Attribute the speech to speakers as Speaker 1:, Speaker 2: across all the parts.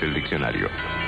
Speaker 1: El diccionario.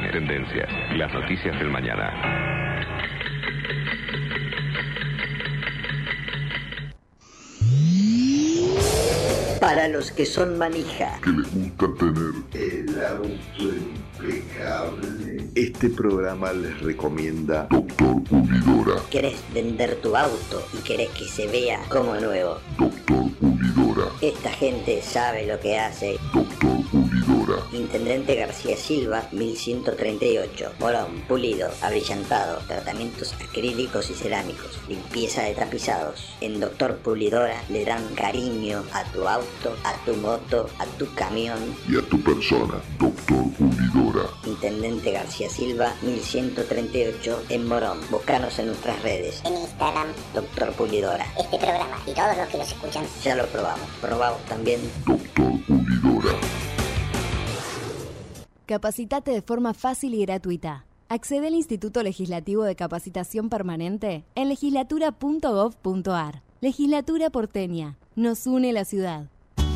Speaker 1: Tendencias. Las noticias del mañana.
Speaker 2: Para los que son manija.
Speaker 3: Que les gusta tener
Speaker 4: el auto impecable.
Speaker 3: Este programa les recomienda Doctor Pulidora.
Speaker 2: ¿Querés vender tu auto y querés que se vea como nuevo?
Speaker 3: Doctor Pulidora.
Speaker 2: Esta gente sabe lo que hace.
Speaker 3: Doctor Pulidora.
Speaker 2: Intendente García Silva, 1138. Morón, pulido, abrillantado, tratamientos acrílicos y cerámicos, limpieza de tapizados. En Doctor Pulidora le dan cariño a tu auto, a tu moto, a tu camión.
Speaker 3: Y a tu persona, Doctor Pulidora.
Speaker 2: Intendente García Silva, 1138 en Morón. Búscanos en nuestras redes.
Speaker 5: En Instagram,
Speaker 2: Doctor Pulidora.
Speaker 5: este programa y todos los que los escuchan.
Speaker 2: Ya lo probamos. Probamos también.
Speaker 3: Doctor Pulidora.
Speaker 6: Capacitate de forma fácil y gratuita. Accede al Instituto Legislativo de Capacitación Permanente en legislatura.gov.ar. Legislatura porteña. Nos une la ciudad.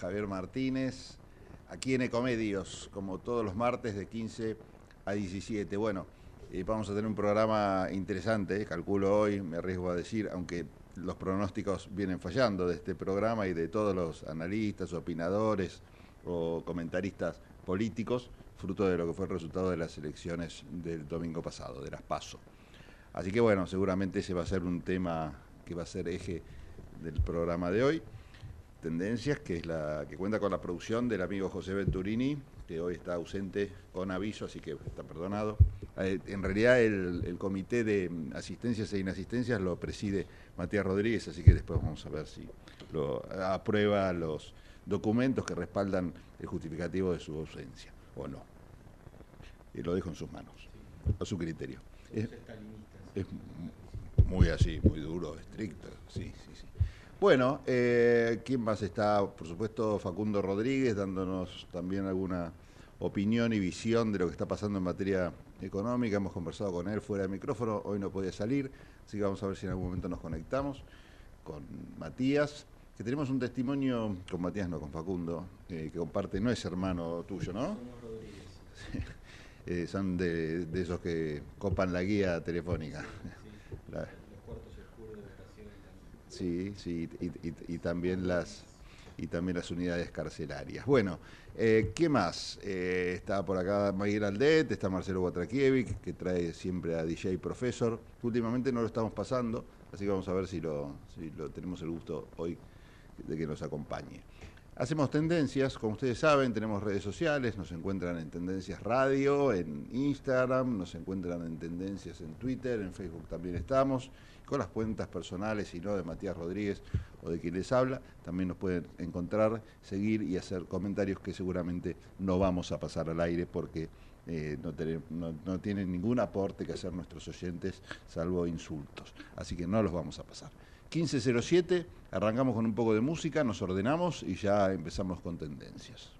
Speaker 7: Javier Martínez, aquí en Ecomedios, como todos los martes de 15 a 17. Bueno, eh, vamos a tener un programa interesante, calculo hoy, me arriesgo a decir, aunque los pronósticos vienen fallando de este programa y de todos los analistas, opinadores o comentaristas políticos, fruto de lo que fue el resultado de las elecciones del domingo pasado, de las PASO. Así que bueno, seguramente ese va a ser un tema que va a ser eje del programa de hoy. Tendencias, que es la que cuenta con la producción del amigo José Venturini, que hoy está ausente con aviso, así que está perdonado. Eh, en realidad el, comité de asistencias e inasistencias lo preside Matías Rodríguez, así que después vamos a ver si lo aprueba los documentos que respaldan el justificativo de su ausencia o no. Y lo dejo en sus manos, a su criterio. Es muy así, muy duro, estricto, sí, sí, sí. Bueno, eh, ¿quién más está? Por supuesto, Facundo Rodríguez, dándonos también alguna opinión y visión de lo que está pasando en materia económica. Hemos conversado con él fuera de micrófono, hoy no podía salir, así que vamos a ver si en algún momento nos conectamos con Matías, que tenemos un testimonio, con Matías no, con Facundo, eh, que comparte, no es hermano tuyo, ¿no? Eh, son de, de esos que copan la guía telefónica. La- Sí, sí, y, también las y también las unidades carcelarias. Bueno, eh, ¿qué más? Eh, está por acá Miguel Aldet, está Marcelo Watrakiewicz, que trae siempre a DJ Profesor. Últimamente no lo estamos pasando, así que vamos a ver si lo, si lo tenemos el gusto hoy de que nos acompañe. Hacemos tendencias, como ustedes saben, tenemos redes sociales, nos encuentran en Tendencias Radio, en Instagram, nos encuentran en Tendencias en Twitter, en Facebook también estamos, con las cuentas personales y no de Matías Rodríguez o de quien les habla, también nos pueden encontrar, seguir y hacer comentarios que seguramente no vamos a pasar al aire porque eh, no, no tienen ningún aporte que hacer nuestros oyentes, salvo insultos. Así que no los vamos a pasar. 15.07, arrancamos con un poco de música, nos ordenamos y ya empezamos con tendencias.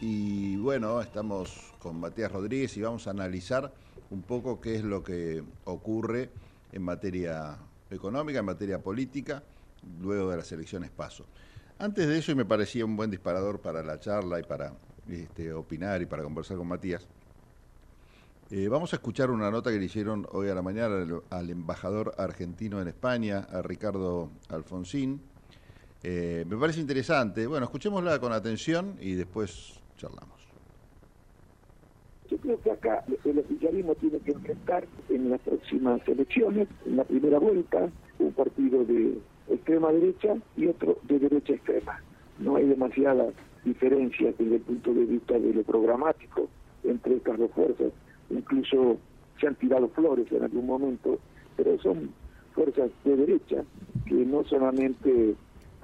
Speaker 7: Y bueno, estamos con Matías Rodríguez y vamos a analizar un poco qué es lo que ocurre en materia económica, en materia política, luego de las elecciones paso. Antes de eso, y me parecía un buen disparador para la charla y para, este, opinar y para conversar con Matías. Eh, vamos a escuchar una nota que le hicieron hoy a la mañana al embajador argentino en España, a Ricardo Alfonsín. Eh, me parece interesante. Bueno, escuchémosla con atención y después charlamos.
Speaker 8: Yo creo que acá el oficialismo tiene que enfrentar en las próximas elecciones, en la primera vuelta, un partido de extrema derecha y otro de derecha extrema. No hay demasiada diferencia desde el punto de vista de lo programático entre estas dos fuerzas. Incluso se han tirado flores en algún momento, pero son fuerzas de derecha que no solamente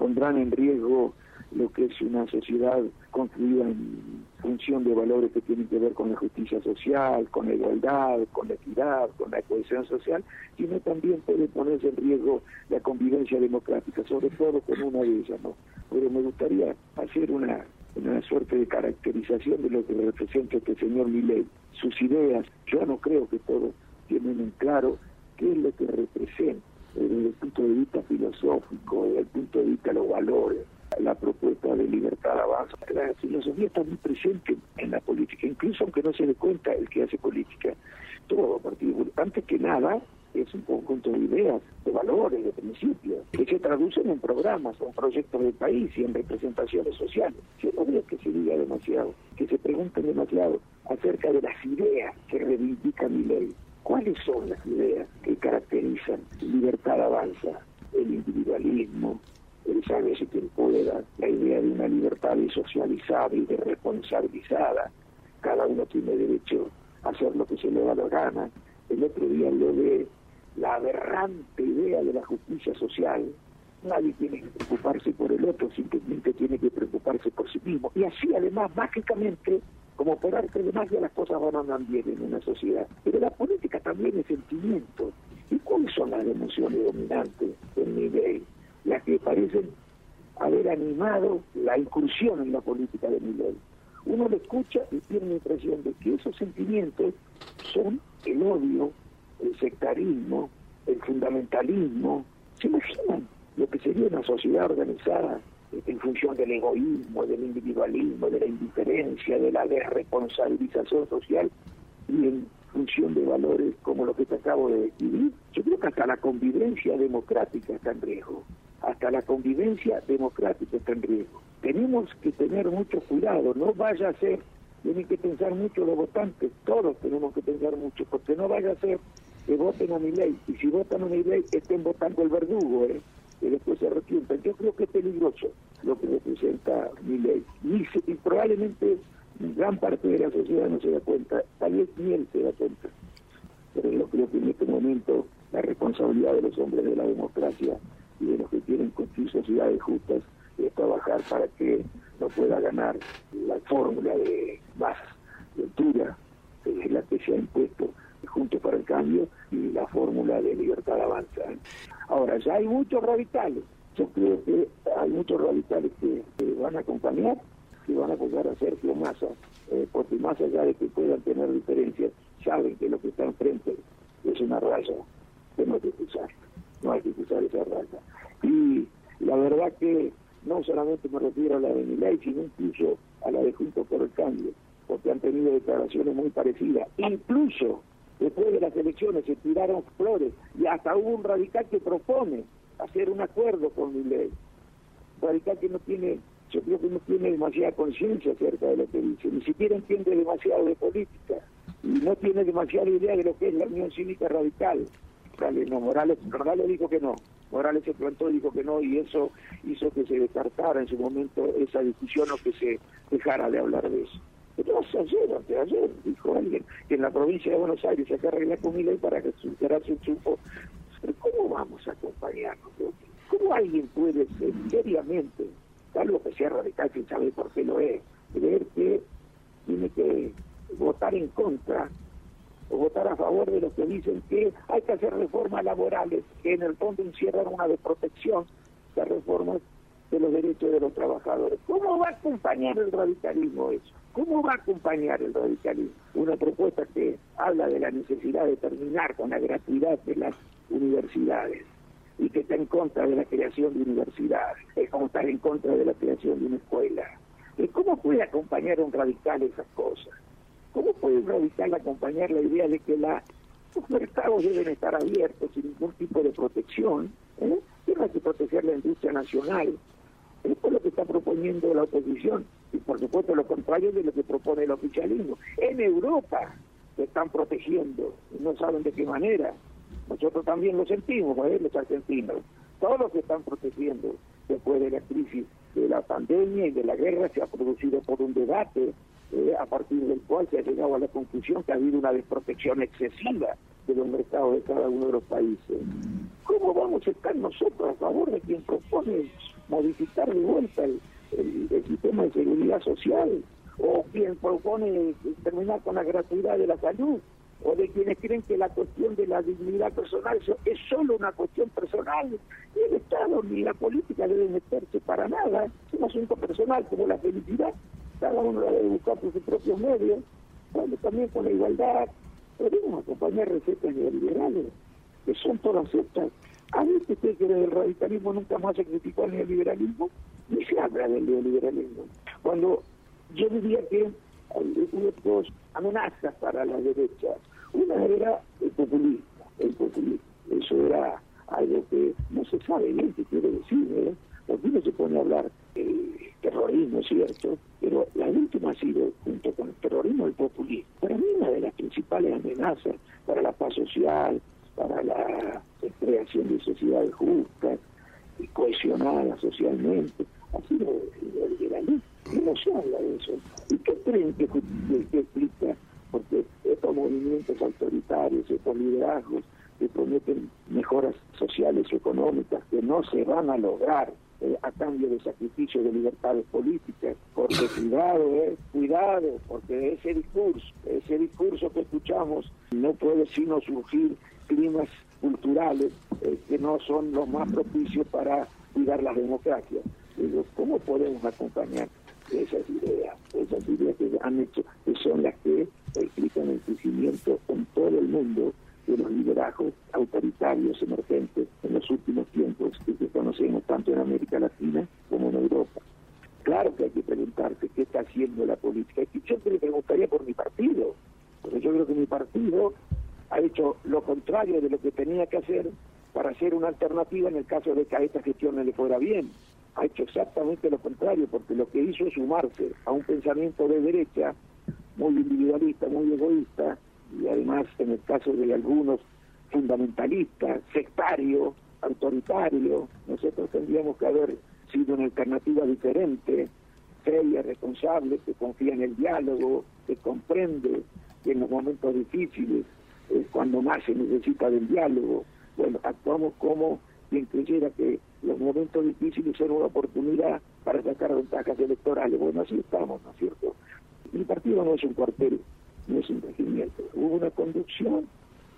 Speaker 8: pondrán en riesgo lo que es una sociedad construida en función de valores que tienen que ver con la justicia social, con la igualdad, con la equidad, con la cohesión social, sino también puede ponerse en riesgo la convivencia democrática, sobre todo con una de ellas, ¿no? Pero me gustaría hacer una, una suerte de caracterización de lo que representa este señor Milei, sus ideas. Yo no creo que todos tienen en claro qué es lo que representa desde el punto de vista filosófico, desde el punto de vista de los valores, la propuesta de libertad avanza. La filosofía está muy presente en la política, incluso aunque no se dé cuenta el que hace política. Todo partido, antes que nada, es un conjunto de ideas, de valores, de principios, que se traducen en programas, en proyectos del país y en representaciones sociales. Yo no veo que se diga demasiado, que se pregunten demasiado acerca de las ideas que reivindica mi ley. ¿Cuáles son las ideas que caracterizan libertad avanza, el individualismo, el sálvese quien pueda, la idea de una libertad socializada y de responsabilizada? Cada uno tiene derecho a hacer lo que se le da la gana. El otro día lo de la aberrante idea de la justicia social. Nadie tiene que preocuparse por el otro, simplemente tiene que preocuparse por sí mismo. Y así, además, mágicamente, como por arte de magia, las cosas van a andar bien en una sociedad. Pero la política también es sentimiento. ¿Y cuáles son las emociones dominantes en ley? Las que parecen haber animado la incursión en la política de ley. Uno lo escucha y tiene la impresión de que esos sentimientos son el odio, el sectarismo, el fundamentalismo. ¿Se imaginan lo que sería una sociedad organizada en función del egoísmo, del individualismo, de la indiferencia, de la desresponsabilización social y en función de valores como lo que te acabo de describir? Yo creo que hasta la convivencia democrática está en riesgo. Hasta la convivencia democrática está en riesgo. Tenemos que tener mucho cuidado, no vaya a ser tienen que pensar mucho los votantes, todos tenemos que pensar mucho, porque no vaya a ser que voten a mi ley, y si votan a mi ley estén votando el verdugo, ¿eh? Que después se arrepientan. Yo creo que es peligroso lo que representa mi ley, y, probablemente gran parte de la sociedad no se da cuenta, tal vez ni él se da cuenta. Pero yo creo que en este momento la responsabilidad de los hombres de la democracia y de los que quieren construir sociedades justas es trabajar para que no pueda ganar la fórmula de más altura, que es la que se ha impuesto junto para el Cambio, la fórmula de libertad avanza. Ahora, ya hay muchos radicales. Yo creo que hay muchos radicales que, van a acompañar, que van a apoyar a Sergio Massa, eh, porque más allá de que puedan tener diferencias, saben que lo que está enfrente es una raya que no hay que cruzar, no hay que cruzar esa raya. Y la verdad que no solamente me refiero a la de mi ley, sino incluso a la de Juntos por el Cambio, porque han tenido declaraciones muy parecidas. Incluso después de las elecciones se tiraron flores y hasta hubo un radical que propone hacer un acuerdo con mi ley. Un radical que no tiene, yo creo que no tiene demasiada conciencia acerca de lo que dice, ni siquiera entiende demasiado de política y no tiene demasiada idea de lo que es la Unión Cívica Radical. Morales, Morales dijo que no, Morales se plantó y dijo que no, y eso hizo que se descartara en su momento esa discusión o que se dejara de hablar de eso. Entonces ayer, antes ayer, dijo alguien que en la provincia de Buenos Aires se arreglar con mi ley para que superase un ¿cómo vamos a acompañarnos? ¿Cómo alguien puede ser seriamente, algo que sea radical sin saber por qué lo es, creer que tiene que votar en contra o votar a favor de los que dicen que hay que hacer reformas laborales que en el fondo encierran una desprotección de reformas de los derechos de los trabajadores. ¿Cómo va a acompañar el radicalismo eso? ¿Cómo va a acompañar el radicalismo? Una propuesta que habla de la necesidad de terminar con la gratuidad de las universidades y que está en contra de la creación de universidades. Es como estar en contra de la creación de una escuela. ¿Cómo puede acompañar un radical esas cosas? ¿Cómo puede un radical acompañar la idea de que los mercados deben estar abiertos sin ningún tipo de protección? ¿eh? Tiene que proteger la industria nacional. Esto es lo que está proponiendo la oposición y por supuesto lo contrario de lo que propone el oficialismo. En Europa se están protegiendo no saben de qué manera. Nosotros también lo sentimos, ¿eh? los argentinos. Todos se están protegiendo después de la crisis de la pandemia y de la guerra se ha producido por un debate eh, a partir del cual se ha llegado a la conclusión que ha habido una desprotección excesiva de los mercados de cada uno de los países. ¿Cómo vamos a estar nosotros a favor de quien propone modificar de vuelta el, el sistema de seguridad social? ¿O quien propone terminar con la gratuidad de la salud? o de quienes creen que la cuestión de la dignidad personal es solo una cuestión personal. Y el Estado ni la política deben meterse para nada. Es un asunto personal como la felicidad. Cada uno la debe buscar por sus propios medios. Bueno, también con la igualdad. Podemos acompañar recetas neoliberales, que son todas estas. ¿A ver usted que el radicalismo nunca más se criticó al neoliberalismo? Ni se habla del neoliberalismo. Cuando yo diría que hay dos amenazas para la derecha una era el populismo, el populismo. Eso era algo que no se sabe bien qué quiere decir, ¿eh? porque uno se pone a hablar de terrorismo, cierto, pero la última ha sido, junto con el terrorismo, el populismo. Para mí una de las principales amenazas para la paz social, para la creación de sociedades justas y cohesionadas socialmente, ha sido el liberalismo. No se habla de eso. ¿Y qué creen que, que explica porque estos movimientos autoritarios, estos liderazgos que prometen mejoras sociales y económicas que no se van a lograr eh, a cambio de sacrificio de libertades políticas, porque cuidado, eh, cuidado, porque ese discurso, ese discurso que escuchamos no puede sino surgir climas culturales eh, que no son los más propicios para cuidar las democracias. ¿Cómo podemos acompañar esas ideas, esas ideas que han hecho, que son las que explican el crecimiento en todo el mundo de los liderazgos autoritarios emergentes en los últimos tiempos que conocemos tanto en América Latina como en Europa. Claro que hay que preguntarse qué está haciendo la política. Yo le preguntaría por mi partido, porque yo creo que mi partido ha hecho lo contrario de lo que tenía que hacer para hacer una alternativa en el caso de que a esta gestión no le fuera bien. Ha hecho exactamente lo contrario, porque lo que hizo es sumarse a un pensamiento de derecha muy individualista, muy egoísta, y además en el caso de algunos fundamentalistas, sectario, autoritario, nosotros tendríamos que haber sido una alternativa diferente, seria, responsable, que confía en el diálogo, que comprende que en los momentos difíciles es cuando más se necesita del diálogo. Bueno, actuamos como quien creyera que los momentos difíciles son una oportunidad para sacar ventajas electorales. Bueno, así estamos, ¿no es cierto? Mi partido no es un cuartel, no es un regimiento. Hubo una conducción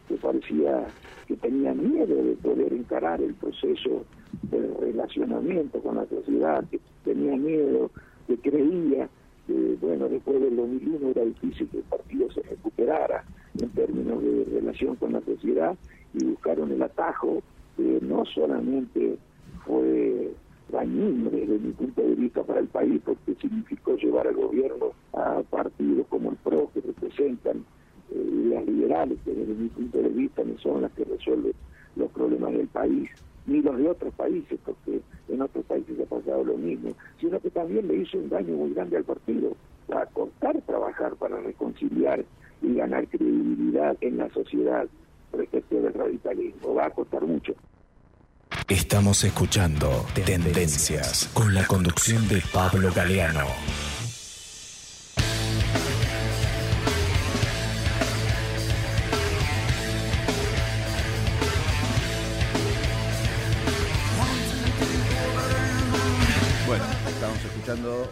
Speaker 8: que parecía que tenía miedo de poder encarar el proceso de relacionamiento con la sociedad, que tenía miedo, que creía que, bueno, después del 2001 era difícil que el partido se recuperara en términos de relación con la sociedad y buscaron el atajo que no solamente fue dañino desde mi punto de vista para el país porque significó llevar al gobierno a partidos como el PRO que representan eh, liberales que desde mi punto de vista no son las que resuelven los problemas del país ni los de otros países porque en otros países ha pasado lo mismo sino que también le hizo un daño muy grande al partido a cortar trabajar para reconciliar y ganar credibilidad en la sociedad respecto del radicalismo va a costar mucho
Speaker 9: Estamos escuchando Tendencias con la conducción de Pablo Galeano.
Speaker 7: Bueno, estamos escuchando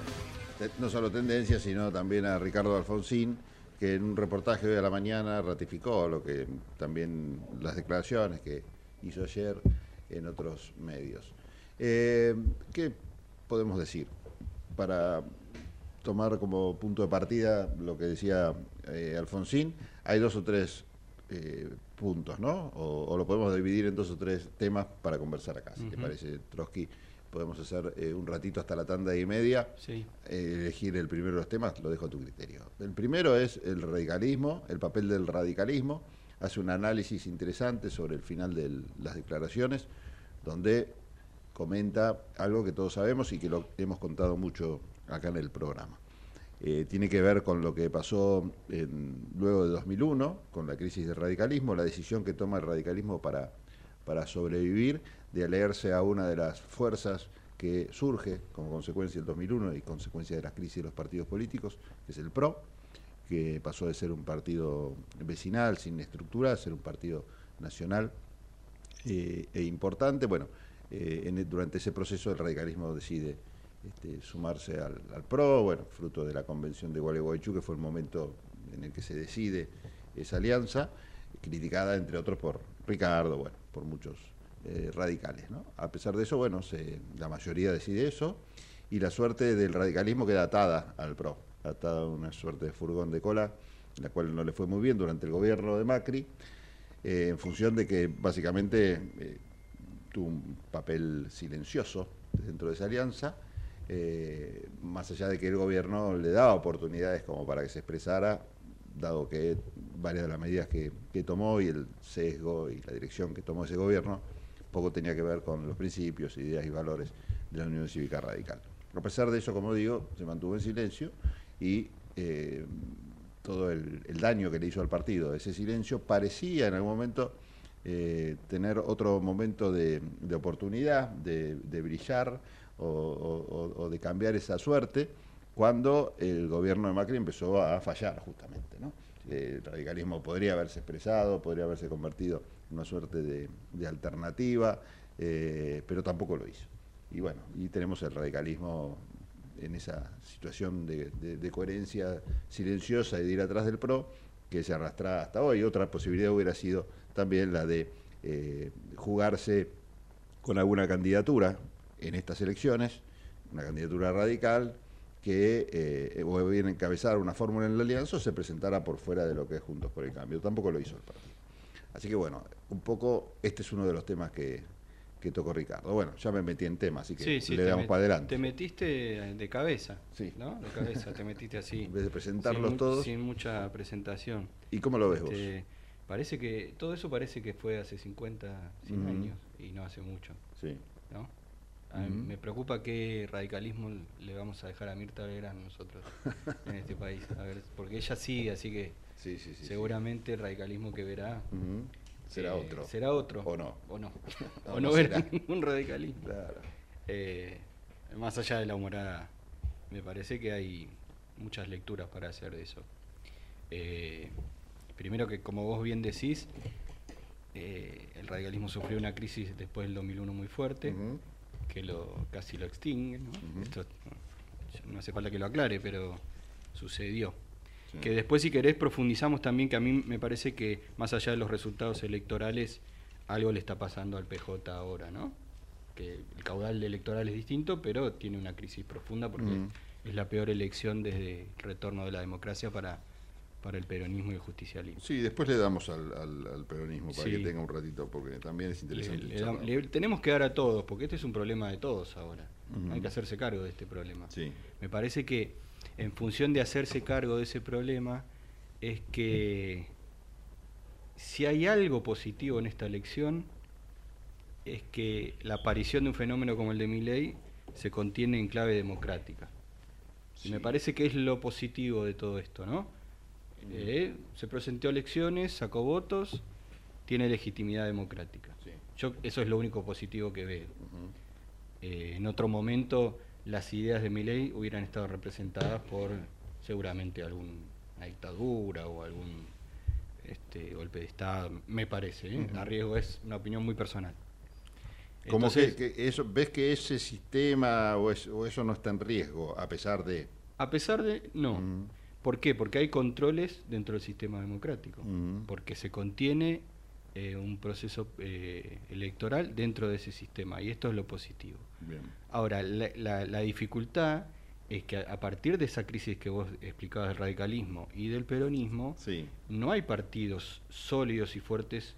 Speaker 7: no solo Tendencias, sino también a Ricardo Alfonsín, que en un reportaje hoy a la mañana ratificó lo que también las declaraciones que hizo ayer en otros medios. Eh, ¿Qué podemos decir? Para tomar como punto de partida lo que decía eh, Alfonsín, hay dos o tres eh, puntos, ¿no? O, lo podemos dividir en dos o tres temas para conversar acá, si te parece, Trotsky. Podemos hacer eh, un ratito hasta la tanda y media.
Speaker 10: Sí.
Speaker 7: Eh, elegir el primero de los temas, lo dejo a tu criterio. El primero es el radicalismo, el papel del radicalismo. Hace un análisis interesante sobre el final de las declaraciones, donde comenta algo que todos sabemos y que lo hemos contado mucho acá en el programa. Eh, tiene que ver con lo que pasó en, luego de 2001, con la crisis del radicalismo, la decisión que toma el radicalismo para, para sobrevivir, de alearse a una de las fuerzas que surge como consecuencia del 2001 y consecuencia de la crisis de los partidos políticos, que es el PRO, que pasó de ser un partido vecinal, sin estructura, a ser un partido nacional eh, e importante. Bueno, eh, durante ese proceso el radicalismo decide este, sumarse al, PRO, bueno, fruto de la convención de Gualeguaychú, que fue el momento en el que se decide esa alianza, criticada entre otros por Ricardo, bueno, por muchos eh, radicales. ¿no? A pesar de eso, bueno, la mayoría decide eso y la suerte del radicalismo queda atada al PRO, atada a una suerte de furgón de cola, la cual no le fue muy bien durante el gobierno de Macri, eh, en función de que básicamente eh, tuvo un papel silencioso dentro de esa alianza más allá de que el gobierno le daba oportunidades como para que se expresara, dado que varias de las medidas que, tomó y el sesgo y la dirección que tomó ese gobierno poco tenía que ver con los principios, ideas y valores de la Unión Cívica Radical. A pesar de eso, como digo, se mantuvo en silencio y eh, todo el, daño que le hizo al partido ese silencio parecía en algún momento eh, tener otro momento de, oportunidad, de brillar o, de cambiar esa suerte cuando el gobierno de Macri empezó a fallar justamente. El radicalismo podría haberse expresado, podría haberse convertido una suerte de, alternativa, eh, pero tampoco lo hizo. Y bueno, y tenemos el radicalismo en esa situación de, coherencia silenciosa y de ir atrás del PRO, que se arrastra hasta hoy. Otra posibilidad hubiera sido también la de eh, jugarse con alguna candidatura, en estas elecciones, una candidatura radical que eh, o bien encabezar una fórmula en la alianza o se presentara por fuera de lo que es Juntos por el Cambio. Tampoco lo hizo el partido. Así que bueno, un poco este es uno de los temas que, que tocó Ricardo. Bueno, ya me metí en tema, así que le damos para adelante.
Speaker 10: Te metiste de cabeza, sí. ¿no? De cabeza, te metiste así.
Speaker 7: En vez de presentarlos todos.
Speaker 10: Sin mucha presentación.
Speaker 7: ¿Y cómo lo ves vos?
Speaker 10: Este, parece que, todo eso parece que fue hace 50, 100 años y no hace mucho.
Speaker 7: Sí.
Speaker 10: ¿No? Me preocupa qué radicalismo le vamos a dejar a Mirta Legrand nosotros en este país. A ver, porque ella sigue, así que seguramente el radicalismo que verá
Speaker 7: será eh, otro.
Speaker 10: Será otro.
Speaker 7: O no.
Speaker 10: O no. o no, verá ningún radicalismo. Eh, más allá de la humorada, me parece que hay muchas lecturas para hacer de eso. Eh, primero que, como vos bien decís, el radicalismo sufrió una crisis después del 2001 muy fuerte que lo casi lo extingue. ¿no? Esto no hace falta que lo aclare, pero sucedió. Que después, si querés, profundizamos también, que a mí me parece que más allá de los resultados electorales, algo le está pasando al PJ ahora, ¿no? Que el caudal electoral es distinto, pero tiene una crisis profunda porque es la peor elección desde el retorno de la democracia para para el peronismo y el justicialismo.
Speaker 7: Sí, después le damos al, peronismo para que tenga un ratito, porque también es interesante.
Speaker 10: Le, tenemos que dar a todos, porque este es un problema de todos ahora. Hay que hacerse cargo de este problema.
Speaker 7: Sí.
Speaker 10: Me parece que en función de hacerse cargo de ese problema, es que si hay algo positivo en esta elección, es que la aparición de un fenómeno como el de Milley se contiene en clave democrática. Me parece que es lo positivo de todo esto, ¿no? Eh, se presentó a elecciones, sacó votos, tiene legitimidad democrática. Yo eso es lo único positivo que veo. Eh, en otro momento las ideas de mi ley hubieran estado representadas por seguramente alguna dictadura o algún este, golpe de Estado, me parece. ¿eh? A riesgo es una opinión muy personal.
Speaker 7: Como que, eso, ¿Ves que ese sistema o, eso no está en riesgo a pesar de...?
Speaker 10: A pesar de... No. ¿Por qué? Porque hay controles dentro del sistema democrático, porque se contiene eh, un proceso eh, electoral dentro de ese sistema, y esto es lo positivo. Ahora, la, dificultad es que a, partir de esa crisis que vos explicabas del radicalismo y del peronismo, no hay partidos sólidos y fuertes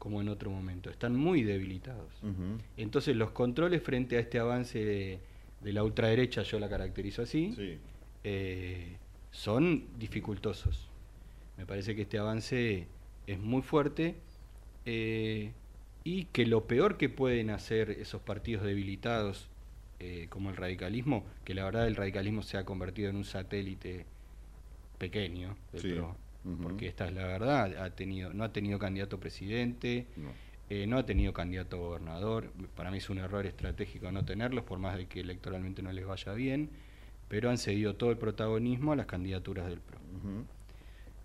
Speaker 10: como en otro momento, están muy debilitados. Entonces los controles frente a este avance de, la ultraderecha, yo la caracterizo así, eh, son dificultosos. Me parece que este avance es muy fuerte eh, y que lo peor que pueden hacer esos partidos debilitados eh, como el radicalismo, que la verdad el radicalismo se ha convertido en un satélite pequeño porque esta es la verdad, ha tenido, no ha tenido candidato presidente, no. Eh, no ha tenido candidato gobernador, para mí es un error estratégico no tenerlos, por más de que electoralmente no les vaya bien, pero han cedido todo el protagonismo a las candidaturas del PRO.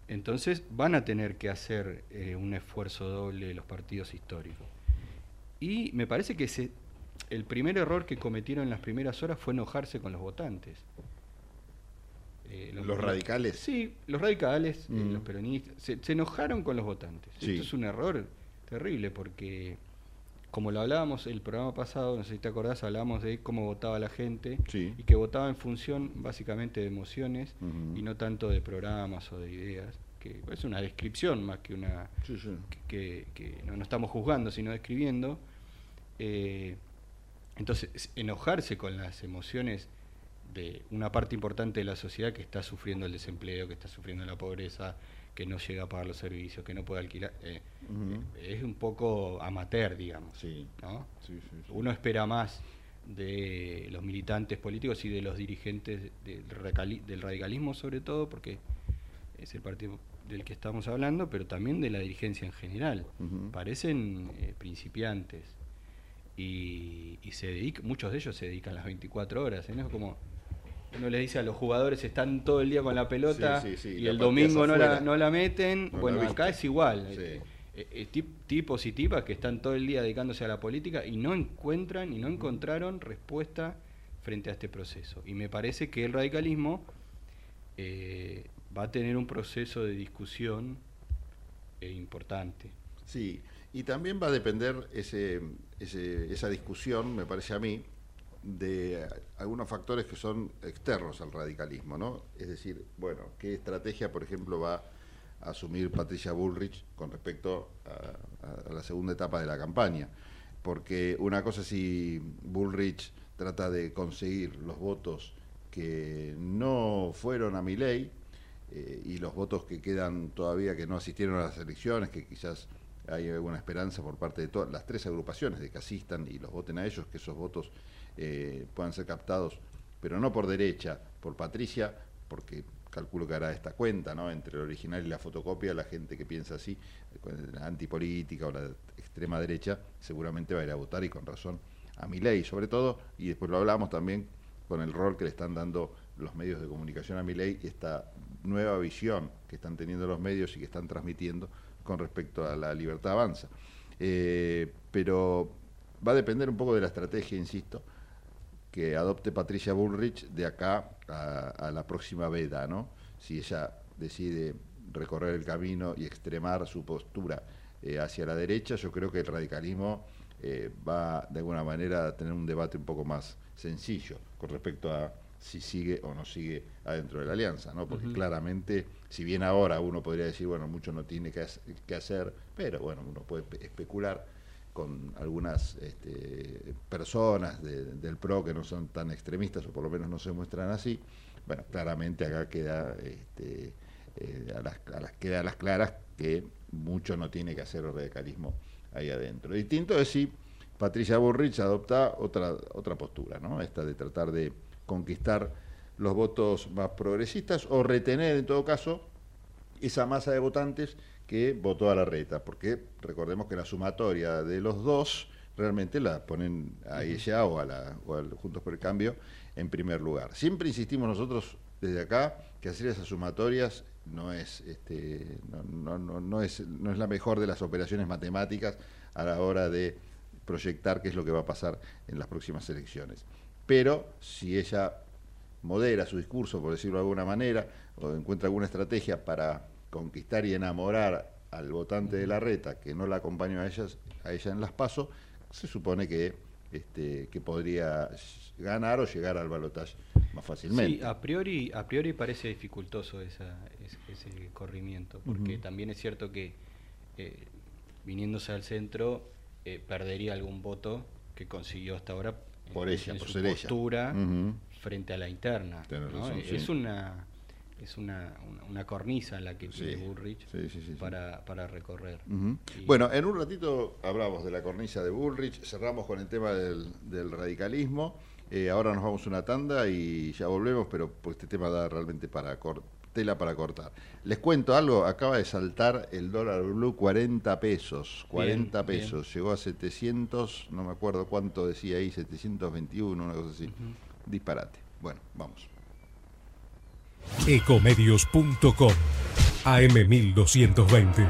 Speaker 10: Entonces van a tener que hacer eh, un esfuerzo doble los partidos históricos. Y me parece que el primer error que cometieron en las primeras horas fue enojarse con los votantes.
Speaker 7: Eh, los, radicales.
Speaker 10: Sí, los radicales, eh, mm. los peronistas, se, enojaron con los votantes. Esto es un error terrible porque, como lo hablábamos el programa pasado, no sé si te acordás, hablábamos de cómo votaba la gente y que votaba en función básicamente de emociones y no tanto de programas o de ideas que es una descripción más que una Que, no, estamos juzgando sino describiendo eh, entonces enojarse con las emociones de una parte importante de la sociedad que está sufriendo el desempleo, que está sufriendo la pobreza, que no llega a pagar los servicios, que no puede alquilar. Eh, eh, es un poco amateur, digamos. ¿no? Uno espera más de los militantes políticos y de los dirigentes del, radicalismo sobre todo, porque es el partido del que estamos hablando, pero también de la dirigencia en general. Parecen eh, principiantes y, se dedican, muchos de ellos se dedican las 24 horas, ¿no? Como uno le dice a los jugadores están todo el día con la pelota y el domingo no la, no la, meten. bueno, acá es igual. Eh, eh, tipos y tipas que están todo el día dedicándose a la política y no encuentran y no encontraron respuesta frente a este proceso. Y me parece que el radicalismo eh, va a tener un proceso de discusión importante.
Speaker 7: Sí, y también va a depender ese, esa discusión, me parece a mí, de algunos factores que son externos al radicalismo, ¿no? Es decir, bueno, qué estrategia, por ejemplo, va a asumir Patricia Bullrich con respecto a, la segunda etapa de la campaña. Porque una cosa si Bullrich trata de conseguir los votos que no fueron a mi ley eh, y los votos que quedan todavía que no asistieron a las elecciones, que quizás hay alguna esperanza por parte de todas las tres agrupaciones de que asistan y los voten a ellos, que esos votos eh, puedan ser captados, pero no por derecha, por Patricia, porque calculo que hará esta cuenta, ¿no? Entre el original y la fotocopia, la gente que piensa así, la antipolítica o la extrema derecha, seguramente va a ir a votar y con razón a mi ley, sobre todo, y después lo hablamos también con el rol que le están dando los medios de comunicación a mi ley esta nueva visión que están teniendo los medios y que están transmitiendo con respecto a la libertad avanza. Eh, pero va a depender un poco de la estrategia, insisto, que adopte Patricia Bullrich de acá a, la próxima veda, ¿no? Si ella decide recorrer el camino y extremar su postura eh, hacia la derecha, yo creo que el radicalismo eh, va de alguna manera a tener un debate un poco más sencillo con respecto a si sigue o no sigue adentro de la alianza, ¿no? Porque claramente, si bien ahora uno podría decir, bueno, mucho no tiene que hacer, pero bueno, uno puede especular con algunas este, personas del PRO que no son tan extremistas o por lo menos no se muestran así, bueno, claramente acá queda este, eh, a, las, las claras que mucho no tiene que hacer el radicalismo ahí adentro. Distinto es si Patricia Burrich adopta otra, otra postura, ¿no? Esta de tratar de conquistar los votos más progresistas o retener en todo caso esa masa de votantes que votó a la reta, porque recordemos que la sumatoria de los dos realmente la ponen a ella o a, la, Juntos por el Cambio en primer lugar. Siempre insistimos nosotros desde acá que hacer esas sumatorias no es, este, no, no, no, es, no es la mejor de las operaciones matemáticas a la hora de proyectar qué es lo que va a pasar en las próximas elecciones. Pero si ella modera su discurso, por decirlo de alguna manera, o encuentra alguna estrategia para conquistar y enamorar al votante de la reta que no la acompañó a, ellas, a ella en las pasos, se supone que, este, que podría ganar o llegar al balotaje más fácilmente.
Speaker 10: Sí, a priori, a priori parece dificultoso esa, ese, corrimiento, porque también es cierto que eh, viniéndose al centro, eh, perdería algún voto que consiguió hasta ahora
Speaker 7: por ella,
Speaker 10: en
Speaker 7: por
Speaker 10: su
Speaker 7: ser ella.
Speaker 10: postura
Speaker 7: Ujú.
Speaker 10: frente a la interna. ¿no?
Speaker 7: razón, sí.
Speaker 10: Es una es una, una, una cornisa la que tiene Bullrich
Speaker 7: Sí, sí.
Speaker 10: para, para recorrer. Y-
Speaker 7: Bueno, en un ratito hablamos de la cornisa de Bullrich, cerramos con el tema del, del radicalismo, eh, ahora nos vamos a una tanda y ya volvemos, pero pues este tema da realmente para tela para cortar. Les cuento algo, acaba de saltar el dólar blue 40 pesos, 40
Speaker 10: Bien,
Speaker 7: pesos, llegó a 700, no me acuerdo cuánto decía ahí, 721, una cosa así. Disparate. Bueno, vamos.
Speaker 11: Ecomedios.com AM1220.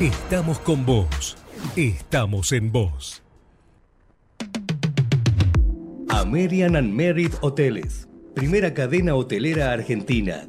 Speaker 11: Estamos con vos. Estamos en vos.
Speaker 12: American and Merit Hoteles. Primera cadena hotelera argentina.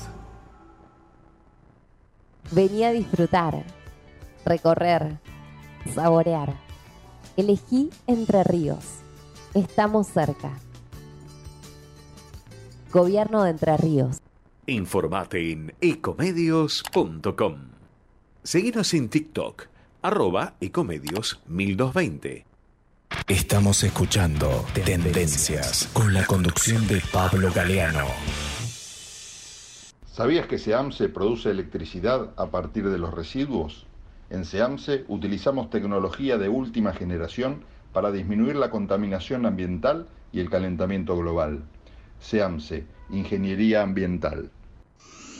Speaker 13: Vení a disfrutar, recorrer, saborear. Elegí Entre Ríos. Estamos cerca. Gobierno de Entre Ríos.
Speaker 14: Informate en ecomedios.com. Seguinos en TikTok, arroba ecomedios 1220.
Speaker 9: Estamos escuchando Tendencias con la conducción de Pablo Galeano.
Speaker 7: ¿Sabías que SEAMSE produce electricidad a partir de los residuos? En SEAMSE utilizamos tecnología de última generación para disminuir la contaminación ambiental y el calentamiento global. SEAMSE, Ingeniería Ambiental.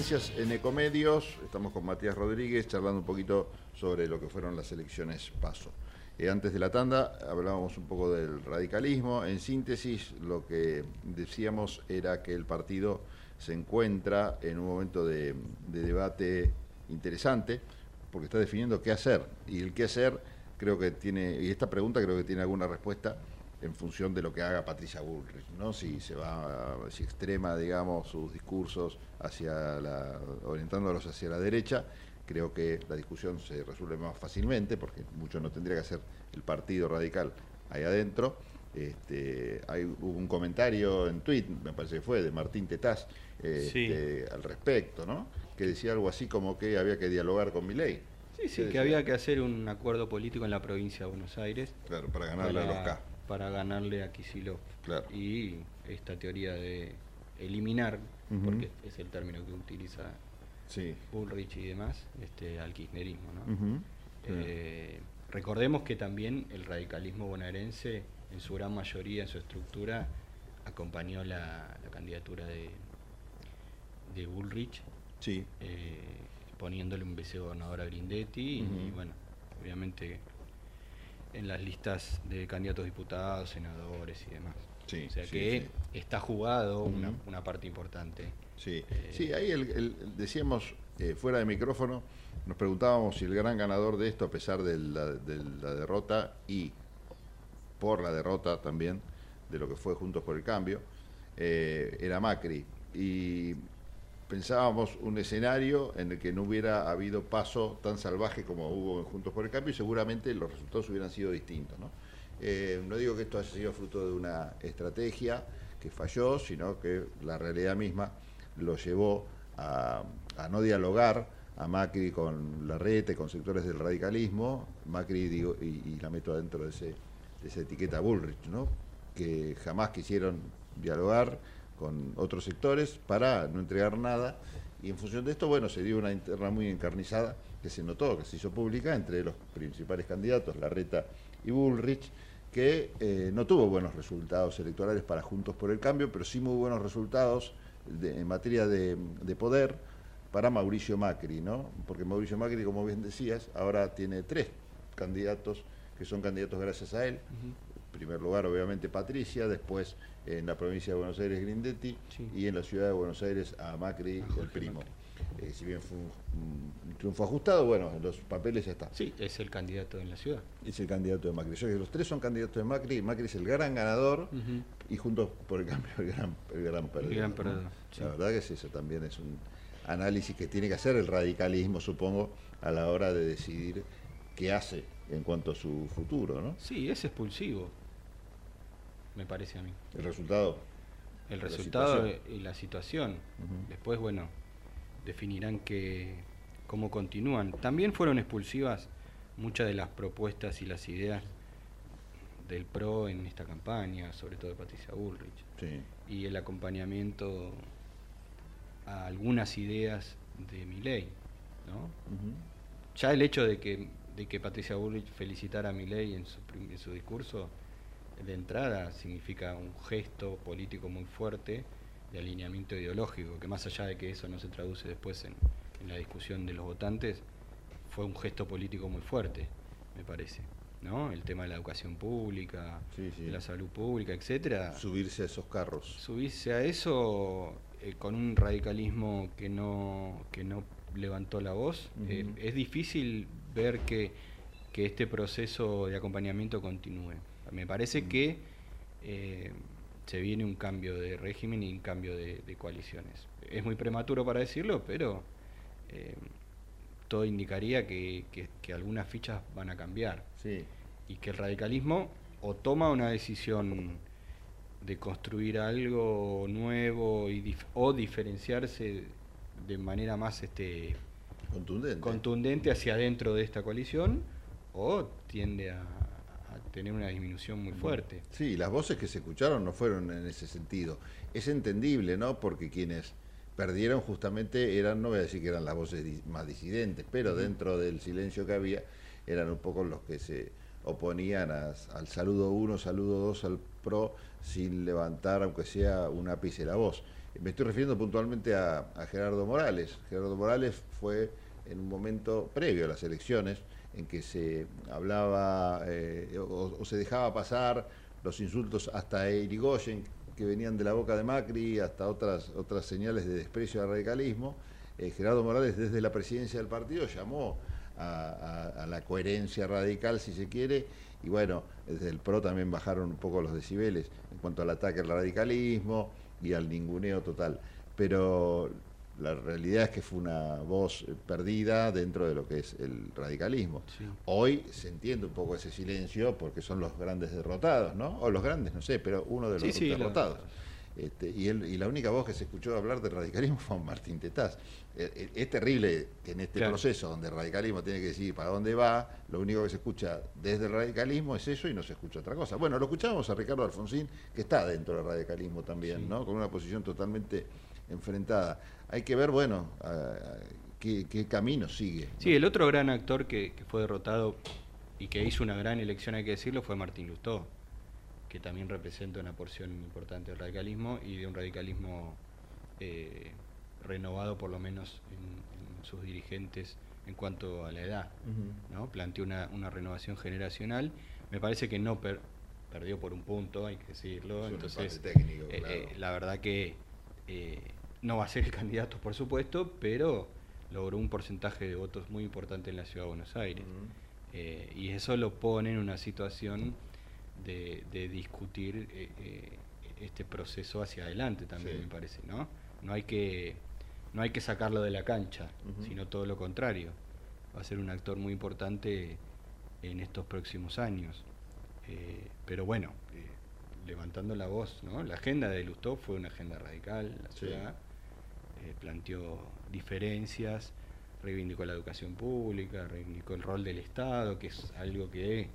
Speaker 7: En Ecomedios. Estamos con Matías Rodríguez charlando un poquito sobre lo que fueron las elecciones PASO. Eh, antes de la tanda hablábamos un poco del radicalismo. En síntesis, lo que decíamos era que el partido se encuentra en un momento de debate interesante porque está definiendo qué hacer. Y el qué hacer creo que tiene, y esta pregunta creo que tiene alguna respuesta en función de lo que haga Patricia Bullrich, ¿no? Si se va, si extrema, digamos, sus discursos hacia la, orientándolos hacia la derecha, creo que la discusión se resuelve más fácilmente, porque mucho no tendría que hacer el partido radical ahí adentro, Este, hay, hubo un comentario en tweet, me parece que fue, de Martín Tetaz este, al respecto, ¿no? Que decía algo así como que había que dialogar con Milei.
Speaker 10: Sí, sí, que había que hacer un acuerdo político en la provincia de Buenos Aires.
Speaker 7: Claro, para ganarle a los K.
Speaker 10: Para ganarle a.
Speaker 7: Claro.
Speaker 10: Y esta teoría de eliminar, porque es el término que utiliza
Speaker 7: Sí.
Speaker 10: Bullrich y demás, este, al kirchnerismo. ¿no? Eh, recordemos que también el radicalismo bonaerense, en su gran mayoría, en su estructura, acompañó la, la candidatura de, de Bullrich,
Speaker 7: Sí.
Speaker 10: eh, poniéndole un vicegobernador a Grindetti y, bueno, obviamente en las listas de candidatos diputados, senadores y demás.
Speaker 7: Sí,
Speaker 10: o sea
Speaker 7: sí,
Speaker 10: que está jugado una, parte importante.
Speaker 7: Sí,
Speaker 10: Eh,
Speaker 7: sí ahí el- el- decíamos eh, fuera de micrófono, nos preguntábamos si el gran ganador de esto, a pesar de la, de la derrota y por la derrota también de lo que fue Juntos por el Cambio, eh, era Macri. Y pensábamos un escenario en el que no hubiera habido paso tan salvaje como hubo en Juntos por el Cambio y seguramente los resultados hubieran sido distintos. ¿no? Eh, no digo que esto haya sido fruto de una estrategia que falló, sino que la realidad misma lo llevó a, no dialogar a Macri con la rete, con sectores del radicalismo, Macri digo, y, y la meto adentro de, ese, de esa etiqueta Bullrich, ¿no? que jamás quisieron dialogar con otros sectores para no entregar nada y en función de esto, bueno, se dio una interna muy encarnizada que se notó, que se hizo pública entre los principales candidatos, Larreta y Bullrich, que eh, no tuvo buenos resultados electorales para Juntos por el Cambio, pero sí muy buenos resultados de- en materia de, de poder para Mauricio Macri, ¿no? Porque Mauricio Macri, como bien decías, ahora tiene tres candidatos que son candidatos gracias a él. En primer lugar, obviamente, Patricia, después en la provincia de Buenos Aires, Grindetti, y en la ciudad de Buenos Aires a Macri, el primo. Eh, si bien fue un, un triunfo ajustado, bueno, en los papeles ya está.
Speaker 10: Sí, es el candidato en la ciudad.
Speaker 7: Es el candidato de Macri. Yo creo que los tres son candidatos de Macri, Macri es el gran ganador y juntos por el cambio el gran, el gran perdedor.
Speaker 10: gran
Speaker 7: ¿no?
Speaker 10: perdedor, sí.
Speaker 7: La verdad que es eso también es un análisis que tiene que hacer el radicalismo, supongo, a la hora de decidir qué hace en cuanto a su futuro, ¿no?
Speaker 10: Sí, es expulsivo, me parece a mí.
Speaker 7: El resultado.
Speaker 10: El resultado y la situación. Después, bueno, definirán que, cómo continúan. También fueron expulsivas muchas de las propuestas y las ideas del PRO en esta campaña, sobre todo de Patricia Bullrich.
Speaker 7: Sí.
Speaker 10: Y el acompañamiento a algunas ideas de Milei, ¿no? Ya el hecho de que, de que Patricia Bullrich felicitara a Milei en su, en su discurso de entrada significa un gesto político muy fuerte de alineamiento ideológico, que más allá de que eso no se traduce después en, en la discusión de los votantes, fue un gesto político muy fuerte, me parece. ¿no? El tema de la educación pública,
Speaker 7: Sí, sí.
Speaker 10: de la salud pública, etcétera.
Speaker 7: Subirse a esos carros.
Speaker 10: Subirse a eso eh, con un radicalismo que no, que no levantó la voz, eh, es difícil ver que, que este proceso de acompañamiento continúe. Me parece que eh, se viene un cambio de régimen y un cambio de, de coaliciones. Es muy prematuro para decirlo, pero eh, todo indicaría que, que- que algunas fichas van a cambiar.
Speaker 7: Sí.
Speaker 10: Y que el radicalismo o toma una decisión de construir algo nuevo y dif- o diferenciarse de manera más este
Speaker 7: contundente.
Speaker 10: contundente hacia adentro de esta coalición o tiende a, a tener una disminución muy fuerte.
Speaker 7: Sí, las voces que se escucharon no fueron en ese sentido. Es entendible, ¿no? Porque quienes perdieron justamente eran, no voy a decir que eran las voces más disidentes, pero dentro del silencio que había eran un poco los que se oponían a- al saludo 1, saludo 2 al PRO sin levantar, aunque sea un ápice la voz. Me estoy refiriendo puntualmente a, a Gerardo Morales. Gerardo Morales fue en un momento previo a las elecciones en que se hablaba eh, o, se dejaba pasar los insultos hasta Irigoyen que venían de la boca de Macri, hasta otras, otras señales de desprecio al radicalismo. Eh, Gerardo Morales desde la presidencia del partido llamó a la coherencia radical, si se quiere, y bueno, desde el PRO también bajaron un poco los decibeles en cuanto al ataque al radicalismo y al ninguneo total. Pero la realidad es que fue una voz eh, perdida dentro de lo que es el radicalismo. Hoy se entiende un poco ese silencio porque son los grandes derrotados, ¿no? O los grandes, no sé, pero uno de los
Speaker 10: Sí, sí, la-
Speaker 7: derrotados. Este, y, él- y la única voz que se escuchó hablar del radicalismo fue Martín Tetaz. Eh, eh, Es terrible que en este
Speaker 10: Claro.
Speaker 7: proceso donde el radicalismo tiene que decir para dónde va, lo único que se escucha desde el radicalismo es eso y no se escucha otra cosa. Bueno, lo escuchamos a Ricardo Alfonsín, que está dentro del radicalismo también, ¿no? Con una posición totalmente enfrentada. Hay que ver, bueno, qué, qué camino sigue.
Speaker 10: Sí, el otro gran actor que, que fue derrotado y que hizo una gran elección, hay que decirlo, fue Martín Lustó, que también representa una porción importante del radicalismo y de un radicalismo eh, renovado por lo menos en, en sus dirigentes en cuanto a la edad. ¿no? Planteó una, una renovación generacional. Me parece que no per- perdió por un punto, hay que decirlo.
Speaker 7: Es
Speaker 10: Entonces,
Speaker 7: técnico,
Speaker 10: eh,
Speaker 7: claro.
Speaker 10: eh, la verdad que eh, no va a ser el candidato, por supuesto, pero logró un porcentaje de votos muy importante en la ciudad de Buenos Aires. Eh, y eso lo pone en una situación de, de discutir eh, eh, este proceso hacia adelante también,
Speaker 7: Sí.
Speaker 10: me parece, ¿no? No hay que no hay que sacarlo de la cancha, sino todo lo contrario. Va a ser un actor muy importante en estos próximos años. Eh, pero bueno, levantando la voz, ¿no? La agenda de Lustó fue una agenda radical, la
Speaker 7: Sí.
Speaker 10: ciudad, eh, planteó diferencias, reivindicó la educación pública, reivindicó el rol del Estado, que es algo que en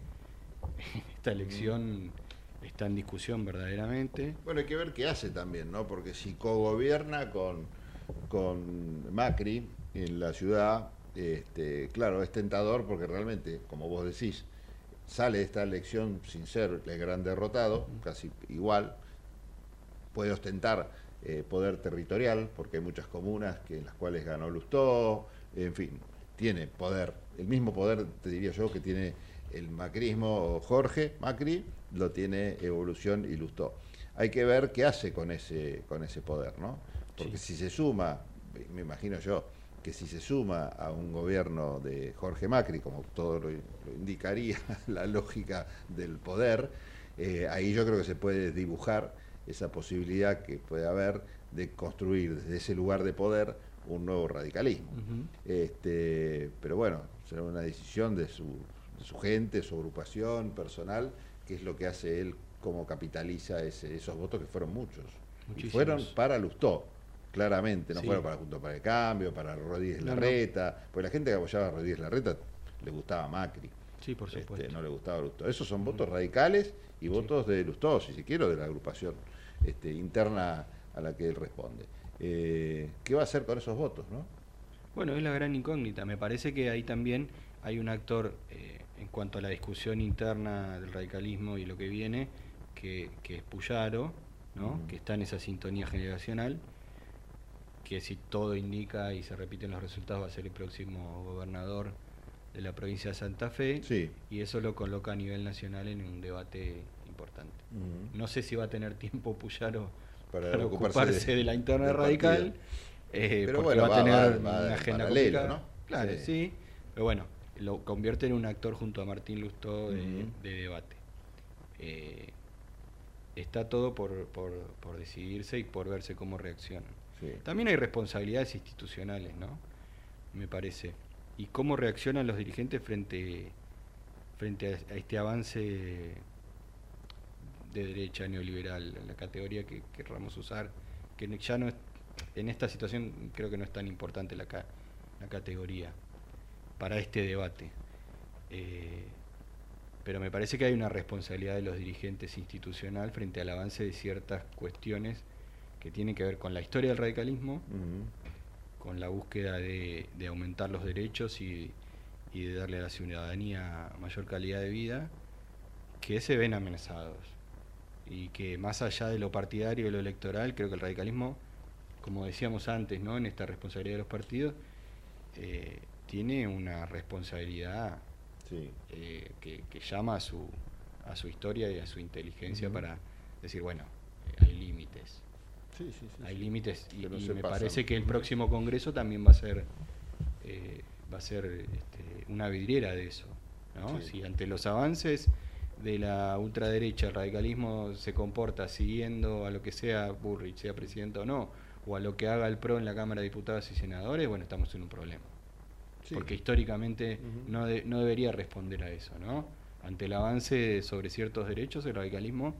Speaker 10: esta elección está en discusión verdaderamente.
Speaker 7: Bueno, hay que ver qué hace también, ¿no? Porque si cogobierna con, con Macri en la ciudad, este, claro, es tentador porque realmente, como vos decís, sale de esta elección sin ser el gran derrotado, casi igual, puede ostentar eh, poder territorial, porque hay muchas comunas que, en las cuales ganó Lustó, en fin, tiene poder, el mismo poder, te diría yo, que tiene el macrismo Jorge Macri, lo tiene Evolución y Lustó. Hay que ver qué hace con ese, con ese poder, ¿no? Porque si se suma, me imagino yo, que si se suma a un gobierno de Jorge Macri, como todo lo, lo indicaría la lógica del poder, eh, ahí yo creo que se puede dibujar esa posibilidad que puede haber de construir desde ese lugar de poder un nuevo radicalismo. Este, pero bueno, será una decisión de su, de su gente, su agrupación personal, que es lo que hace él, cómo capitaliza ese- esos votos que fueron muchos. Y
Speaker 10: Muchísimos.
Speaker 7: fueron para Lustó, claramente, no
Speaker 10: Sí.
Speaker 7: fueron para Junto para el Cambio, para Rodríguez
Speaker 10: No, no.
Speaker 7: Larreta, porque la gente que apoyaba a Rodríguez Larreta le gustaba Macri.
Speaker 10: Sí, por
Speaker 7: Este,
Speaker 10: supuesto.
Speaker 7: no le gustaba Lustó. Esos son votos radicales y votos de Lustó, si se quiere, de la agrupación este, interna a la que él responde. Eh, ¿Qué va a hacer con esos votos, no?
Speaker 10: Bueno, es la gran incógnita. Me parece que ahí también hay un actor eh, en cuanto a la discusión interna del radicalismo y lo que viene, que, que es Puyaro, ¿no? Que está en esa sintonía generacional, que si todo indica y se repiten los resultados va a ser el próximo gobernador de la provincia de Santa Fe,
Speaker 7: Sí.
Speaker 10: y eso lo coloca a nivel nacional en un debate importante. No sé si va a tener tiempo Puyaro
Speaker 7: Para
Speaker 10: para,
Speaker 7: ocuparse
Speaker 10: ocuparse,
Speaker 7: de-
Speaker 10: de, la interna radical, eh,
Speaker 7: Pero
Speaker 10: porque
Speaker 7: bueno,
Speaker 10: va, a tener
Speaker 7: va- va
Speaker 10: una
Speaker 7: en
Speaker 10: agenda
Speaker 7: paralelo. ¿no?
Speaker 10: Claro,
Speaker 7: Sí.
Speaker 10: sí. Pero bueno, lo convierte en un actor junto a Martín Lustó de, debate. Eh, está todo por, por, por decidirse y por verse cómo reaccionan.
Speaker 7: Sí.
Speaker 10: También hay responsabilidades institucionales, ¿no? Me parece. Y cómo reaccionan los dirigentes frente, frente a, a este avance de derecha neoliberal, la categoría que querramos usar, que ya no es, en esta situación creo que no es tan importante la, ca- la categoría para este debate. Eh, pero me parece que hay una responsabilidad de los dirigentes institucional frente al avance de ciertas cuestiones que tienen que ver con la historia del radicalismo, con la búsqueda de, de aumentar los derechos y, y de darle a la ciudadanía mayor calidad de vida, que se ven amenazados. Y que más allá de lo partidario y lo electoral, creo que el radicalismo, como decíamos antes, ¿no? en esta responsabilidad de los partidos, eh, tiene una responsabilidad
Speaker 7: Sí.
Speaker 10: eh, que, que llama a su, a su historia y a su inteligencia para decir, bueno, eh, hay límites.
Speaker 7: Sí, sí, sí,
Speaker 10: hay límites y,
Speaker 7: no
Speaker 10: me
Speaker 7: pasan.
Speaker 10: parece que el próximo congreso también va a ser eh, va a ser este, una vidriera de eso si ante los avances de la ultraderecha el radicalismo se comporta siguiendo a lo que sea Burrich sea presidente o no o a lo que haga el PRO en la Cámara de Diputados y Senadores, bueno, estamos en un problema.
Speaker 7: Sí.
Speaker 10: Porque históricamente no, de- no debería responder a eso, ¿no? Ante el avance sobre ciertos derechos, el radicalismo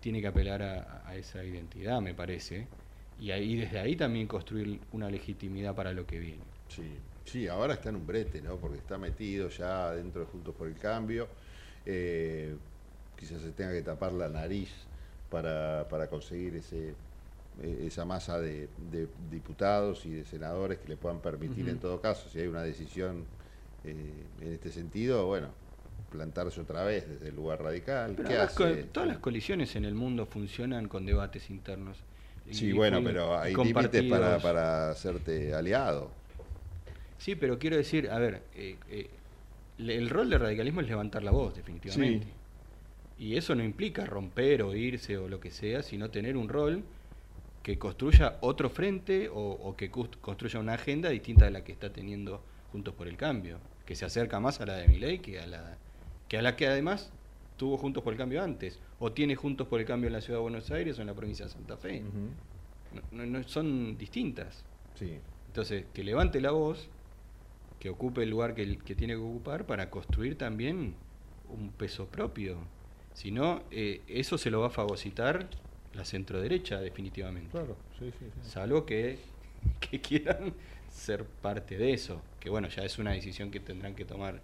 Speaker 10: tiene que apelar a, a esa identidad, me parece, y ahí desde ahí también construir una legitimidad para lo que viene.
Speaker 7: Sí, sí, ahora está en un brete, ¿no? Porque está metido ya dentro de Juntos por el Cambio. Eh, quizás se tenga que tapar la nariz para, para conseguir ese eh, esa masa de, de diputados y de senadores que le puedan permitir, en todo caso, si hay una decisión eh, en este sentido, bueno, plantarse otra vez desde el lugar radical.
Speaker 10: Pero
Speaker 7: ¿Qué hace?
Speaker 10: todas las colisiones en el mundo funcionan con debates internos.
Speaker 7: Sí,
Speaker 10: Y
Speaker 7: bueno,
Speaker 10: con-
Speaker 7: pero hay límites para, para hacerte aliado.
Speaker 10: Sí, pero quiero decir, a ver, eh, eh, el rol del radicalismo es levantar la voz, definitivamente. Y eso no implica romper o irse o lo que sea, sino tener un rol que construya otro frente o, o que construya una agenda distinta de la que está teniendo Juntos por el Cambio, que se acerca más a la de Milei que a la que a la que además tuvo Juntos por el Cambio antes, o tiene Juntos por el Cambio en la ciudad de Buenos Aires o en la provincia de Santa Fe. No- son distintas.
Speaker 7: Sí.
Speaker 10: Entonces, que levante la voz, que ocupe el lugar que, que tiene que ocupar para construir también un peso propio. Si no, eh, eso se lo va a fagocitar la centroderecha definitivamente.
Speaker 7: Claro, sí, sí, sí.
Speaker 10: Salvo que, que quieran ser parte de eso, que bueno, ya es una decisión que tendrán que tomar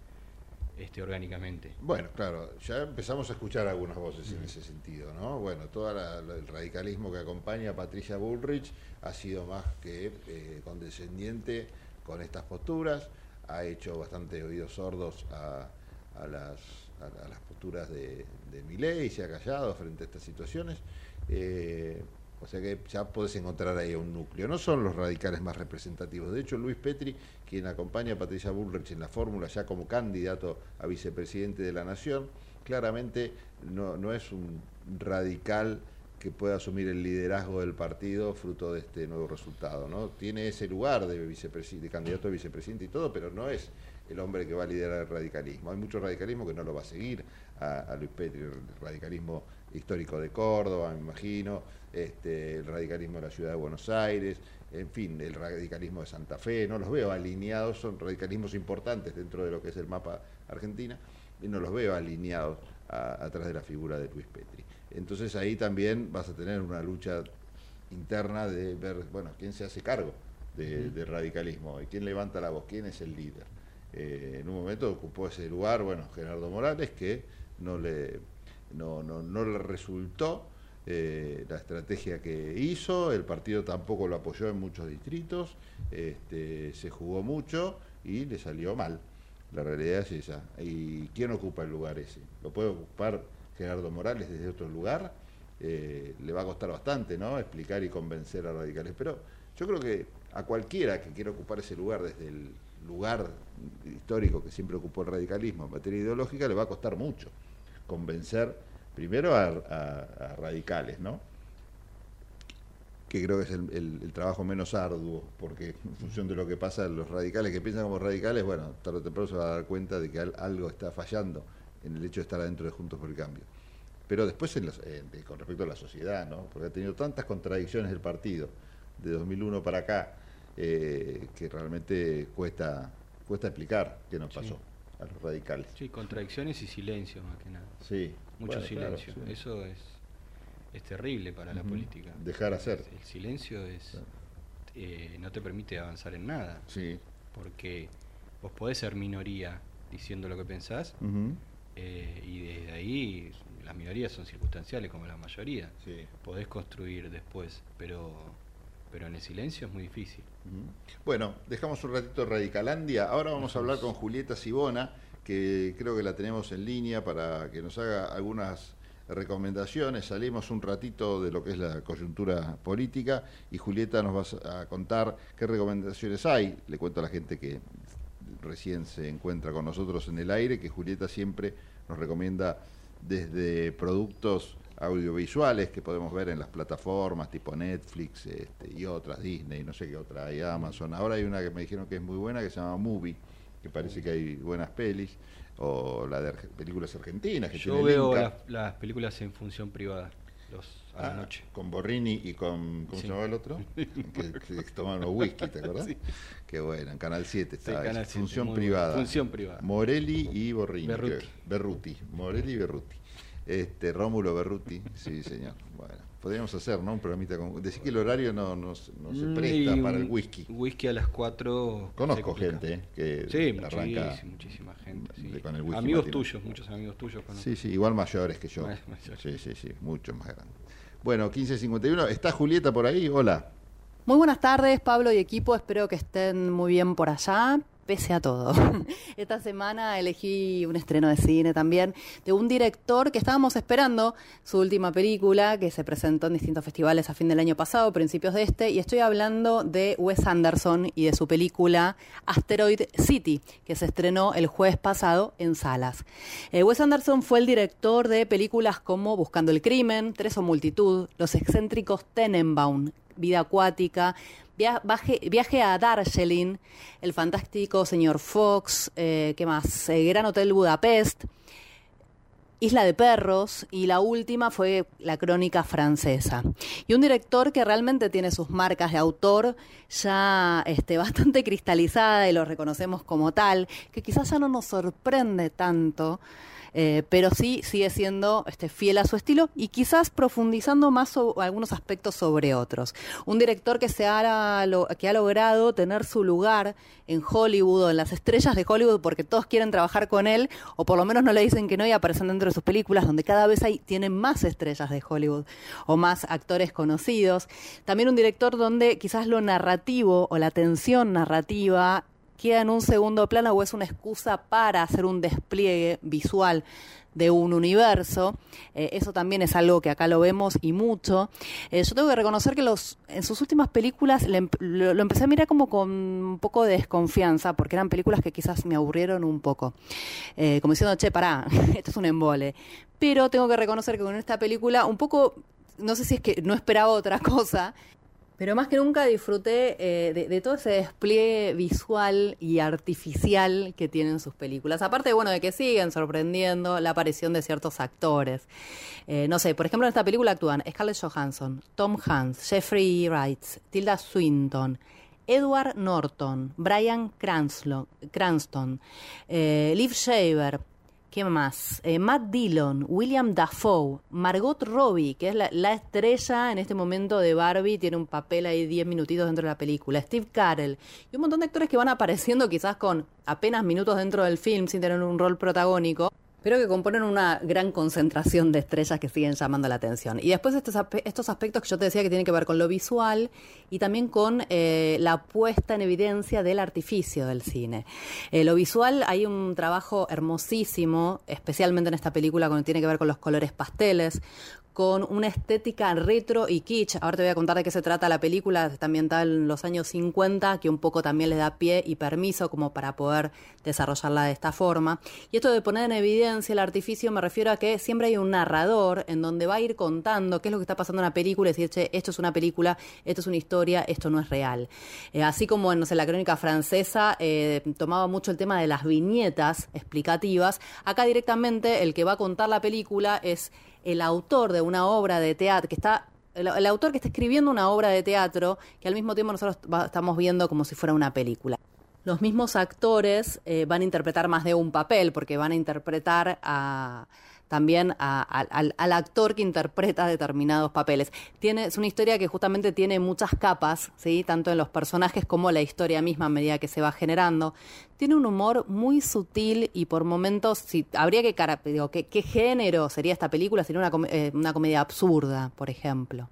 Speaker 10: este orgánicamente.
Speaker 7: Bueno, claro, ya empezamos a escuchar algunas voces en ese sentido, ¿no? Bueno, todo el radicalismo que acompaña a Patricia Bullrich ha sido más que eh, condescendiente con estas posturas, ha hecho bastante oídos sordos a, las, posturas de, de Milei, se ha callado frente a estas situaciones. eh, o sea que ya podés encontrar ahí un núcleo. No son los radicales más representativos. De hecho, Luis Petri, quien acompaña a Patricia Bullrich en la fórmula ya como candidato a vicepresidente de la Nación, claramente no, no es un radical que pueda asumir el liderazgo del partido fruto de este nuevo resultado. ¿no? Tiene ese lugar de, de candidato a vicepresidente y todo, pero no es el hombre que va a liderar el radicalismo. Hay mucho radicalismo que no lo va a seguir a, a Luis Petri, el radicalismo histórico de Córdoba, me imagino, este, el radicalismo de la ciudad de Buenos Aires, en fin, el radicalismo de Santa Fe, no los veo alineados, son radicalismos importantes dentro de lo que es el mapa Argentina, y no los veo alineados atrás de la figura de Luis Petri. Entonces ahí también vas a tener una lucha interna de ver, bueno, quién se hace cargo de- del radicalismo y quién levanta la voz, quién es el líder. Eh, en un momento ocupó ese lugar, bueno, Gerardo Morales, que no le, no, no, no le resultó eh, la estrategia que hizo, el partido tampoco lo apoyó en muchos distritos, este, se jugó mucho y le salió mal. La realidad es esa. ¿Y quién ocupa el lugar ese? ¿Lo puede ocupar Gerardo Morales desde otro lugar? Eh, le va a costar bastante, ¿no? Explicar y convencer a radicales. Pero yo creo que a cualquiera que quiera ocupar ese lugar desde el lugar histórico que siempre ocupó el radicalismo en materia ideológica, le va a costar mucho convencer primero a, a- radicales, ¿no? que creo que es el, el- trabajo menos arduo, porque en función de lo que pasa, los radicales que piensan como radicales, bueno, tarde o temprano se va a dar cuenta de que al- algo está fallando en el hecho de estar adentro de Juntos por el Cambio. Pero después, en los- eh, de- con respecto a la sociedad, ¿no? porque ha tenido tantas contradicciones el partido de 2001 para acá, eh, que realmente cuesta, cuesta explicar qué nos
Speaker 10: Sí.
Speaker 7: pasó a los radicales.
Speaker 10: Sí, contradicciones y silencio más que nada.
Speaker 7: Sí,
Speaker 10: Mucho
Speaker 7: bueno, claro,
Speaker 10: silencio.
Speaker 7: sí.
Speaker 10: Eso es, es terrible para la política.
Speaker 7: Dejar hacer.
Speaker 10: El silencio es eh, no te permite avanzar en nada.
Speaker 7: Sí.
Speaker 10: Porque vos podés ser minoría diciendo lo que pensás
Speaker 7: Ujú.
Speaker 10: Eh, y desde ahí las minorías son circunstanciales como la mayoría.
Speaker 7: Sí.
Speaker 10: Podés construir después, pero, pero en el silencio es muy difícil.
Speaker 7: Bueno, dejamos un ratito Radicalandia. Ahora vamos a hablar con Julieta Sibona, que creo que la tenemos en línea para que nos haga algunas recomendaciones. Salimos un ratito de lo que es la coyuntura política y Julieta nos va a contar qué recomendaciones hay. Le cuento a la gente que recién se encuentra con nosotros en el aire que Julieta siempre nos recomienda desde productos audiovisuales que podemos ver en las plataformas tipo Netflix este, y otras, Disney, no sé qué otra, hay Amazon. Ahora hay una que me dijeron que es muy buena que se llama Movie, que parece que hay buenas pelis, o la de arge- películas argentinas que
Speaker 10: Yo
Speaker 7: tiene
Speaker 10: veo las, las películas en función privada. los a la
Speaker 7: Ah,
Speaker 10: noche.
Speaker 7: Con Borrini y con. ¿Cómo
Speaker 10: Sí.
Speaker 7: se llamaba el otro? que, que tomaban los whisky, ¿te acordás?
Speaker 10: Sí.
Speaker 7: Qué bueno, en Canal 7 estaba.
Speaker 10: Canal
Speaker 7: eso.
Speaker 10: 7,
Speaker 7: función privada.
Speaker 10: Función privada.
Speaker 7: Morelli y Borrini.
Speaker 10: Berruti.
Speaker 7: Morelli y Berruti. Este, Rómulo Berruti, sí, señor. Bueno, podríamos hacer, ¿no? Un programita con. Decir que el horario no, no, se- no se
Speaker 10: Mm,
Speaker 7: presta para el whisky.
Speaker 10: Whisky a las 4.
Speaker 7: Conozco gente eh, que
Speaker 10: Sí,
Speaker 7: arranca
Speaker 10: muchísima, muchísima gente. sí.
Speaker 7: de- con el whisky
Speaker 10: amigos tuyos, muchos amigos tuyos. conozco.
Speaker 7: Sí, sí, igual mayores que yo.
Speaker 10: Mayores.
Speaker 7: Sí, sí, sí, mucho más grandes. Bueno, 1551. ¿Está Julieta por ahí? Hola.
Speaker 15: Muy buenas tardes, Pablo y equipo. Espero que estén muy bien por allá, pese a todo. Esta semana elegí un estreno de cine también de un director que estábamos esperando su última película, que se presentó en distintos festivales a fin del año pasado, principios de este, y estoy hablando de Wes Anderson y de su película Asteroid City, que se estrenó el jueves pasado en salas. Eh, Wes Anderson fue el director de películas como Buscando el Crimen, Tres o Multitud, Los excéntricos Tenenbaum, Vida Acuática, Via- Viaje, Viaje a Darjeeling, El Fantástico Señor Fox, eh, ¿qué más? Eh, Gran Hotel Budapest, Isla de Perros y la última fue La Crónica Francesa. Y un director que realmente tiene sus marcas de autor ya este, bastante cristalizada y lo reconocemos como tal, que quizás ya no nos sorprende tanto. Eh, pero sí sigue siendo este, fiel a su estilo y quizás profundizando más algunos aspectos sobre otros. Un director que, se ha, que ha logrado tener su lugar en Hollywood o en las estrellas de Hollywood porque todos quieren trabajar con él o por lo menos no le dicen que no y aparecen dentro de sus películas donde cada vez hay, tienen más estrellas de Hollywood o más actores conocidos. También un director donde quizás lo narrativo o la tensión narrativa queda en un segundo plano o es una excusa para hacer un despliegue visual de un universo. Eh, eso también es algo que acá lo vemos y mucho. Eh, yo tengo que reconocer que los, en sus últimas películas le lo, lo empecé a mirar como con un poco de desconfianza, porque eran películas que quizás me aburrieron un poco. Eh, como diciendo, che, pará, esto es un embole. Pero tengo que reconocer que con esta película un poco, no sé si es que no esperaba otra cosa, pero más que nunca disfruté eh, de, todo ese despliegue visual y artificial que tienen sus películas. Aparte, bueno, de que siguen sorprendiendo la aparición de ciertos actores. Eh, no sé, por ejemplo, en esta película actúan Scarlett Johansson, Tom Hanks, Jeffrey Wright, Tilda Swinton, Edward Norton, Brian Cranston, eh, Liv Shaver, ¿Qué más? Eh, Matt Dillon, William Dafoe, Margot Robbie, que es la, la estrella en este momento de Barbie, tiene un papel ahí 10 minutitos dentro de la película. Steve Carell y un montón de actores que van apareciendo quizás con apenas minutos dentro del film sin tener un rol protagónico. Pero que componen una gran concentración de estrellas que siguen llamando la atención. Y después estos, estos aspectos que yo te decía que tienen que ver con lo visual y también con eh, la puesta en evidencia del artificio del cine. Eh, lo visual, hay un trabajo hermosísimo, especialmente en esta película, con tiene que ver con los colores pasteles, con una estética retro y kitsch. Ahora te voy a contar de qué se trata la película, está ambientada en los años 50, que un poco también le da pie y permiso como para poder desarrollarla de esta forma. Y esto de poner en evidencia el artificio me refiero a que siempre hay un narrador en donde va a ir contando qué es lo que está pasando en la película y decir, che, esto es una película, esto es una historia, esto no es real. Eh, así como en la crónica francesa eh, tomaba mucho el tema de las viñetas explicativas, acá directamente el que va a contar la película es el autor de una obra de teatro, que está el, autor que está escribiendo una obra de teatro que al mismo tiempo nosotros estamos viendo como si fuera una película. Los mismos actores eh, van a interpretar más de un papel, porque van a interpretar a, también a- al, actor que interpreta determinados papeles. Tiene, es una historia que justamente tiene muchas capas, ¿sí? tanto en los personajes como la historia misma a medida que se va generando. Tiene un humor muy sutil y por momentos, si habría que, digo, ¿qué, qué género sería esta película? Sería una, eh, una comedia absurda, por ejemplo.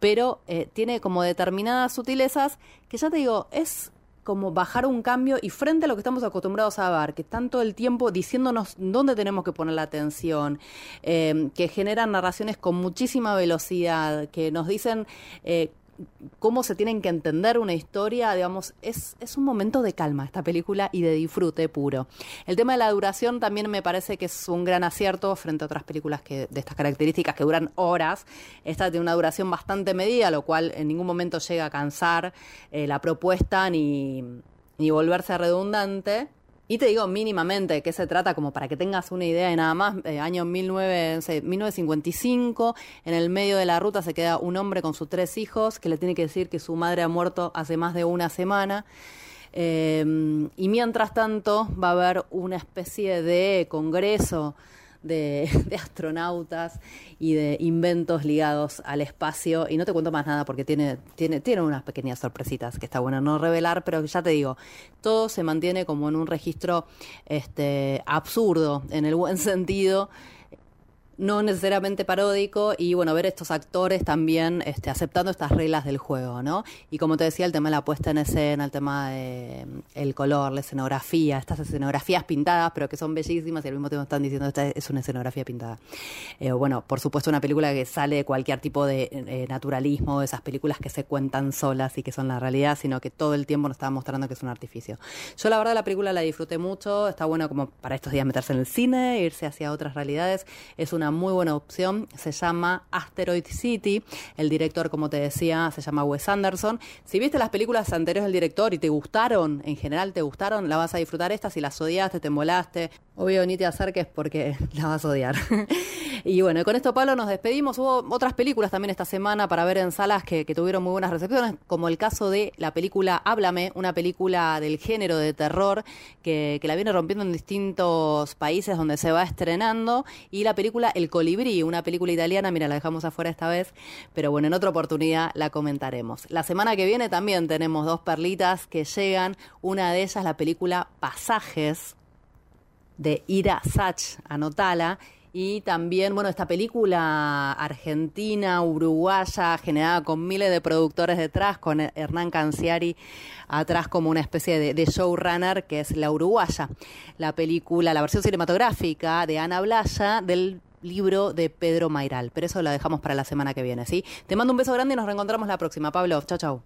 Speaker 15: Pero eh, tiene como determinadas sutilezas que ya te digo, es como bajar un cambio y frente a lo que estamos acostumbrados a ver, que están todo el tiempo diciéndonos dónde tenemos que poner la atención, eh, que generan narraciones con muchísima velocidad, que nos dicen eh, cómo se tienen que entender una historia, digamos, es, es un momento de calma esta película y de disfrute puro. El tema de la duración también me parece que es un gran acierto frente a otras películas que, de estas características que duran horas. Esta tiene una duración bastante medida, lo cual en ningún momento llega a cansar eh, la propuesta ni, ni volverse redundante. Y te digo mínimamente de qué se trata, como para que tengas una idea de nada más. Eh, año 19, no sé, 1955, en el medio de la ruta se queda un hombre con sus tres hijos que le tiene que decir que su madre ha muerto hace más de una semana. Eh, y mientras tanto va a haber una especie de congreso de, de astronautas y de inventos ligados al espacio. Y no te cuento más nada porque tiene, tiene, tiene unas pequeñas sorpresitas que está bueno no revelar, pero ya te digo, todo se mantiene como en un registro este, absurdo, en el buen sentido no necesariamente paródico y bueno, ver estos actores también este, aceptando estas reglas del juego, ¿no? Y como te decía, el tema de la puesta en escena, el tema de mm, el color, la escenografía, estas escenografías pintadas, pero que son bellísimas y al mismo tiempo están diciendo esta es una escenografía pintada. Eh, bueno, por supuesto una película que sale de cualquier tipo de eh, naturalismo, de esas películas que se cuentan solas y que son la realidad, sino que todo el tiempo nos está mostrando que es un artificio. Yo la verdad la película la disfruté mucho, está bueno como para estos días meterse en el cine, irse hacia otras realidades, es una muy buena opción, se llama Asteroid City, el director como te decía se llama Wes Anderson. Si viste las películas anteriores del director y te gustaron, en general te gustaron, la vas a disfrutar esta, si las odiaste, te molaste, obvio ni te acerques porque la vas a odiar. y bueno, con esto Pablo nos despedimos, hubo otras películas también esta semana para ver en salas que, tuvieron muy buenas recepciones, como el caso de la película Háblame, una película del género de terror que la viene rompiendo en distintos países donde se va estrenando, y la película El Colibrí, una película italiana, mira, la dejamos afuera esta vez, pero bueno, en otra oportunidad la comentaremos. La semana que viene también tenemos dos perlitas que llegan, una de ellas la película Pasajes de Ira Sach, anotala, y también, bueno, esta película argentina, uruguaya, generada con miles de productores detrás, con Hernán Canciari atrás como una especie de, de showrunner, que es La Uruguaya. La película, la versión cinematográfica de Ana Blaya, del libro de Pedro Mairal. Pero eso lo dejamos para la semana que viene, ¿sí? Te mando un beso grande y nos reencontramos la próxima. Pablo, chao, chao.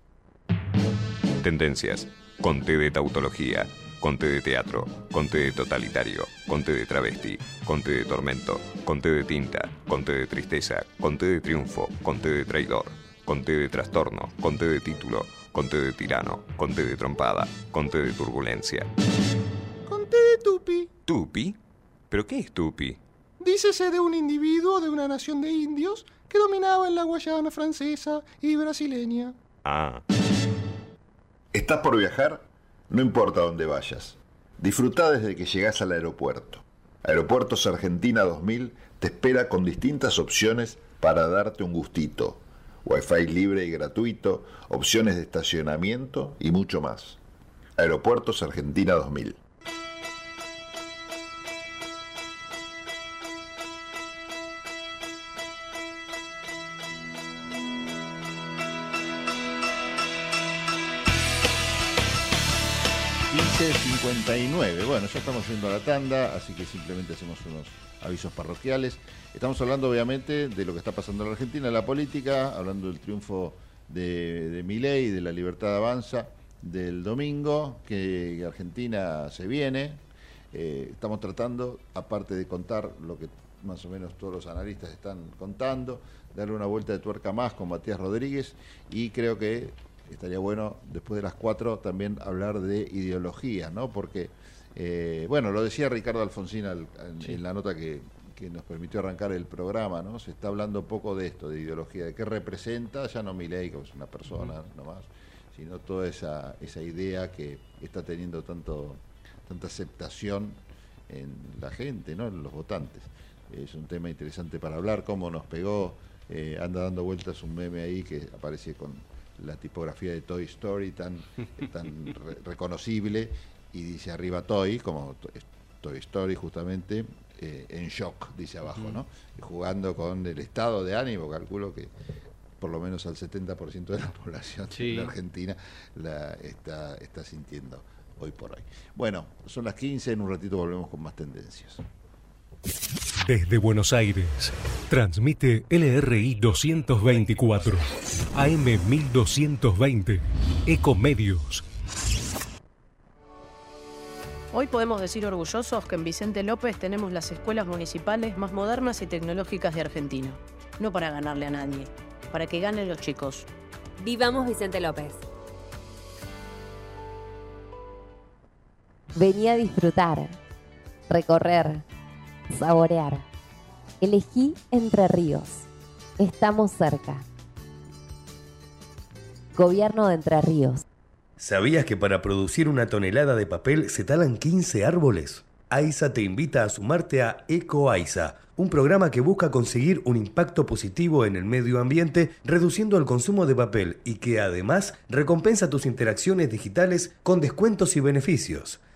Speaker 1: Tendencias. Conté de tautología. Conté de teatro. Conté de totalitario. Conté de travesti. Conté de tormento. Conté de tinta. Conté de tristeza. Conté de triunfo. Conté de traidor. Conté de trastorno. Conté de título. Conté de tirano. Conté de trompada. Conté de turbulencia.
Speaker 16: Conté de Tupi.
Speaker 1: ¿Tupi? ¿Pero qué es Tupi?
Speaker 16: Dícese de un individuo de una nación de indios que dominaba en la Guayana francesa y brasileña.
Speaker 1: Ah.
Speaker 3: ¿Estás por viajar? No importa dónde vayas. Disfruta desde que llegas al aeropuerto. Aeropuertos Argentina 2000 te espera con distintas opciones para darte un gustito. Wi-Fi libre y gratuito, opciones de estacionamiento y mucho más. Aeropuertos Argentina 2000.
Speaker 7: 59. Bueno, ya estamos yendo a la tanda, así que simplemente hacemos unos avisos parroquiales. Estamos hablando obviamente de lo que está pasando en la Argentina, en la política, hablando del triunfo de, de Milei, de la libertad avanza del domingo, que Argentina se viene. Eh, estamos tratando, aparte de contar lo que más o menos todos los analistas están contando, darle una vuelta de tuerca más con Matías Rodríguez y creo que estaría bueno después de las cuatro también hablar de ideología, ¿no? Porque, eh, bueno, lo decía Ricardo Alfonsín al- en, en la nota que, que nos permitió arrancar el programa, ¿no? Se está hablando poco de esto, de ideología, de qué representa, ya no Milei como es una persona nomás, sino toda esa, esa idea que está teniendo tanto tanta aceptación en la gente, ¿no? en los votantes. Es un tema interesante para hablar, cómo nos pegó, eh, anda dando vueltas un meme ahí que aparece con la tipografía de Toy Story tan, tan re- reconocible y dice arriba Toy, como Toy Story justamente, eh, en shock, dice abajo, ¿no? Jugando con el estado de ánimo, calculo que por lo menos al 70% de la población
Speaker 10: Sí.
Speaker 7: de la Argentina la está, está sintiendo hoy por hoy. Bueno, son las 15, en un ratito volvemos con más tendencias.
Speaker 11: Desde Buenos Aires, transmite LRI 224, AM 1220, Ecomedios.
Speaker 17: Hoy podemos decir orgullosos que en Vicente López tenemos las escuelas municipales más modernas y tecnológicas de Argentina. No para ganarle a nadie, para que ganen los chicos.
Speaker 13: Vivamos Vicente López. Vení a disfrutar, recorrer, saborear. Elegí Entre Ríos. Estamos cerca. Gobierno de Entre Ríos.
Speaker 12: ¿Sabías que para producir una tonelada de papel se talan 15 árboles? AISA te invita a sumarte a Eco AISA, un programa que busca conseguir un impacto positivo en el medio ambiente reduciendo el consumo de papel y que además recompensa tus interacciones digitales con descuentos y beneficios.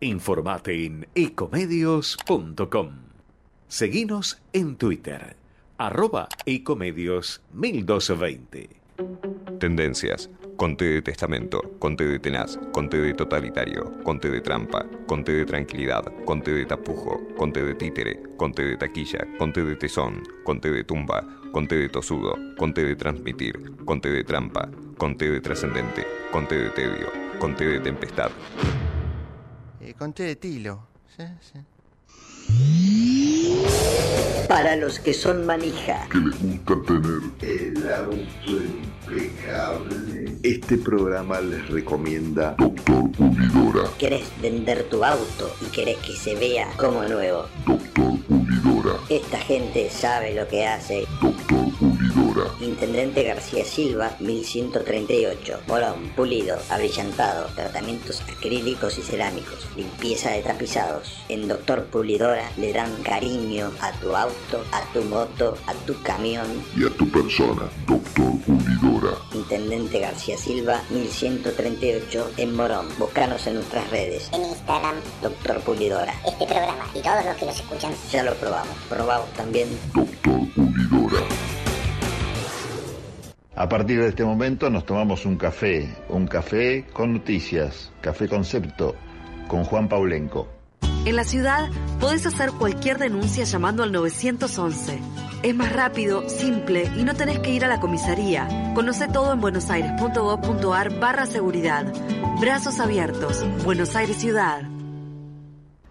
Speaker 14: Informate en ecomedios.com. Seguinos en Twitter, arroba ecomedios 1220.
Speaker 1: Tendencias. Conté de testamento, conté de tenaz, conté de totalitario, conté de trampa, conté de tranquilidad, conté de tapujo, conté de títere, conté de taquilla, conté de tesón, conté de tumba, conté de tosudo, conté de transmitir, conté de trampa, conté de trascendente, conté de tedio, conté de tempestad.
Speaker 18: Eh, conté de tilo. Sí, sí.
Speaker 2: Para los que son manija.
Speaker 4: Que les gusta tener el auto impecable.
Speaker 3: Este programa les recomienda Doctor Pulidora.
Speaker 2: ¿Querés vender tu auto y querés que se vea como nuevo?
Speaker 3: Doctor Pulidora.
Speaker 2: Esta gente sabe lo que hace.
Speaker 3: Doctor Pulidora.
Speaker 2: Intendente García Silva, 1138. Morón, pulido, abrillantado, tratamientos acrílicos y cerámicos, limpieza de tapizados. En Doctor Pulidora le dan cariño a tu auto, a tu moto, a tu camión.
Speaker 3: Y a tu persona, Doctor Pulidora.
Speaker 2: Intendente García Silva, 1138 en Morón. Búscanos en nuestras redes.
Speaker 5: En Instagram,
Speaker 2: Doctor Pulidora.
Speaker 5: este programa y todos los que los escuchan.
Speaker 2: Ya lo probamos. Probamos también.
Speaker 3: A partir de este momento nos tomamos un café, un café con noticias, café concepto, con Juan Paulenco.
Speaker 19: En la ciudad podés hacer cualquier denuncia llamando al 911. Es más rápido, simple y no tenés que ir a la comisaría. Conoce todo en buenosaires.gov.ar barra seguridad. Brazos abiertos. Buenos Aires Ciudad.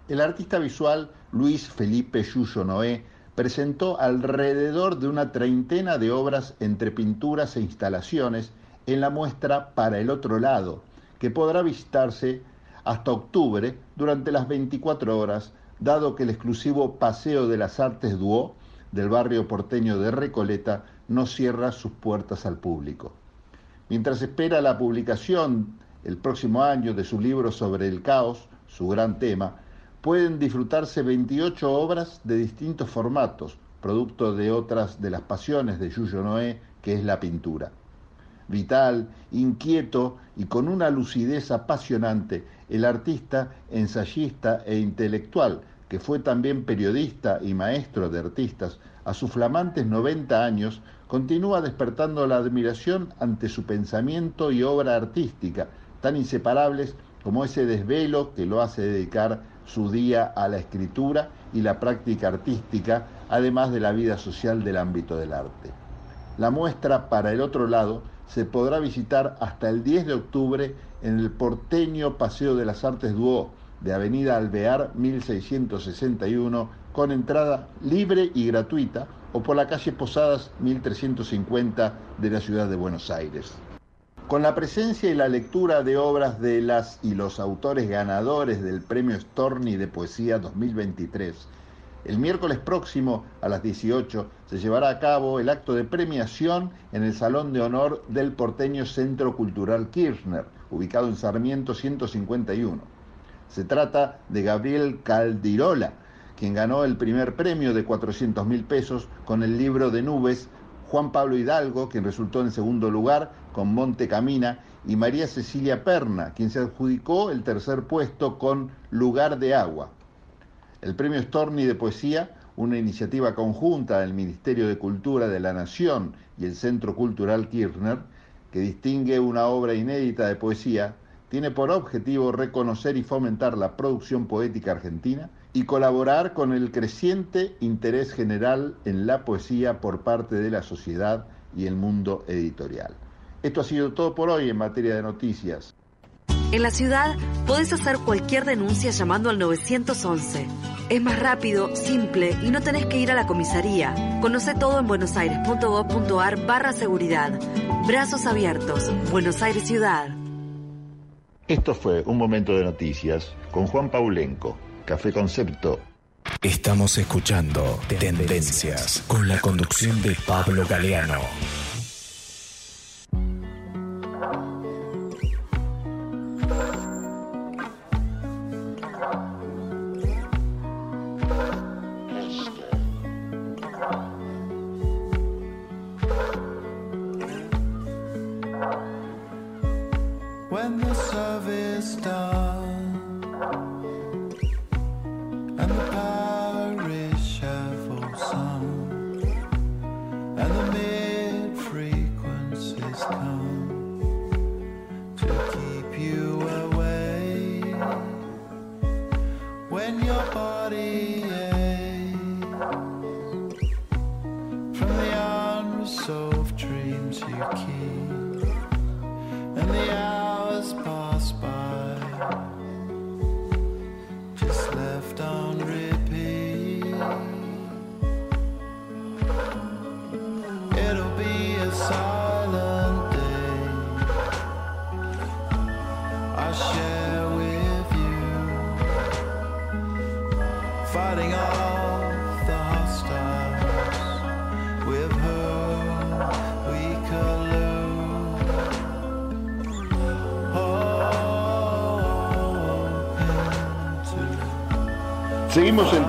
Speaker 7: El artista visual Luis Felipe Yuyo Noé presentó alrededor de una treintena de obras entre pinturas e instalaciones en la muestra Para el otro lado, que podrá visitarse hasta octubre durante las 24 horas, dado que el exclusivo Paseo de las Artes Duo del barrio porteño de Recoleta no cierra sus puertas al público. Mientras espera la publicación el próximo año de su libro sobre el caos, su gran tema, pueden disfrutarse 28 obras de distintos formatos, producto de otras de las pasiones de Yuyo Noé, que es la pintura. Vital, inquieto y con una lucidez apasionante, el artista, ensayista e intelectual, que fue también periodista y maestro de artistas, a sus flamantes 90 años, continúa despertando la admiración ante su pensamiento y obra artística, tan inseparables como ese desvelo que lo hace dedicar su día a la escritura y la práctica artística, además de la vida social del ámbito del arte. La muestra para el otro lado se podrá visitar hasta el 10 de octubre en el porteño Paseo de las Artes Duo de Avenida Alvear 1661 con entrada libre y gratuita o por la calle Posadas 1350 de la ciudad de Buenos Aires. Con la presencia y la lectura de obras de las y los autores ganadores del Premio Storni de Poesía 2023, el miércoles próximo a las 18 se llevará a cabo el acto de premiación en el Salón de Honor del porteño Centro Cultural Kirchner, ubicado en Sarmiento 151. Se trata de Gabriel Caldirola, quien ganó el primer premio de 400 mil pesos con el libro de nubes, Juan Pablo Hidalgo, quien resultó en segundo lugar con Monte Camina, y María Cecilia Perna, quien se adjudicó el tercer puesto con Lugar de Agua. El premio Storni de Poesía, una iniciativa conjunta del Ministerio de Cultura de la Nación y el Centro Cultural Kirchner, que distingue una obra inédita de poesía, tiene por objetivo reconocer y fomentar la producción poética argentina y colaborar con el creciente interés general en la poesía por parte de la sociedad y el mundo editorial. Esto ha sido todo por hoy en materia de noticias.
Speaker 19: En la ciudad podés hacer cualquier denuncia llamando al 911. Es más rápido, simple y no tenés que ir a la comisaría. Conoce todo en buenosaires.gov.ar barra seguridad. Brazos abiertos. Buenos Aires Ciudad.
Speaker 7: Esto fue un momento de noticias con Juan Paulenco, Café Concepto.
Speaker 18: Estamos escuchando Tendencias con la conducción de Pablo Galeano.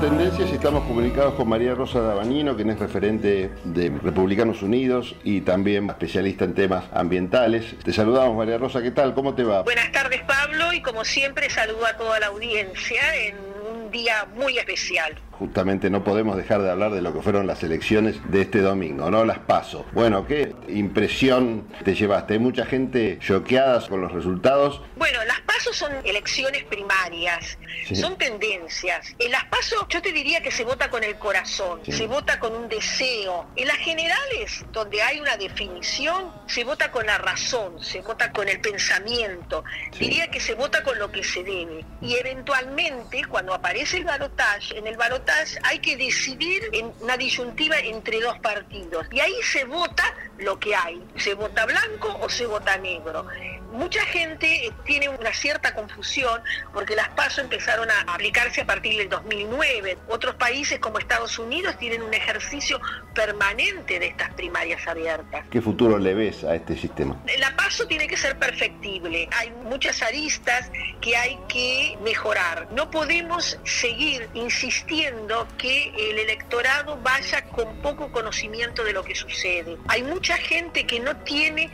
Speaker 7: Tendencias y estamos comunicados con María Rosa Dabanino, quien es referente de Republicanos Unidos y también especialista en temas ambientales. Te saludamos, María Rosa, ¿qué tal? ¿Cómo te va?
Speaker 20: Buenas tardes, Pablo, y como siempre saludo a toda la audiencia en un día muy especial.
Speaker 7: Justamente no podemos dejar de hablar de lo que fueron las elecciones de este domingo, ¿no? Las paso. Bueno, ¿qué impresión te llevaste? Hay mucha gente choqueada con los resultados.
Speaker 20: Bueno, las pasos son elecciones primarias,
Speaker 7: Sí.
Speaker 20: son tendencias. En las pasos yo te diría que se vota con el corazón,
Speaker 7: Sí.
Speaker 20: se vota con un deseo. En las generales, donde hay una definición, se vota con la razón, se vota con el pensamiento. Diría que se vota con lo que se debe. Y eventualmente, cuando aparece el balotaje, en el balotaje hay que decidir en una disyuntiva entre dos partidos. Y ahí se vota lo que hay. Se vota blanco o se vota negro. Mucha gente tiene una cierta confusión porque las PASO empezaron a aplicarse a partir del 2009. Otros países como Estados Unidos tienen un ejercicio permanente de estas primarias abiertas.
Speaker 7: ¿Qué futuro le ves a este sistema?
Speaker 20: La paso tiene que ser perfectible. Hay muchas aristas que hay que mejorar. No podemos seguir insistiendo que el electorado vaya con poco conocimiento de lo que sucede. Hay mucha gente que no tiene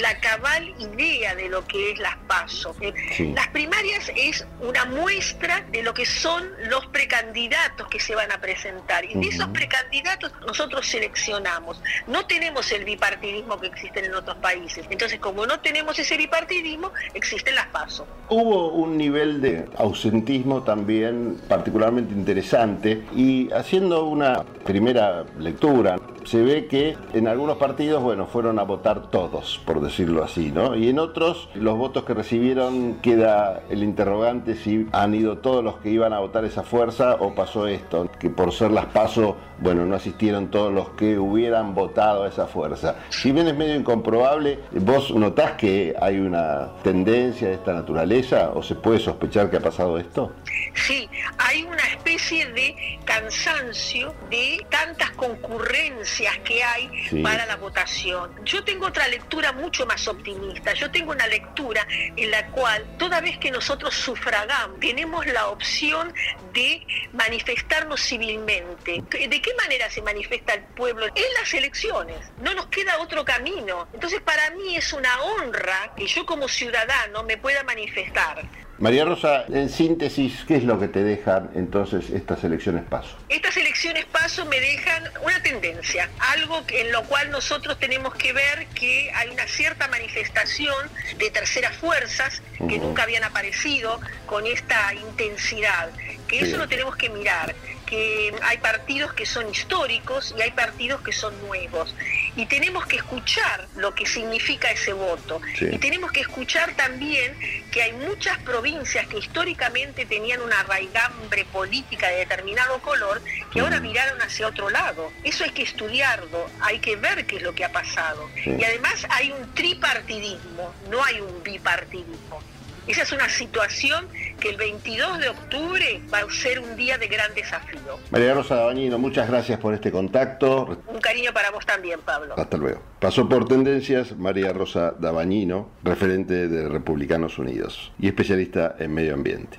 Speaker 20: la cabal idea de lo que es las paso.
Speaker 21: Sí.
Speaker 20: Las primarias es una muestra de lo que son los precandidatos que se van a presentar. Y de esos precandidatos nosotros seleccionamos. No tenemos el bipartidismo que existe en otros países. Entonces, como no tenemos ese bipartidismo, existen las pasos.
Speaker 7: Hubo un nivel de ausentismo también particularmente interesante y haciendo una primera lectura se ve que en algunos partidos, bueno, fueron a votar todos, por decirlo así, ¿no? Y en otros, los votos que recibieron queda el interrogante si han ido todos los que iban a votar esa fuerza o pasó esto, que por ser las paso, bueno, no asistieron todos los que hubieran votado a esa fuerza. Si bien es medio incomprobable, ¿vos notás que hay una tendencia de esta naturaleza o se puede sospechar que ha pasado esto?
Speaker 20: Sí, hay una especie de cansancio de tantas concurrencias que hay
Speaker 7: Sí.
Speaker 20: para la votación. Yo tengo otra lectura mucho más optimista. Yo tengo una lectura en la cual toda vez que nosotros sufragamos, tenemos la opción de manifestarnos civilmente. ¿De qué manera se manifiesta el pueblo? En las elecciones. No nos queda otro camino. Entonces para mí es una honra que yo como ciudadano me pueda manifestar.
Speaker 7: María Rosa, en síntesis, ¿qué es lo que te dejan entonces estas elecciones paso?
Speaker 20: Estas elecciones paso me dejan una tendencia, algo en lo cual nosotros tenemos que ver que hay una cierta manifestación de terceras fuerzas que nunca habían aparecido con esta intensidad, que que
Speaker 3: Sí.
Speaker 20: eso lo tenemos que mirar, que hay partidos que son históricos y hay partidos que son nuevos. Y tenemos que escuchar lo que significa ese voto.
Speaker 3: Sí.
Speaker 20: Y tenemos que escuchar también que hay muchas provincias que históricamente tenían una raigambre política de determinado color que ahora miraron hacia otro lado. Eso hay que estudiarlo, hay que ver qué es lo que ha pasado.
Speaker 3: Sí.
Speaker 20: Y además hay un tripartidismo, no hay un bipartidismo. Esa es una situación que el 22 de octubre va a ser un día de gran desafío.
Speaker 22: María Rosa Dabañino, muchas gracias por este contacto.
Speaker 20: Un cariño para vos también, Pablo.
Speaker 22: Hasta luego. Pasó por Tendencias María Rosa Dabañino, referente de Republicanos Unidos y especialista en medio ambiente.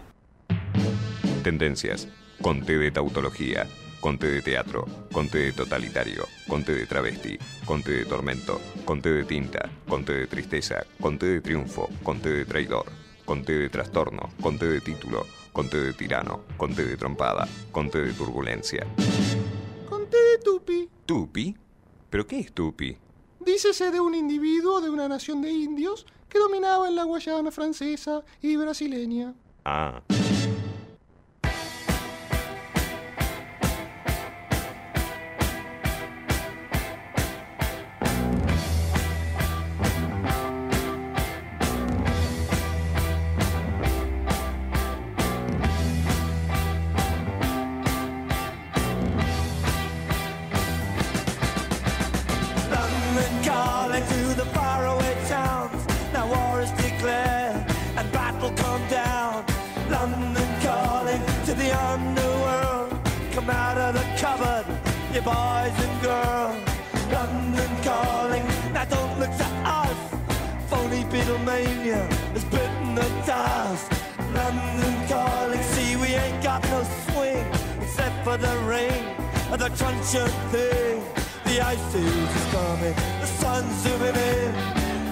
Speaker 1: Tendencias. Conté de tautología. Conté de teatro. Conté de totalitario. Conté de travesti. Conté de tormento. Conté de tinta. Conté de tristeza. Conté de triunfo. Conté de traidor. Conté de trastorno. Conté de título. Conté de tirano. Conté de trompada. Conté de turbulencia.
Speaker 16: Conté de Tupi.
Speaker 1: ¿Tupi? ¿Pero qué es Tupi?
Speaker 16: Dícese de un individuo de una nación de indios que dominaba en la Guayana francesa y brasileña.
Speaker 1: Ah.
Speaker 23: Come down. London calling to the underworld. Come out of the cupboard, you boys and girls. London calling, now don't look to us. Phony Beatlemania has bitten the dust. London calling, see we ain't got no swing except for the rain and the truncheon thing. The ice is coming, the sun's zooming in.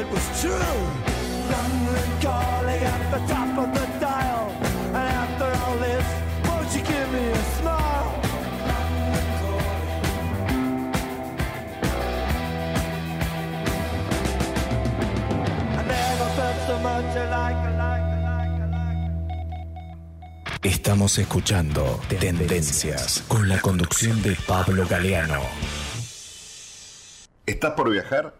Speaker 23: it was true. London calling at the top of the dial. And after all this, won't you give me a smile? I never felt so much alike, alike, alike.
Speaker 9: Estamos escuchando Tendencias con la conducción de Pablo Galeano.
Speaker 3: ¿Estás por viajar?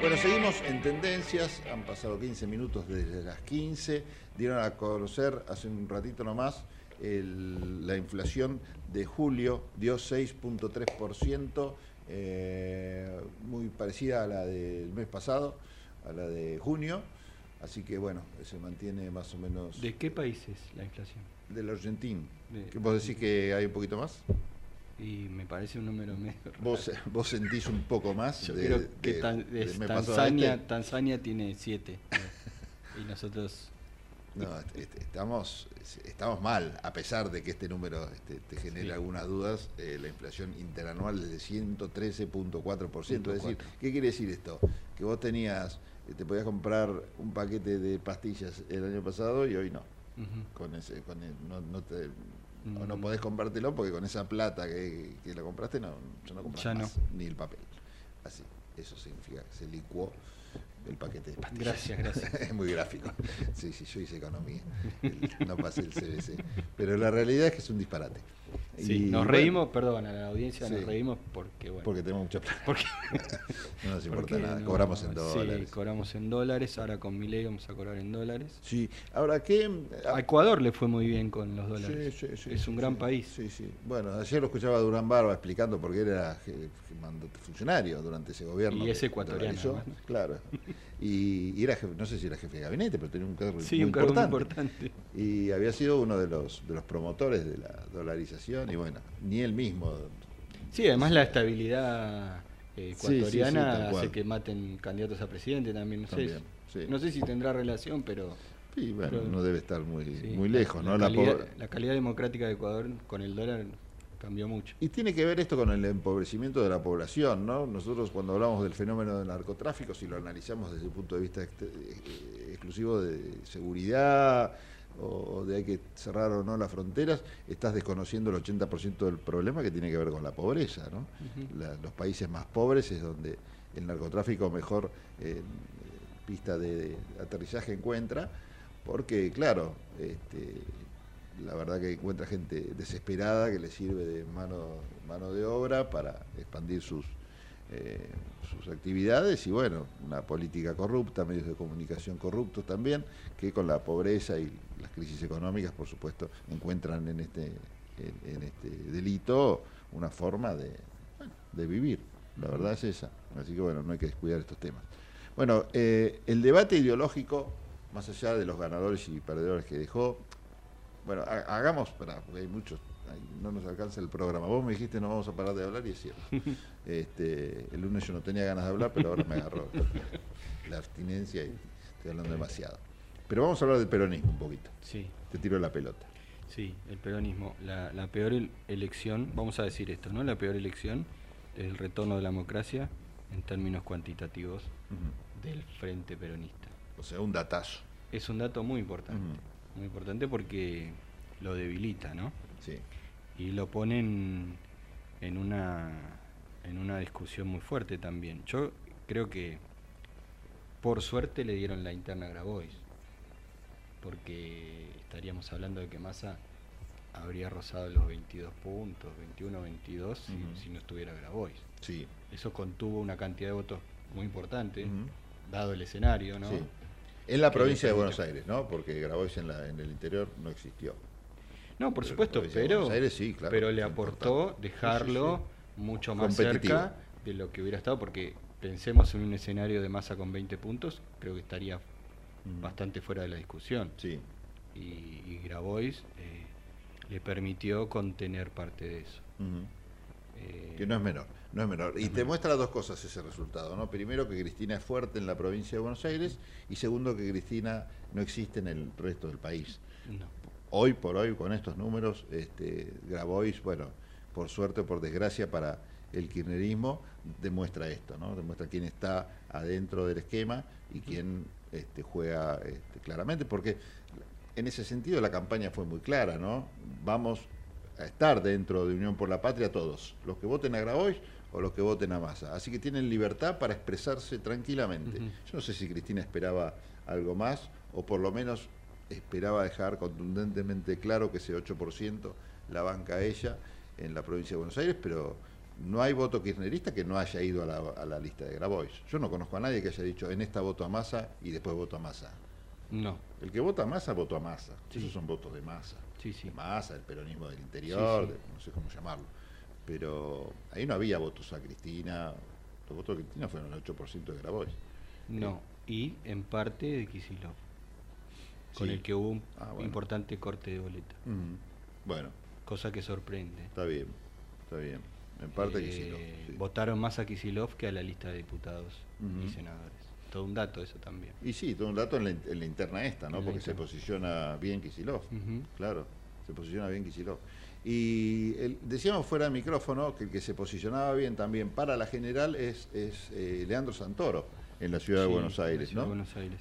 Speaker 7: Bueno, seguimos en tendencias, han pasado 15 minutos desde las 15, dieron a conocer hace un ratito nomás el- la inflación de julio dio 6.3%, eh, muy parecida a la del mes pasado, a la de junio, así que bueno, se mantiene más o menos
Speaker 10: ¿De qué país es la inflación?
Speaker 7: del Argentín.
Speaker 10: De-
Speaker 7: ¿Qué vos decís que hay un poquito más?
Speaker 10: Y me parece un número medio. raro.
Speaker 7: ¿Vos, vos sentís un poco más?
Speaker 10: Yo
Speaker 7: de-
Speaker 10: creo que
Speaker 7: de-
Speaker 10: Tan- Tanzania,
Speaker 7: este?
Speaker 10: Tanzania tiene 7. y nosotros.
Speaker 7: No, est- est- estamos, estamos mal, a pesar de que este número este, te genera
Speaker 10: Sí.
Speaker 7: algunas dudas, eh, la inflación interanual es de 113.4%. Es decir,
Speaker 10: 104.
Speaker 7: ¿qué quiere decir esto? Que vos tenías, eh, te podías comprar un paquete de pastillas el año pasado y hoy no. Con ese, con el- no, no te, o no
Speaker 10: Mm.
Speaker 7: podés comprártelo porque con esa plata que, que lo compraste no, ya no más, ni el papel. Así, eso significa que se licuó el paquete de pastillas.
Speaker 10: Gracias, gracias.
Speaker 7: es muy gráfico. Sí, sí, yo hice economía. El- no pasé el CBC. Pero la realidad es que es un disparate.
Speaker 10: Sí,
Speaker 7: Y,
Speaker 10: nos
Speaker 7: bueno,
Speaker 10: reímos, perdón, a la audiencia
Speaker 7: Sí.
Speaker 10: nos reímos porque, bueno.
Speaker 7: Porque tenemos mucha plata.
Speaker 10: Porque,
Speaker 7: No nos importa
Speaker 10: porque
Speaker 7: nada,
Speaker 10: no-
Speaker 7: cobramos en dólares.
Speaker 10: Sí, cobramos en dólares, ahora con mi ley vamos a cobrar en dólares.
Speaker 7: Sí, ahora que...
Speaker 10: A Ecuador le fue muy bien con los dólares.
Speaker 7: Sí,
Speaker 10: es un gran país.
Speaker 7: Sí, sí. Bueno, ayer lo escuchaba Durán Barba explicando por qué era funcionario durante ese gobierno.
Speaker 10: Y es ecuatoriano.
Speaker 7: Claro. Y, y era jefe- no sé si era jefe de gabinete, pero tenía un cargo
Speaker 10: Sí,
Speaker 7: muy
Speaker 10: un cargo muy
Speaker 7: importante.
Speaker 10: importante.
Speaker 7: Y había sido uno de los, de los promotores de la dolarización y bueno, ni él mismo.
Speaker 10: Sí, además la estabilidad eh,
Speaker 7: Sí, sí, sí,
Speaker 10: ecuatoriana hace que maten candidatos a presidente también. No,
Speaker 7: También,
Speaker 10: sé, no sé si tendrá relación, pero...
Speaker 7: Sí, bueno,
Speaker 10: pero-
Speaker 7: no debe estar muy, muy lejos,
Speaker 10: la
Speaker 7: ¿no? La
Speaker 10: calidad,
Speaker 7: pobre-
Speaker 10: la calidad democrática de Ecuador con el dólar cambió mucho.
Speaker 7: Y tiene que ver esto con el empobrecimiento de la población, ¿no? Nosotros cuando hablamos del fenómeno del narcotráfico, si lo analizamos desde el punto de vista eh, exclusivo de seguridad o de hay que cerrar o no las fronteras, estás desconociendo el 80% del problema que tiene que ver con la pobreza, ¿no? La- los países más pobres es donde el narcotráfico mejor eh, pista de, de aterrizaje encuentra, porque claro, este, la verdad que encuentra gente desesperada que le sirve de mano, mano de obra para expandir sus, eh, sus actividades y bueno, una política corrupta, medios de comunicación corruptos también, que con la pobreza y las crisis económicas, por supuesto, encuentran en este, en, en este delito una forma de, bueno, de vivir. La verdad es esa. Así que bueno, no hay que descuidar estos temas. Bueno, eh, el debate ideológico, más allá de los ganadores y perdedores que dejó, bueno, ha- hagamos, pará, porque hay muchos, hay- no nos alcanza el programa. Vos me dijiste no vamos a parar de hablar y es cierto. Este, el lunes yo no tenía ganas de hablar, pero ahora me agarró la abstinencia y estoy hablando demasiado. Pero vamos a hablar del peronismo un poquito.
Speaker 10: Sí.
Speaker 7: Te tiro la pelota.
Speaker 10: Sí, el peronismo. La, la peor el- elección, vamos a decir esto, ¿no? La peor elección es el retorno de la democracia en términos cuantitativos del Frente Peronista.
Speaker 7: O sea, un datazo.
Speaker 10: Es un dato muy importante. Muy importante porque lo debilita, ¿no?
Speaker 7: Sí.
Speaker 10: Y lo pone en, una, en una discusión muy fuerte también. Yo creo que por suerte le dieron la interna a Grabois. Porque estaríamos hablando de que Massa habría rozado los 22 puntos, 21, 22, si, si no estuviera Grabois.
Speaker 7: Sí.
Speaker 10: Eso contuvo una cantidad de votos muy importante, dado el escenario, ¿no?
Speaker 7: Sí. En la provincia de Buenos Aires, ¿no? Porque Grabois en, la, en el interior no existió.
Speaker 10: No, por
Speaker 7: Pero
Speaker 10: supuesto, pero,
Speaker 7: Buenos Aires sí, claro,
Speaker 10: pero le aportó
Speaker 7: importante.
Speaker 10: dejarlo
Speaker 7: Sí, sí,
Speaker 10: mucho más cerca de lo que hubiera estado, porque pensemos en un escenario de masa con 20 puntos, creo que estaría bastante fuera de la discusión.
Speaker 7: Sí.
Speaker 10: Y, y Grabois eh, le permitió contener parte de eso.
Speaker 7: Ujú.
Speaker 10: Eh,
Speaker 7: Que no es menor, no es menor. Y te muestra dos cosas ese resultado, ¿no? Primero que Cristina es fuerte en la provincia de Buenos Aires y segundo que Cristina no existe en el resto del país.
Speaker 10: No.
Speaker 7: Hoy por hoy, con estos números, este, Grabois, bueno, por suerte o por desgracia para el kirchnerismo, demuestra esto, ¿no? Demuestra quién está adentro del esquema y quién este, juega este, claramente, porque en ese sentido la campaña fue muy clara, ¿no? Vamos a estar dentro de Unión por la Patria todos, los que voten a Grabois o los que voten a Massa. Así que tienen libertad para expresarse tranquilamente. Yo no sé si Cristina esperaba algo más o por lo menos esperaba dejar contundentemente claro que ese 8% la banca ella en la provincia de Buenos Aires, pero no hay voto kirchnerista que no haya ido a la, a la lista de Grabois. Yo no conozco a nadie que haya dicho en esta voto a Massa y después voto a Massa.
Speaker 10: No.
Speaker 7: El que vota a Massa, votó a Massa.
Speaker 10: Sí.
Speaker 7: Esos son votos de Massa.
Speaker 10: Sí, sí.
Speaker 7: De Massa, del peronismo del interior,
Speaker 10: Sí, sí.
Speaker 7: de- no sé cómo llamarlo. Pero ahí no había votos a Cristina. Los votos de Cristina fueron el 8% de Grabois.
Speaker 10: No, y en parte de Kisilov, con el que hubo un
Speaker 7: Ah, bueno.
Speaker 10: importante corte de boleta.
Speaker 7: Bueno,
Speaker 10: Cosa que sorprende.
Speaker 7: está bien. Está bien. En parte
Speaker 10: Eh,
Speaker 7: Kicillof, sí.
Speaker 10: Votaron más a Kisilov que a la lista de diputados y senadores. Todo un dato eso también.
Speaker 7: Y sí, todo un dato en la, in- en la interna esta, ¿no?
Speaker 10: En
Speaker 7: Porque se posiciona bien Kisilov. Claro, se posiciona bien Kisilov. Y el- decíamos fuera de micrófono que el que se posicionaba bien también para la general es, es eh, Leandro Santoro en la ciudad de Buenos Aires, ¿no?
Speaker 10: de Buenos Aires.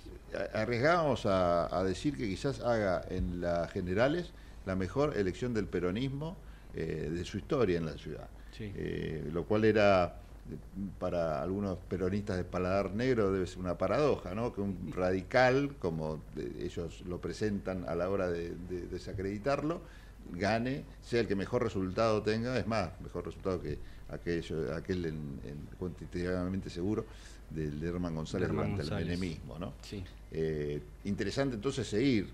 Speaker 7: Arriesgábamos a, a decir que quizás haga en las generales la mejor elección del peronismo eh, de su historia en la ciudad.
Speaker 10: Sí.
Speaker 7: Eh, lo cual era para algunos peronistas de paladar negro debe ser una paradoja, ¿no? Que un radical, como ellos lo presentan a la hora de, de desacreditarlo, gane, sea el que mejor resultado tenga, es más, mejor resultado que aquello, aquel en, en cuantitativamente seguro del de Herman González
Speaker 10: De Herman
Speaker 7: durante
Speaker 10: González.
Speaker 7: el menemismo, ¿no?
Speaker 10: Sí.
Speaker 7: Eh, interesante entonces seguir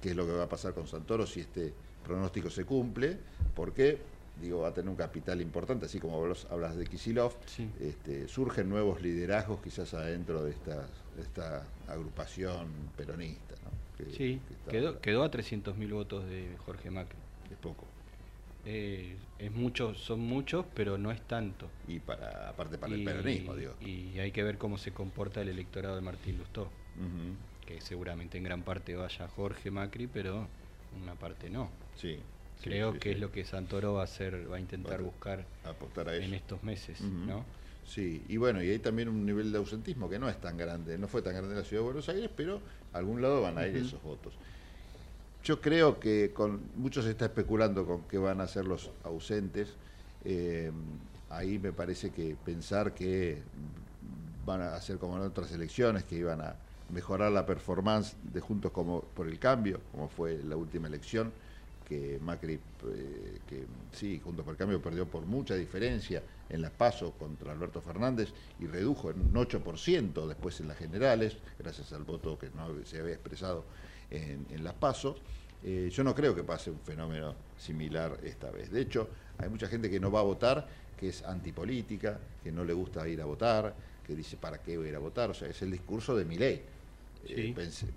Speaker 7: qué es lo que va a pasar con Santoro si este pronóstico se cumple, porque digo va a tener un capital importante, así como vos hablas de Kisilov, este, surgen nuevos liderazgos quizás adentro de esta, de esta agrupación peronista. ¿no? Que-
Speaker 10: Sí,
Speaker 7: que está-
Speaker 10: quedó, quedó a 300.000 votos de Jorge Macri.
Speaker 7: Es poco.
Speaker 10: Eh, es mucho, son muchos, pero no es tanto.
Speaker 7: Y para, aparte para el peronismo, digo.
Speaker 10: Y hay que ver cómo se comporta el electorado de Martín Lustó. Que seguramente en gran parte vaya Jorge Macri, pero una parte no.
Speaker 7: Sí.
Speaker 10: Creo
Speaker 7: sí,
Speaker 10: que es lo que Santoro va a hacer, va a intentar
Speaker 7: Va a
Speaker 10: buscar
Speaker 7: apostar a
Speaker 10: en estos meses. ¿no?
Speaker 7: Sí, y bueno, y hay también un nivel de ausentismo que no es tan grande, no fue tan grande en la ciudad de Buenos Aires, pero a algún lado van a ir esos votos. Yo creo que con muchos se está especulando con qué van a ser los ausentes. eh, ahí me parece que pensar que van a hacer como en otras elecciones, que iban a mejorar la performance de Juntos como por el Cambio, como fue la última elección, que Macri, eh, que sí, Juntos por Cambio perdió por mucha diferencia en las PASO contra Alberto Fernández y redujo en un 8% después en las generales, gracias al voto que no se había expresado en, las PASO. Eh, yo no creo que pase un fenómeno similar esta vez. De hecho, hay mucha gente que no va a votar, que es antipolítica, que no le gusta ir a votar, que dice, ¿para qué voy a ir a votar? O sea, es el discurso de mi ley.
Speaker 10: Sí.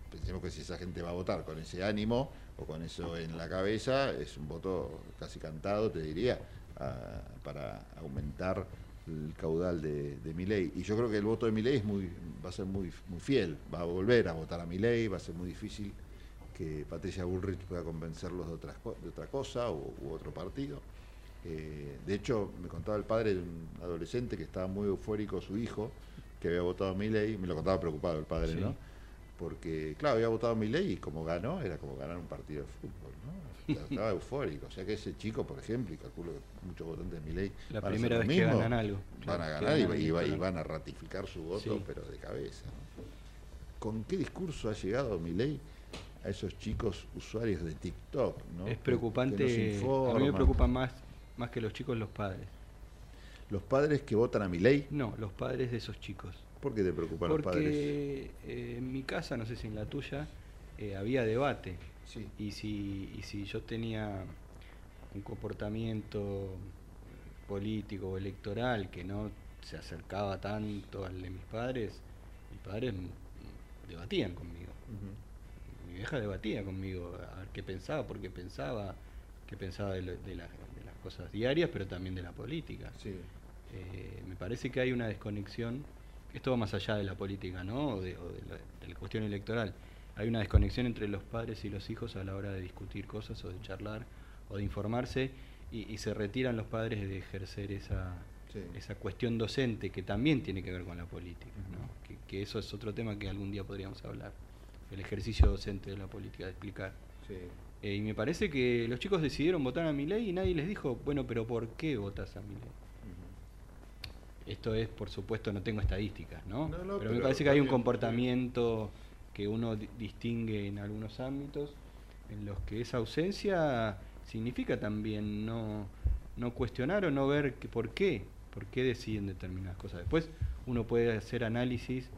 Speaker 7: pensemos que si esa gente va a votar con ese ánimo o con eso en la cabeza, es un voto casi cantado, te diría, a- para aumentar el caudal de, de Milei. Y yo creo que el voto de Milei es muy, va a ser muy, muy fiel, va a volver a votar a Milei, va a ser muy difícil que Patricia Bullrich pueda convencerlos de, otras de otra cosa o, u otro partido. Eh, de hecho, me contaba el padre de un adolescente que estaba muy eufórico su hijo, que había votado a Milei, me lo contaba preocupado el padre,
Speaker 10: Sí.
Speaker 7: ¿no? Porque, claro, había votado a Milei y como ganó, era como ganar un partido de fútbol, ¿no? Estaba eufórico. O sea que ese chico, por ejemplo, y calculo que muchos votantes de Milei
Speaker 10: La
Speaker 7: van a
Speaker 10: primera
Speaker 7: hacer lo
Speaker 10: vez que ganan algo.
Speaker 7: Van a ganar y, y y van a ratificar su voto,
Speaker 10: Sí.
Speaker 7: pero de cabeza. ¿no? ¿Con qué discurso ha llegado Milei a esos chicos usuarios de TikTok? ¿no?
Speaker 10: Es preocupante. a mí me preocupan más, más que los chicos los padres.
Speaker 7: ¿Los padres que votan a Milei?
Speaker 10: No, los padres de esos chicos.
Speaker 7: ¿Por qué te preocupan los padres?
Speaker 10: Porque eh, en mi casa, no sé si en la tuya, eh, había debate. Y, si, y si yo tenía un comportamiento político o electoral que no se acercaba tanto al de mis padres, mis padres debatían conmigo. Mi vieja debatía conmigo a ver qué pensaba, por qué pensaba, qué pensaba de, lo- de la- de las cosas diarias, pero también de la política. Eh, me parece que hay una desconexión, esto va más allá de la política, ¿no? O de, o de la, de la cuestión electoral. Hay una desconexión entre los padres y los hijos a la hora de discutir cosas o de charlar o de informarse y, y se retiran los padres de ejercer esa,
Speaker 7: Sí.
Speaker 10: esa cuestión docente que también tiene que ver con la política, ¿no? que, que eso es otro tema que algún día podríamos hablar, el ejercicio docente de la política, de explicar. Eh, y me parece que los chicos decidieron votar a mi ley y nadie les dijo, bueno, pero ¿por qué votas a mi ley? Esto es, por supuesto, no tengo estadísticas, ¿no?
Speaker 7: No, no,
Speaker 10: pero, me parece que hay un comportamiento que uno di- distingue en algunos ámbitos en los que esa ausencia significa también no, no cuestionar o no ver que, por qué, por qué deciden determinadas cosas. Después uno puede hacer análisis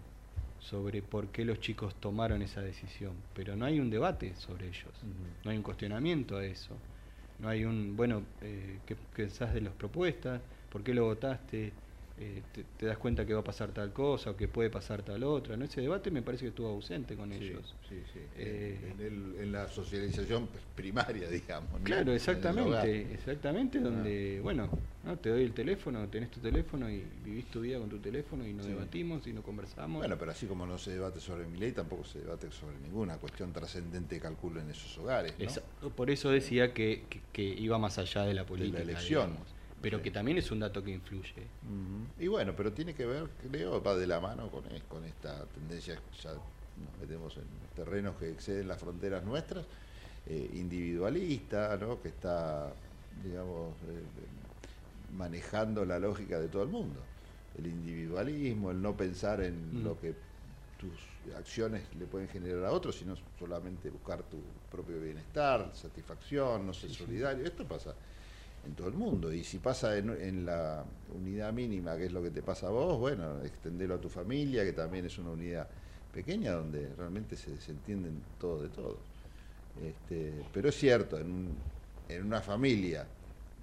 Speaker 10: sobre por qué los chicos tomaron esa decisión, pero no hay un debate sobre ellos, no hay un cuestionamiento a eso, no hay un, bueno, eh, ¿qué qué pensás de las propuestas? ¿Por qué lo votaste? Eh, te, te das cuenta que va a pasar tal cosa o que puede pasar tal otra? ¿no? Ese debate me parece que estuvo ausente con
Speaker 7: Sí,
Speaker 10: ellos.
Speaker 7: sí, sí.
Speaker 10: Eh,
Speaker 7: en, el- en la socialización primaria, digamos.
Speaker 10: Claro, exactamente, exactamente, donde, bueno, ¿no? te doy el teléfono, tenés tu teléfono y vivís tu vida con tu teléfono y no debatimos y no conversamos.
Speaker 7: Bueno, pero así como no se debate sobre mi ley, tampoco se debate sobre ninguna cuestión trascendente, calculo, en esos hogares. ¿no?
Speaker 10: Por eso decía que, que- que iba más allá de la política.
Speaker 7: elección.
Speaker 10: digamos, pero que también es un dato que influye.
Speaker 7: Y bueno, pero tiene que ver, creo, va de la mano con, es- con esta tendencia, ya nos metemos en terrenos que exceden las fronteras nuestras, eh, individualista, ¿no? que está, digamos, eh, manejando la lógica de todo el mundo. El individualismo, el no pensar en
Speaker 10: Mm.
Speaker 7: lo que tus acciones le pueden generar a otros, sino solamente buscar tu propio bienestar, satisfacción, no ser solidario. Esto pasa en todo el mundo. Y si pasa en, la unidad mínima, que es lo que te pasa a vos, bueno, extendelo a tu familia, que también es una unidad pequeña donde realmente se, se entienden todos de todos. Este, pero es cierto, en, en una familia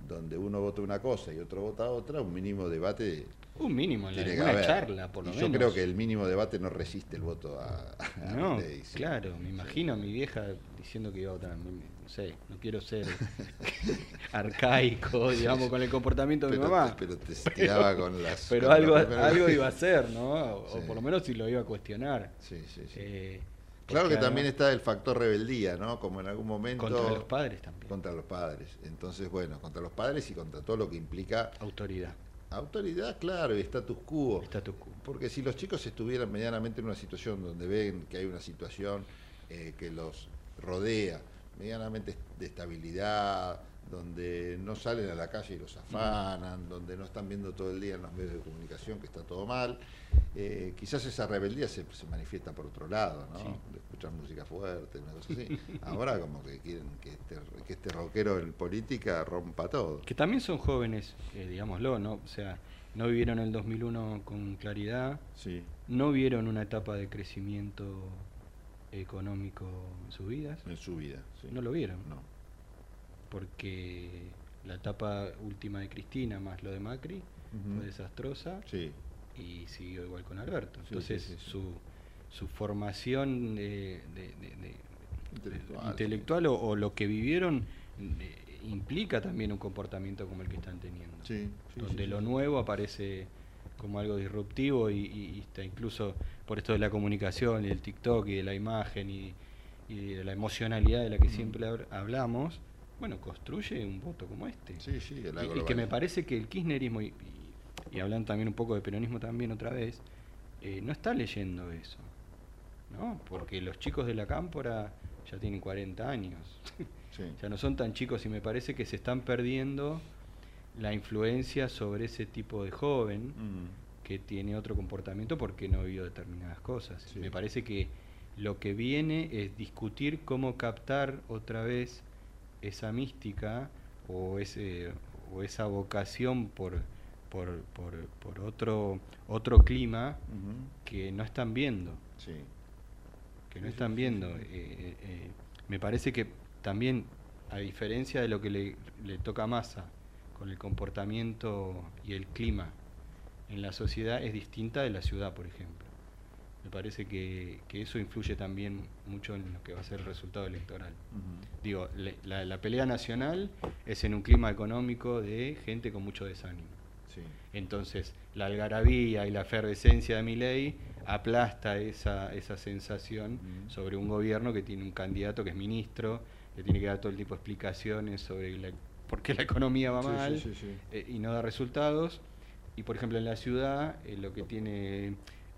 Speaker 7: donde uno vota una cosa y otro vota otra, un mínimo debate
Speaker 10: Un mínimo, en la- una
Speaker 7: haber.
Speaker 10: charla, por lo
Speaker 7: Y
Speaker 10: menos.
Speaker 7: Yo creo que el mínimo debate no resiste el voto a, a
Speaker 10: No,
Speaker 7: sí.
Speaker 10: claro, me imagino a mi vieja diciendo que iba a votar. No sé, no quiero ser arcaico, digamos, con el comportamiento de mi
Speaker 7: Pero
Speaker 10: mamá.
Speaker 7: pero te tiraba con las-
Speaker 10: Pero
Speaker 7: con
Speaker 10: algo,
Speaker 7: la
Speaker 10: algo iba a hacer, ¿no? O,
Speaker 7: Sí.
Speaker 10: o por lo menos si lo iba a cuestionar.
Speaker 7: Sí, sí, sí.
Speaker 10: Eh,
Speaker 7: Claro que también está el factor rebeldía, ¿no? Como en algún momento...
Speaker 10: Contra los padres también.
Speaker 7: Contra los padres. Entonces, bueno, contra los padres y contra todo lo que implica...
Speaker 10: Autoridad.
Speaker 7: Autoridad, claro, y status quo. Porque si los chicos estuvieran medianamente en una situación donde ven que hay una situación eh, que los rodea, medianamente de estabilidad, donde no salen a la calle y los afanan, donde no están viendo todo el día en los medios de comunicación que está todo mal, eh, quizás esa rebeldía se, se manifiesta por otro lado, ¿no?
Speaker 10: Sí.
Speaker 7: De escuchar música fuerte, una cosa así. Ahora como que quieren que este, que este rockero en política rompa todo.
Speaker 10: Que también son jóvenes, eh, digámoslo, ¿no? O sea, no vivieron el 2001 con claridad,
Speaker 7: Sí.
Speaker 10: no vieron una etapa de crecimiento económico en sus vidas.
Speaker 7: En su vida, sí.
Speaker 10: No lo vieron.
Speaker 7: No.
Speaker 10: Porque la etapa última de Cristina más lo de Macri fue desastrosa
Speaker 7: Sí.
Speaker 10: y siguió igual con Alberto. Entonces
Speaker 7: sí, sí, sí.
Speaker 10: Su, su formación de, de- de- de-
Speaker 7: Intelectual,
Speaker 10: intelectual o, o lo que vivieron eh, implica también un comportamiento como el que están teniendo. Donde lo nuevo aparece como algo disruptivo y, y- y está incluso por esto de la comunicación y del TikTok y de la imagen y, y de la emocionalidad de la que siempre hab- hablamos, bueno, construye un voto como este.
Speaker 7: Sí, sí, de la
Speaker 10: y, y que me parece que el kirchnerismo, y, y- y hablando también un poco de peronismo también otra vez, eh, no está leyendo eso. ¿no? Porque los chicos de la cámpora ya tienen 40 años. ya no son tan chicos y me parece que se están perdiendo la influencia sobre ese tipo de joven que tiene otro comportamiento porque no vio determinadas cosas. Me parece que lo que viene es discutir cómo captar otra vez esa mística o ese o esa vocación por por, por, por otro otro clima que no están viendo. Que no están viendo. Eh, eh, eh, me parece que también a diferencia de lo que le, le toca a Massa con el comportamiento y el clima en la sociedad es distinta de la ciudad por ejemplo me parece que, que eso influye también mucho en lo que va a ser el resultado electoral digo le- la, la pelea nacional es en un clima económico de gente con mucho desánimo
Speaker 7: Sí.
Speaker 10: entonces, la algarabía y la efervescencia de mi ley aplasta esa, esa sensación sobre un gobierno que tiene un candidato que es ministro, que tiene que dar todo el tipo de explicaciones sobre la- por qué la economía va
Speaker 7: Sí,
Speaker 10: mal
Speaker 7: sí.
Speaker 10: eh, y no da resultados. Y, por ejemplo, en la ciudad, eh, lo que tiene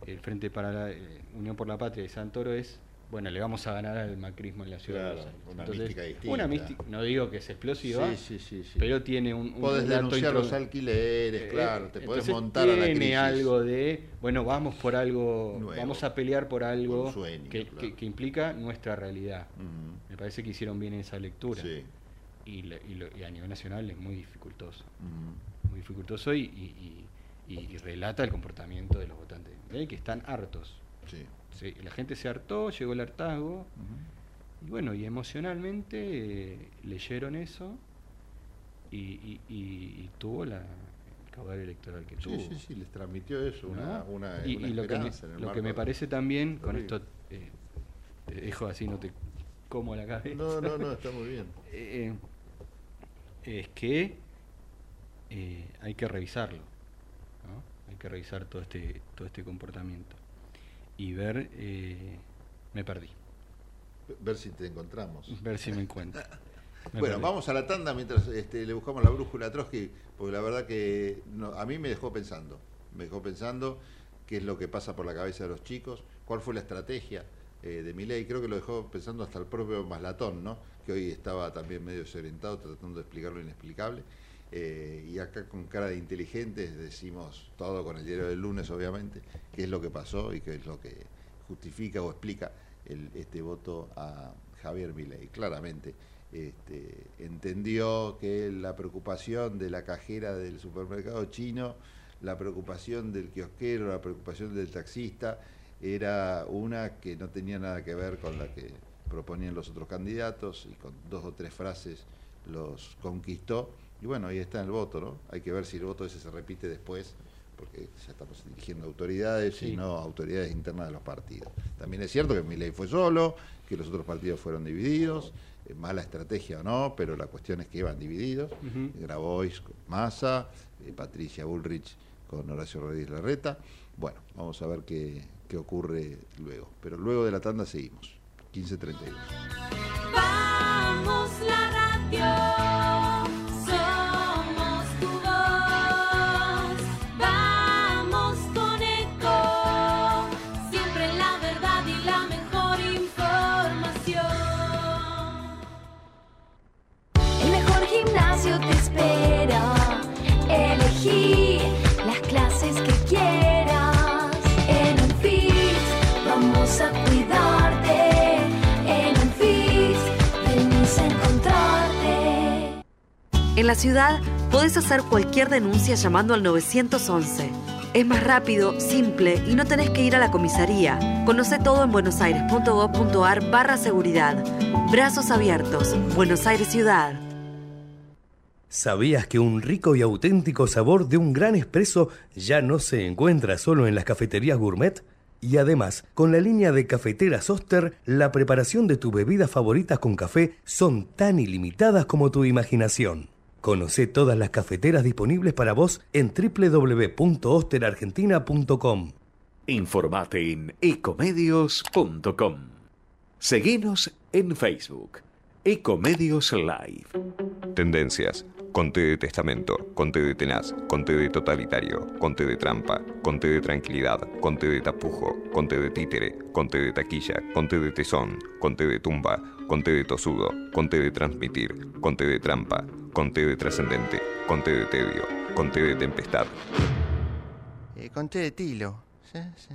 Speaker 10: el Frente para la eh, Unión por la Patria de Santoro es, bueno, le vamos a ganar al macrismo en la ciudad. de
Speaker 7: Claro,
Speaker 10: Buenos Aires.
Speaker 7: una
Speaker 10: Entonces,
Speaker 7: mística distinta.
Speaker 10: Una mística, no digo que es explosiva,
Speaker 7: Sí, sí, sí, sí.
Speaker 10: pero tiene un, un
Speaker 7: Podés denunciar los alquileres,
Speaker 10: Eh,
Speaker 7: claro, te podés montar a la
Speaker 10: tiene
Speaker 7: crisis.
Speaker 10: algo de, bueno, vamos por algo,
Speaker 7: Nuevo.
Speaker 10: vamos a pelear por algo
Speaker 7: sueño,
Speaker 10: que,
Speaker 7: claro.
Speaker 10: que- que implica nuestra realidad. Me parece que hicieron bien esa lectura. Y, le- y lo- y a nivel nacional es muy dificultoso. Muy dificultoso y, y- y- relata el comportamiento de los votantes de que están hartos. Sí, la gente se hartó, llegó el hartazgo. Y bueno, y emocionalmente eh, leyeron eso y, y- y- y tuvo la, el caudal electoral que
Speaker 7: Sí,
Speaker 10: tuvo.
Speaker 7: sí, sí, les transmitió eso, una-
Speaker 10: ¿no?
Speaker 7: una-
Speaker 10: y,
Speaker 7: una
Speaker 10: lo que me, lo que me parece también, con esto eh, te dejo así, no te como la cabeza.
Speaker 7: No, no, no, está muy bien.
Speaker 10: Eh, es que eh, hay que revisarlo. Hay que revisar todo este, todo este comportamiento y ver, eh, me perdí.
Speaker 7: Ver si te encontramos.
Speaker 10: Ver si me encuentro. Me
Speaker 7: bueno,
Speaker 10: perdí.
Speaker 7: vamos a la tanda mientras este, le buscamos la brújula a Trotsky, porque la verdad que no- a mí me dejó pensando. Me dejó pensando qué es lo que pasa por la cabeza de los chicos, cuál fue la estrategia eh, de Milei. Creo que lo dejó pensando hasta el propio Maslatón, ¿no? que hoy estaba también medio desorientado tratando de explicar lo inexplicable. Eh, y acá con cara de inteligentes decimos todo con el diario del lunes, obviamente, qué es lo que pasó y qué es lo que justifica o explica este voto a Javier Milei. Claramente este, entendió que la preocupación de la cajera del supermercado chino, la preocupación del kiosquero, la preocupación del taxista, era una que no tenía nada que ver con la que proponían los otros candidatos y con dos o tres frases los conquistó. Y bueno, ahí está el voto, ¿no? Hay que ver si el voto ese se repite después, porque ya estamos dirigiendo autoridades y
Speaker 10: Sí.
Speaker 7: no autoridades internas de los partidos. También es cierto que Milei fue solo, que los otros partidos fueron divididos, eh, mala estrategia o no, pero la cuestión es que iban divididos.
Speaker 10: Ujú.
Speaker 7: Grabois con Massa, eh, Patricia Bullrich con Horacio Rodríguez Larreta. Bueno, vamos a ver qué, qué ocurre luego. Pero luego de la tanda seguimos. 15.32.
Speaker 24: Vamos la radio, En
Speaker 19: la ciudad podés hacer cualquier denuncia llamando al 911. Es más rápido, simple y no tenés que ir a la comisaría. Conoce todo en buenosaires.gov.ar barra seguridad. Brazos abiertos. Buenos Aires Ciudad.
Speaker 12: ¿Sabías que un rico y auténtico sabor de un gran espresso ya no se encuentra solo en las cafeterías gourmet? Y además, con la línea de cafeteras Oster, la preparación de tus bebidas favoritas con café son tan ilimitadas como tu imaginación. Conoce todas las cafeteras disponibles para vos en www.osterargentina.com.
Speaker 14: Informate en ecomedios.com. Seguinos en Facebook. Ecomedios Live.
Speaker 1: Tendencias. Conté de testamento, conté de tenaz, conté de totalitario, conté de trampa, conté de tranquilidad, conté de tapujo, conté de títere, conté de taquilla, conté de tesón, conté de tumba, conté de tosudo, conté de transmitir, conté de trampa, conté de trascendente, conté de tedio, conté de tempestad.
Speaker 25: Eh, conté de tilo. Sí, sí.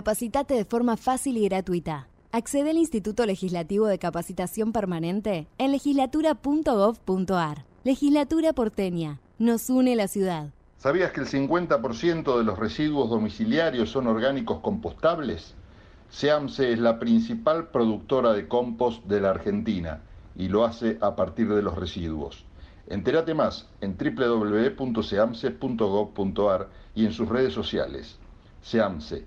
Speaker 6: Capacitate de forma fácil y gratuita. Accede al Instituto Legislativo de Capacitación Permanente en legislatura.gov.ar. Legislatura porteña. Nos une la ciudad.
Speaker 7: ¿Sabías que el 50% de los residuos domiciliarios son orgánicos compostables? SEAMSE es la principal productora de compost de la Argentina y lo hace a partir de los residuos. Entérate más en www.seamse.gov.ar y en sus redes sociales. SEAMSE,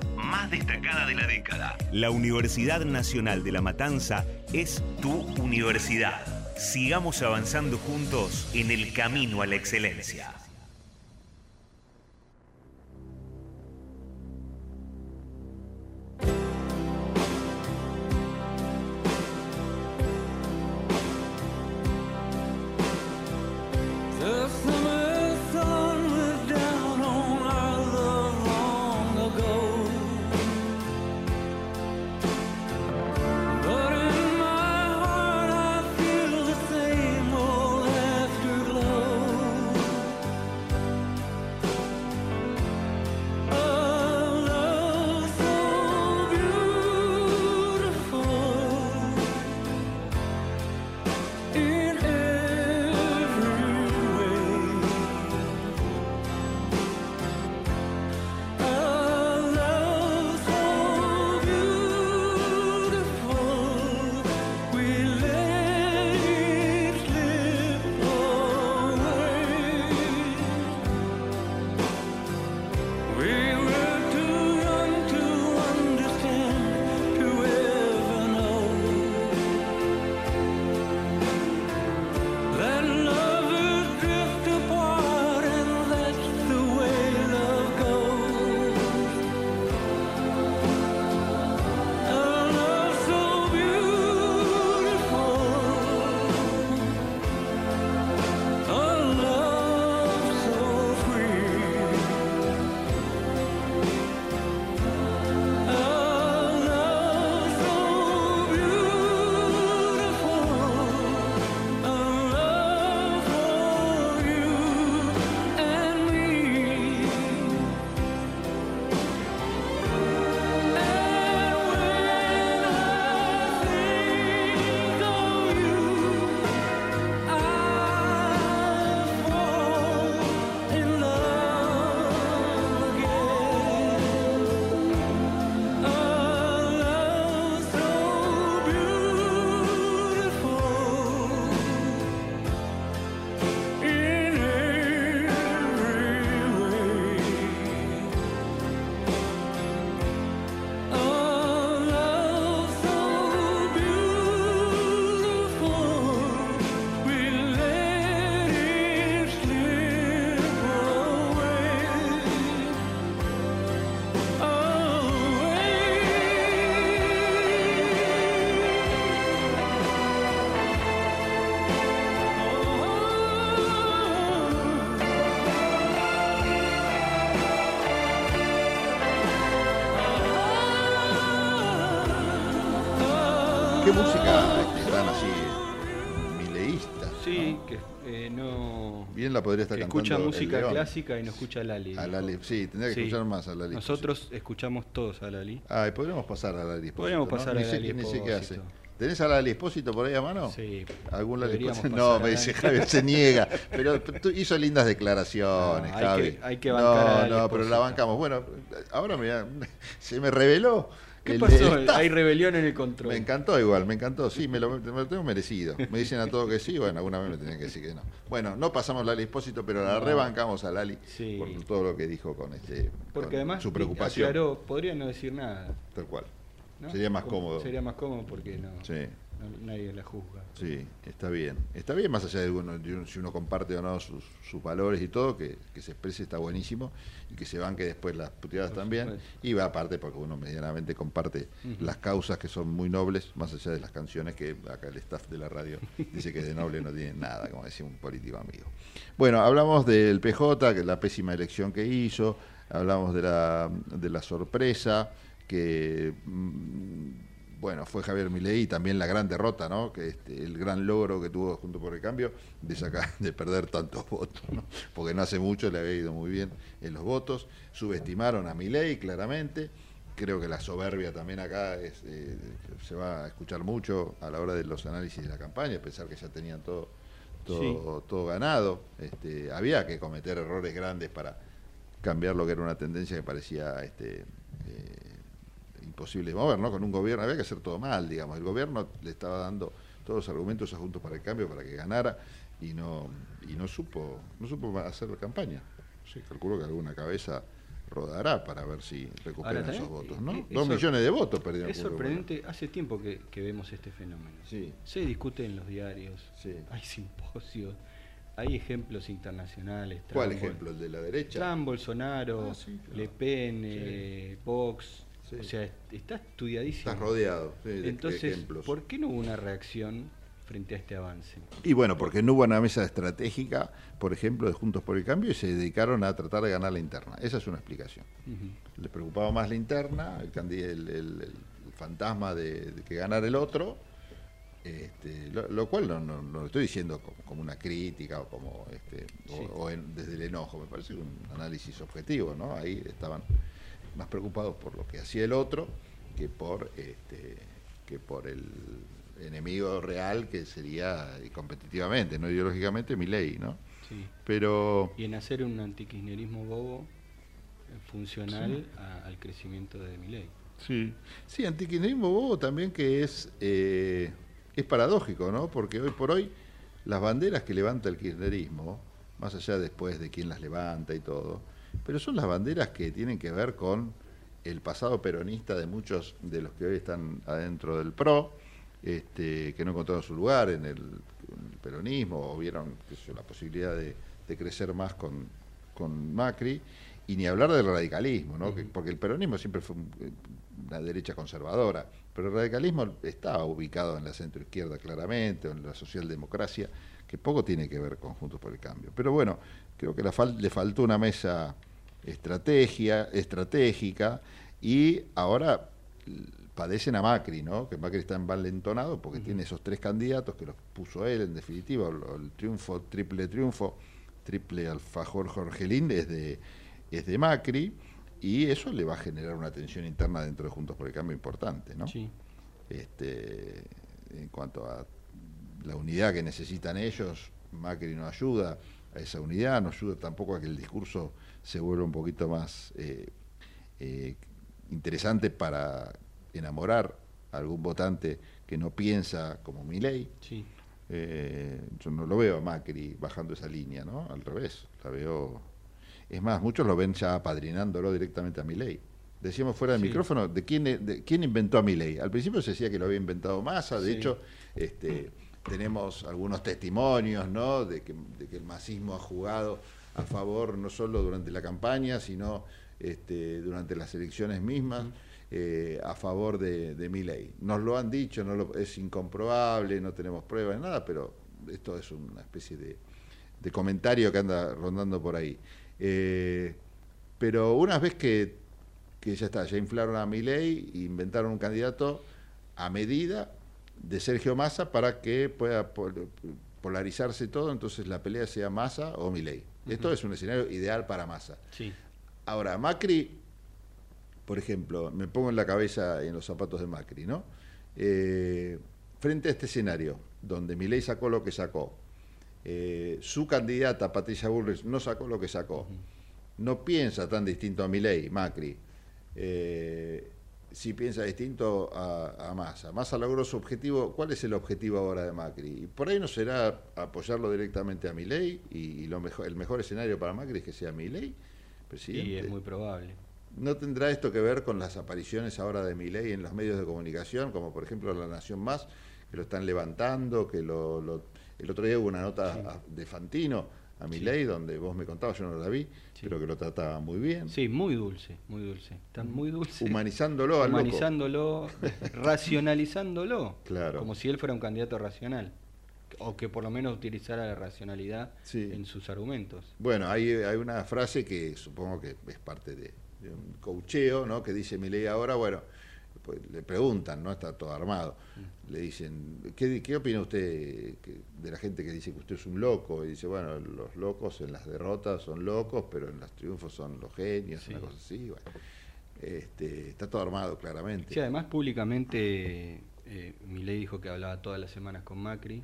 Speaker 18: más destacada de la década. La Universidad Nacional de La Matanza es tu universidad. Sigamos avanzando juntos en el camino a la excelencia.
Speaker 10: Escucha música clásica y no escucha a Lali.
Speaker 7: A Lali, sí, tendría que
Speaker 10: Sí.
Speaker 7: escuchar más a Lali.
Speaker 10: Nosotros escuchamos todos a Lali.
Speaker 7: Ay, podríamos pasar a Lali.
Speaker 10: Podríamos
Speaker 7: ¿no?
Speaker 10: pasar
Speaker 7: Ni
Speaker 10: a Lali
Speaker 7: Ni sé qué hace. ¿Tenés a Lali Espósito por ahí a mano?
Speaker 10: Sí.
Speaker 7: ¿Algún Lali Espósito? No,
Speaker 10: a
Speaker 7: me dice. Javier, se niega. Pero tú hizo lindas declaraciones,
Speaker 10: No, hay
Speaker 7: Javi.
Speaker 10: que- hay que bancar a
Speaker 7: No,
Speaker 10: Lali
Speaker 7: no, pero la bancamos. Bueno, ahora mira, se me reveló.
Speaker 10: ¿Qué
Speaker 7: el-
Speaker 10: pasó? Hay rebelión en el control.
Speaker 7: Me encantó igual, me encantó. Sí, me lo, me lo tengo merecido. Me dicen a todos que sí, bueno, alguna vez me tenían que decir que no. Bueno, no pasamos Lali Espósito, pero la
Speaker 10: No.
Speaker 7: rebancamos a Lali
Speaker 10: Sí.
Speaker 7: por todo lo que dijo con este
Speaker 10: Porque
Speaker 7: con
Speaker 10: además
Speaker 7: su preocupación.
Speaker 10: aclaró, podría no decir nada.
Speaker 7: Tal cual.
Speaker 10: ¿no?
Speaker 7: Sería más cómodo.
Speaker 10: Sería más cómodo porque no,
Speaker 7: Sí.
Speaker 10: Nadie la juzga.
Speaker 7: Sí, está bien. Está bien más allá de, uno, de si uno comparte o no sus, sus valores y todo, que, que se exprese está buenísimo y que se banque después las puteadas
Speaker 10: Por
Speaker 7: también.
Speaker 10: supuesto.
Speaker 7: Y va aparte porque uno medianamente comparte las causas que son muy nobles, más allá de las canciones que acá el staff de la radio dice que de noble no tiene nada, como decía un político amigo. Bueno, hablamos del PJ, que la pésima elección que hizo. hablamos de la, de la sorpresa, que mm, bueno, fue Javier Milei y también la gran derrota, ¿no? Que este, el gran logro que tuvo junto por el cambio de sacar, de perder tantos votos, ¿no? Porque no hace mucho le había ido muy bien en los votos. Subestimaron a Milei claramente. Creo que la soberbia también acá es, eh, se va a escuchar mucho a la hora de los análisis de la campaña, pensar que ya tenían todo, todo, todo ganado. Este, había que cometer errores grandes para cambiar lo que era una tendencia que parecía este, eh, imposible de mover, ¿no? Con un gobierno había que hacer todo mal, digamos. El gobierno le estaba dando todos los argumentos a Juntos para el Cambio para que ganara y no y no supo no supo hacer campaña. Sí, calculo que alguna cabeza rodará para ver si recuperan esos
Speaker 10: también,
Speaker 7: votos, ¿no?
Speaker 10: eh, es
Speaker 7: Dos millones de votos perdieron.
Speaker 10: Es sorprendente, hace tiempo que, que vemos este fenómeno.
Speaker 7: Sí.
Speaker 10: Se discute en los diarios, hay simposios, hay ejemplos internacionales.
Speaker 7: ¿Cuál ejemplo? ¿El de la derecha?
Speaker 10: Trump, Bolsonaro,
Speaker 7: Ah, sí, claro.
Speaker 10: Le Pen, eh, Vox.
Speaker 7: Sí.
Speaker 10: O sea, está estudiadísimo.
Speaker 7: Estás rodeado, sí, de
Speaker 10: Entonces,
Speaker 7: ejemplos.
Speaker 10: ¿por qué no hubo una reacción frente a este avance?
Speaker 7: Y bueno, porque no hubo una mesa estratégica, por ejemplo, de Juntos por el Cambio y se dedicaron a tratar de ganar la interna. Esa es una explicación.
Speaker 10: Ujú.
Speaker 7: Le preocupaba más la interna, el, candi- el- el- el fantasma de, de que ganara el otro, este, lo, lo cual no, no- no lo estoy diciendo como, como una crítica o como este, o en- desde el enojo, me parece un análisis objetivo, ¿no? Ahí estaban más preocupados por lo que hacía el otro que por este, que por el enemigo real que sería eh, competitivamente, no ideológicamente, mi ley, ¿no?
Speaker 10: Sí.
Speaker 7: Pero
Speaker 10: Y en hacer un antikirchnerismo bobo eh, funcional a- al crecimiento de mi ley.
Speaker 7: Sí, sí, antikirchnerismo bobo también que es, eh, es paradójico, ¿no? Porque hoy por hoy las banderas que levanta el kirchnerismo, más allá después de quién las levanta y todo, pero son las banderas que tienen que ver con el pasado peronista de muchos de los que hoy están adentro del PRO, este, que no encontraron su lugar en el, en el peronismo o vieron sé la posibilidad de, de crecer más con, con Macri, y ni hablar del radicalismo, ¿no? Que- porque el peronismo siempre fue eh, una derecha conservadora, pero el radicalismo estaba ubicado en la centroizquierda claramente, o en la socialdemocracia, que poco tiene que ver con Juntos por el Cambio. Pero bueno, creo que la fal- le faltó una mesa estrategia, estratégica y ahora padecen a Macri, ¿no? Que Macri está envalentonado porque tiene esos tres candidatos que los puso él, en definitiva, el, el triunfo, triple triunfo, triple alfajor Jorgelín es de, es de Macri y eso le va a generar una tensión interna dentro de Juntos por el Cambio importante, ¿no?
Speaker 10: Sí.
Speaker 7: Este, en cuanto a la unidad que necesitan ellos, Macri no ayuda a esa unidad, no ayuda tampoco a que el discurso se vuelva un poquito más eh, eh, interesante para enamorar a algún votante que no piensa como Milei.
Speaker 10: Sí.
Speaker 7: Eh, yo no lo veo a Macri bajando esa línea, ¿no? Al revés, la veo... Es más, muchos lo ven ya apadrinándolo directamente a Milei. Decíamos fuera del
Speaker 10: Sí.
Speaker 7: micrófono, ¿de quién, de quién inventó a Milei? Al principio se decía que lo había inventado Massa, de
Speaker 10: Sí.
Speaker 7: hecho, este, tenemos algunos testimonios, ¿no? De que, de que el masismo ha jugado a favor no solo durante la campaña, sino este, durante las elecciones mismas, eh, a favor de, de Milei. Nos lo han dicho, no lo- es incomprobable, no tenemos pruebas, nada, pero esto es una especie de, de comentario que anda rondando por ahí. Eh, pero una vez que, que ya está, ya inflaron a Milei, inventaron un candidato a medida de Sergio Massa para que pueda pol- polarizarse todo, entonces la pelea sea Massa o Milei. Esto es un escenario ideal para Massa.
Speaker 10: Sí.
Speaker 7: Ahora, Macri, por ejemplo, me pongo en la cabeza y en los zapatos de Macri, ¿no? Eh, frente a este escenario, donde Milei sacó lo que sacó, eh, su candidata, Patricia Bullrich, no sacó lo que sacó, no piensa tan distinto a Milei, Macri, eh, si piensa distinto a, a Massa. Massa logró su objetivo, ¿cuál es el objetivo ahora de Macri? Y por ahí no será apoyarlo directamente a Milei, y, y lo mejor, el mejor escenario para Macri es que sea Milei, presidente.
Speaker 10: Y es muy probable.
Speaker 7: ¿No tendrá esto que ver con las apariciones ahora de Milei en los medios de comunicación, como por ejemplo La Nación Más, que lo están levantando, que lo, lo- el otro día hubo una nota a- de Fantino a Milei, donde vos me contabas, yo no la vi, pero que lo trataba muy bien.
Speaker 10: Sí, muy dulce, muy dulce. Están muy dulces.
Speaker 7: Humanizándolo al.
Speaker 10: Humanizándolo, racionalizándolo.
Speaker 7: Claro.
Speaker 10: Como si él fuera un candidato racional. o que por lo menos utilizara la racionalidad
Speaker 7: Sí.
Speaker 10: en sus argumentos.
Speaker 7: Bueno, hay, hay una frase que supongo que es parte de, de un coacheo, ¿no? Que dice Milei ahora, bueno, pues le preguntan, ¿no? Está todo armado. Le dicen, ¿qué, qué opina usted de la gente que dice que usted es un loco? Y dice, bueno, los locos en las derrotas son locos, pero en los triunfos son los genios, una cosa así. Bueno. Este, está todo armado, claramente.
Speaker 10: Sí, además públicamente eh, Milei dijo que hablaba todas las semanas con Macri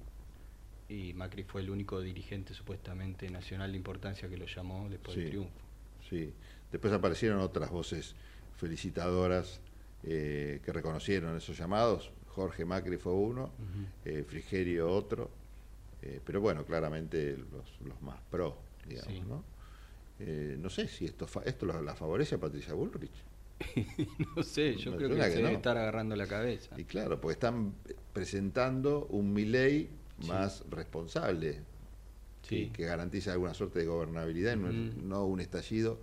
Speaker 10: y Macri fue el único dirigente supuestamente nacional de importancia que lo llamó después del
Speaker 7: Sí,
Speaker 10: triunfo.
Speaker 7: Sí. Después aparecieron otras voces felicitadoras eh, que reconocieron esos llamados. Jorge Macri fue uno, eh, Frigerio otro, eh, pero bueno, claramente los, los más pro, digamos,
Speaker 10: Sí.
Speaker 7: ¿no? Eh, no sé si esto fa- esto la, la favorece a Patricia Bullrich.
Speaker 10: no sé, yo creo que,
Speaker 7: suena
Speaker 10: se
Speaker 7: que
Speaker 10: debe
Speaker 7: no.
Speaker 10: estar agarrando la cabeza.
Speaker 7: Y claro, porque están presentando un Milei más responsable,
Speaker 10: Sí.
Speaker 7: que, que garantiza alguna suerte de gobernabilidad, y no- no un estallido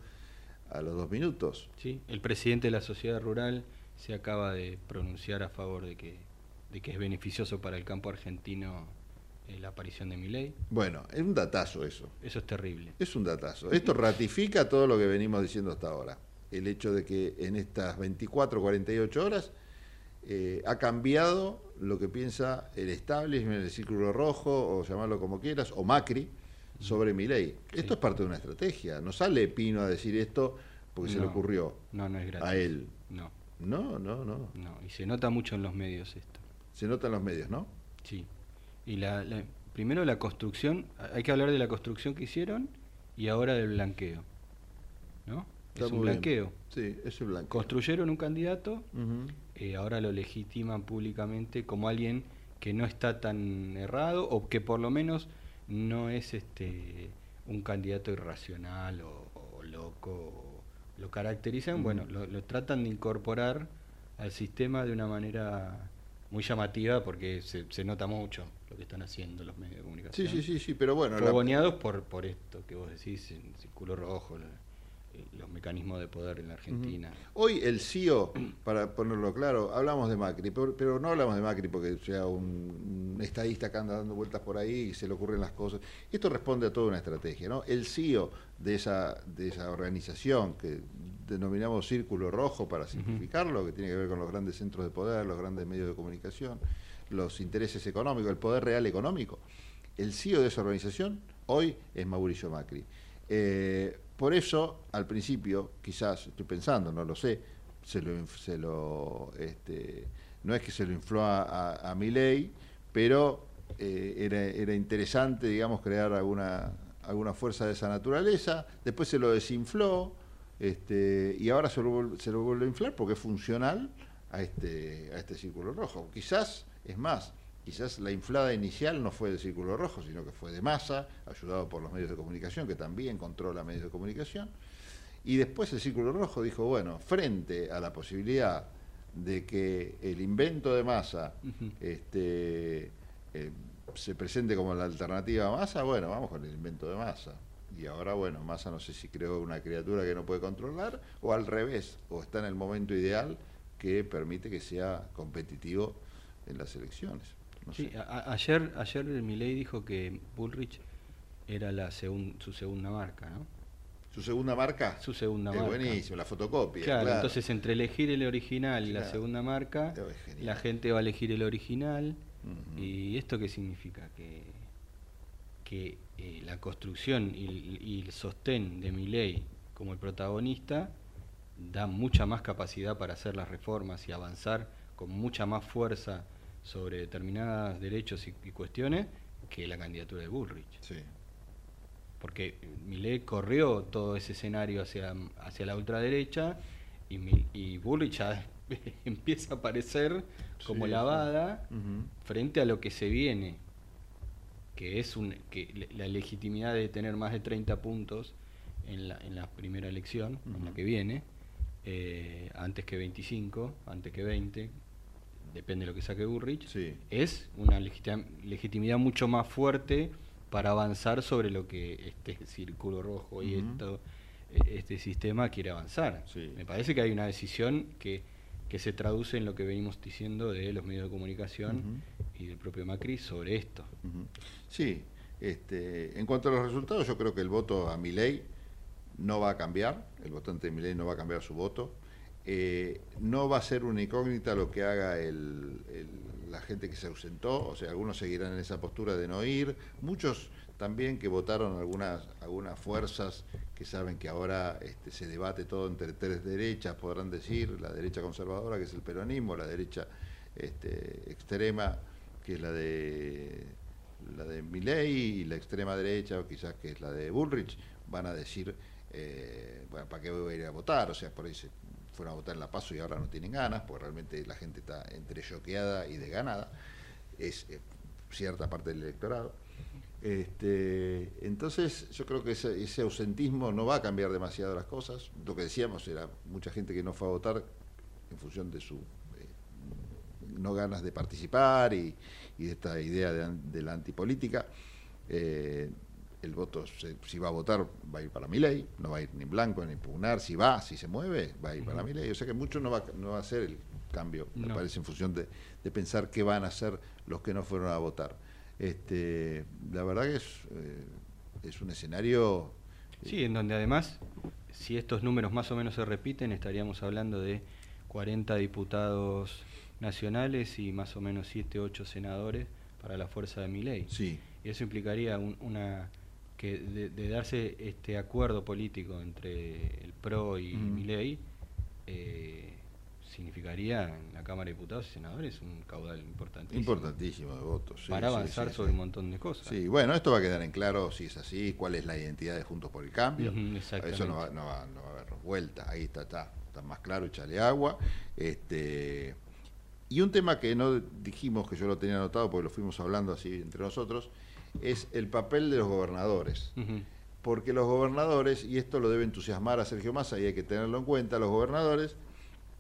Speaker 7: a los dos minutos.
Speaker 10: Sí, el presidente de la sociedad rural se acaba de pronunciar a favor de que, de que es beneficioso para el campo argentino eh, la aparición de Milei.
Speaker 7: Bueno, es un datazo eso.
Speaker 10: Eso es terrible.
Speaker 7: Es un datazo. Esto ratifica todo lo que venimos diciendo hasta ahora. El hecho de que en estas 24, 48 horas eh, ha cambiado lo que piensa el establishment, el círculo rojo, o llamarlo como quieras, o Macri, sobre mi ley. Esto es parte de una estrategia. No sale Pino a decir esto porque se le ocurrió
Speaker 10: No, no es gratis.
Speaker 7: a él.
Speaker 10: No.
Speaker 7: No, no, no.
Speaker 10: No, y se nota mucho en los medios esto.
Speaker 7: Se nota en los medios, ¿no?
Speaker 10: Sí. Y la, la- primero la construcción, hay que hablar de la construcción que hicieron y ahora del blanqueo. ¿No?
Speaker 7: Está
Speaker 10: es un
Speaker 7: bien.
Speaker 10: blanqueo.
Speaker 7: Sí, es un blanqueo.
Speaker 10: Construyeron un candidato, eh, ahora lo legitiman públicamente como alguien que no está tan errado o que por lo menos no es este un candidato irracional o, o loco. Lo caracterizan, bueno, lo, lo tratan de incorporar al sistema de una manera muy llamativa porque se, se nota mucho lo que están haciendo los medios de comunicación.
Speaker 7: Sí, sí, sí, sí, pero bueno. la-
Speaker 10: por, por esto que vos decís, el círculo rojo, la- los mecanismos de poder en la Argentina.
Speaker 7: Hoy el CEO, para ponerlo claro, hablamos de Macri, pero, pero no hablamos de Macri porque sea un, un estadista que anda dando vueltas por ahí y se le ocurren las cosas. Esto responde a toda una estrategia, ¿no? El CEO de esa, de esa organización que denominamos Círculo Rojo para simplificarlo, que tiene que ver con los grandes centros de poder, los grandes medios de comunicación, los intereses económicos, el poder real económico. El CEO de esa organización hoy es Mauricio Macri. Eh, por eso, al principio, quizás, estoy pensando, no lo sé, se lo, se lo este, no es que se lo infló a, a Milei, pero eh, era, interesante, digamos, crear alguna, alguna fuerza de esa naturaleza. Después se lo desinfló este, y ahora se lo, se lo vuelve a inflar porque es funcional a este, a este círculo rojo. Quizás, es más, quizás la inflada inicial no fue del círculo rojo, sino que fue de masa, ayudado por los medios de comunicación, que también controla medios de comunicación. Y después el círculo rojo dijo, bueno, frente a la posibilidad de que el invento de masa este, eh, se presente como la alternativa a masa, bueno, vamos con el invento de masa. Y ahora, bueno, Massa no sé si creó una criatura que no puede controlar, o al revés, o está en el momento ideal que permite que sea competitivo en las elecciones. No
Speaker 10: Sí,
Speaker 7: sé.
Speaker 10: a- ayer, ayer Milei dijo que Bullrich era la segun- su segunda marca, ¿no?
Speaker 7: ¿Su segunda marca?
Speaker 10: Su segunda
Speaker 7: Es
Speaker 10: marca.
Speaker 7: buenísimo, la fotocopia.
Speaker 10: Claro,
Speaker 7: claro.
Speaker 10: entonces entre elegir el original y la segunda marca, la gente va a elegir el original. ¿Y esto qué significa? Que, que eh, la construcción y, y el sostén de Milei como el protagonista da mucha más capacidad para hacer las reformas y avanzar con mucha más fuerza sobre determinados derechos y, y cuestiones que la candidatura de Bullrich. Porque Milei corrió todo ese escenario hacia, hacia la ultraderecha y, y Bullrich ya empieza a aparecer como
Speaker 7: Sí,
Speaker 10: lavada
Speaker 7: sí.
Speaker 10: Frente a lo que se viene, que es un, que la legitimidad de tener más de 30 puntos en la, en la primera elección, en la que viene, eh, antes que 25, antes que 20, depende de lo que saque Burrich, es una legitim- legitimidad mucho más fuerte para avanzar sobre lo que este círculo rojo y esto, eh, este sistema quiere avanzar. Me parece que hay una decisión que, que se traduce en lo que venimos diciendo de los medios de comunicación y del propio Macri sobre esto.
Speaker 7: Sí, este, en cuanto a los resultados, yo creo que el voto a Milei no va a cambiar, el votante de Milei no va a cambiar su voto. Eh, no va a ser una incógnita lo que haga la gente que se ausentó, o sea, algunos seguirán en esa postura de no ir, muchos también que votaron algunas, algunas fuerzas que saben que ahora este, se debate todo entre tres derechas, podrán decir, la derecha conservadora, que es el peronismo, la derecha este, extrema, que es la de la de Milley y la extrema derecha, o quizás que es la de Bullrich, van a decir, eh, bueno, ¿para qué voy a ir a votar? O sea, por ahí se fueron a votar en La Paso y ahora no tienen ganas, porque realmente la gente está entre choqueada y desganada, es eh, cierta parte del electorado. Este, entonces, yo creo que ese, ausentismo no va a cambiar demasiado las cosas. Lo que decíamos era mucha gente que no fue a votar en función de su eh, no ganas de participar y, de esta idea de la antipolítica. Eh, el voto, se- si va a votar, va a ir para mi ley, no va a ir ni blanco ni impugnar. Si va, si se mueve, va a ir para mi ley. O sea que mucho no va, a- no va a ser el cambio, me parece, en función de, de pensar qué van a hacer los que no fueron a votar. Este, la verdad que es, eh, es un escenario
Speaker 10: Sí, en donde además, si estos números más o menos se repiten, estaríamos hablando de 40 diputados nacionales y más o menos 7, 8 senadores para la fuerza de Milei.
Speaker 7: Sí.
Speaker 10: Y eso implicaría un- una que de, de darse este acuerdo político entre el PRO y
Speaker 7: Ujú.
Speaker 10: Milei, eh, significaría en la Cámara de Diputados y Senadores un caudal importantísimo.
Speaker 7: Importantísimo de votos. sí,
Speaker 10: para avanzar
Speaker 7: sí,
Speaker 10: sobre un montón de cosas.
Speaker 7: Sí, bueno, esto va a quedar en claro si es así, cuál es la identidad de Juntos por el Cambio.
Speaker 10: Exactamente.
Speaker 7: Eso no va, no, va, no va a haber vuelta, ahí está, está, está más claro, échale agua. Este, y un tema que no dijimos, que yo lo tenía anotado porque lo fuimos hablando así entre nosotros, es el papel de los gobernadores. Porque los gobernadores, y esto lo debe entusiasmar a Sergio Massa y hay que tenerlo en cuenta, los gobernadores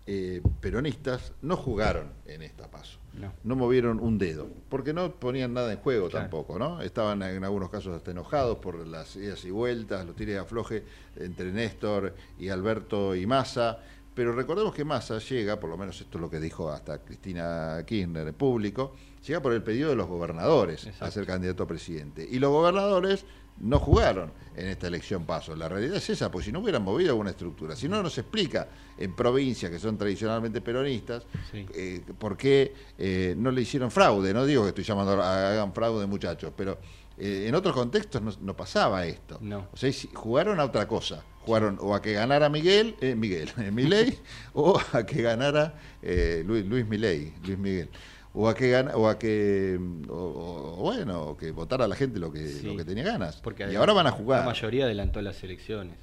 Speaker 7: eh, peronistas no jugaron en esta paso.
Speaker 10: No.
Speaker 7: movieron un dedo, porque no ponían nada en juego
Speaker 10: Claro.
Speaker 7: tampoco, ¿no? Estaban en algunos casos hasta enojados por las idas y vueltas, los tires de afloje entre Néstor y Alberto y Massa, pero recordemos que Massa llega, por lo menos esto es lo que dijo hasta Cristina Kirchner en público, llega por el pedido de los gobernadores a ser candidato a presidente. Y los gobernadores no jugaron en esta elección paso. La realidad es esa, porque si no hubieran movido alguna estructura, si no nos explica en provincias que son tradicionalmente peronistas, eh, por qué eh, no le hicieron fraude. No digo que estoy llamando a hagan fraude, muchachos, pero eh, en otros contextos no, no pasaba esto. O sea, si- jugaron a otra cosa. Jugaron o a que ganara Miguel, eh, Miguel, Milei, o a que ganara eh, Luis, Luis Milei, Luis Miguel. O a que gana, o a que o, o- bueno, o que votara la gente lo que,
Speaker 10: Sí.
Speaker 7: lo que tenía ganas.
Speaker 10: Porque
Speaker 7: y ahora van a jugar.
Speaker 10: La mayoría adelantó las elecciones.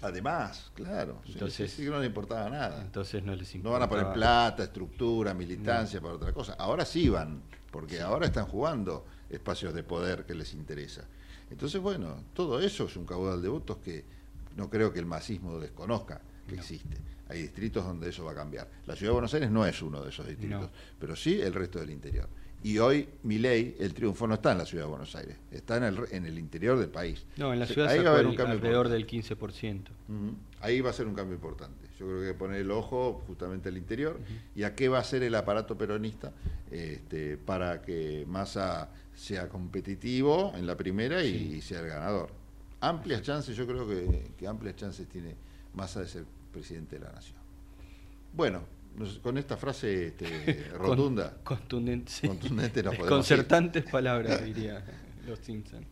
Speaker 7: Además, claro.
Speaker 10: Entonces-
Speaker 7: sí, sí, que no le importaba nada.
Speaker 10: Entonces no les
Speaker 7: No van a poner
Speaker 10: importaba.
Speaker 7: plata, estructura, militancia para otra cosa. Ahora sí van, porque ahora están jugando espacios de poder que les interesa. Entonces, bueno, todo eso es un caudal de votos que no creo que el masismo desconozca que existe. Hay distritos donde eso va a cambiar. La ciudad de Buenos Aires no es uno de esos distritos,
Speaker 10: No.
Speaker 7: pero sí el resto del interior. Y hoy, mi ley, el triunfo no está en la ciudad de Buenos Aires, está en el, en el interior del país.
Speaker 10: No, en la ciudad
Speaker 7: ahí va a haber un cambio
Speaker 10: alrededor
Speaker 7: importante.
Speaker 10: del 15%.
Speaker 7: Ujú. Ahí va a ser un cambio importante. Yo creo que hay que poner el ojo justamente al interior y a qué va a hacer el aparato peronista este, para que Massa sea competitivo en la primera y, sea el ganador. Amplias chances, yo creo que, que amplias chances tiene Massa de ser presidente de la nación. Bueno, nos- con esta frase este, rotunda,
Speaker 10: contundente,
Speaker 7: contundente nos.
Speaker 10: Desconcertantes palabras, diría los Simpson.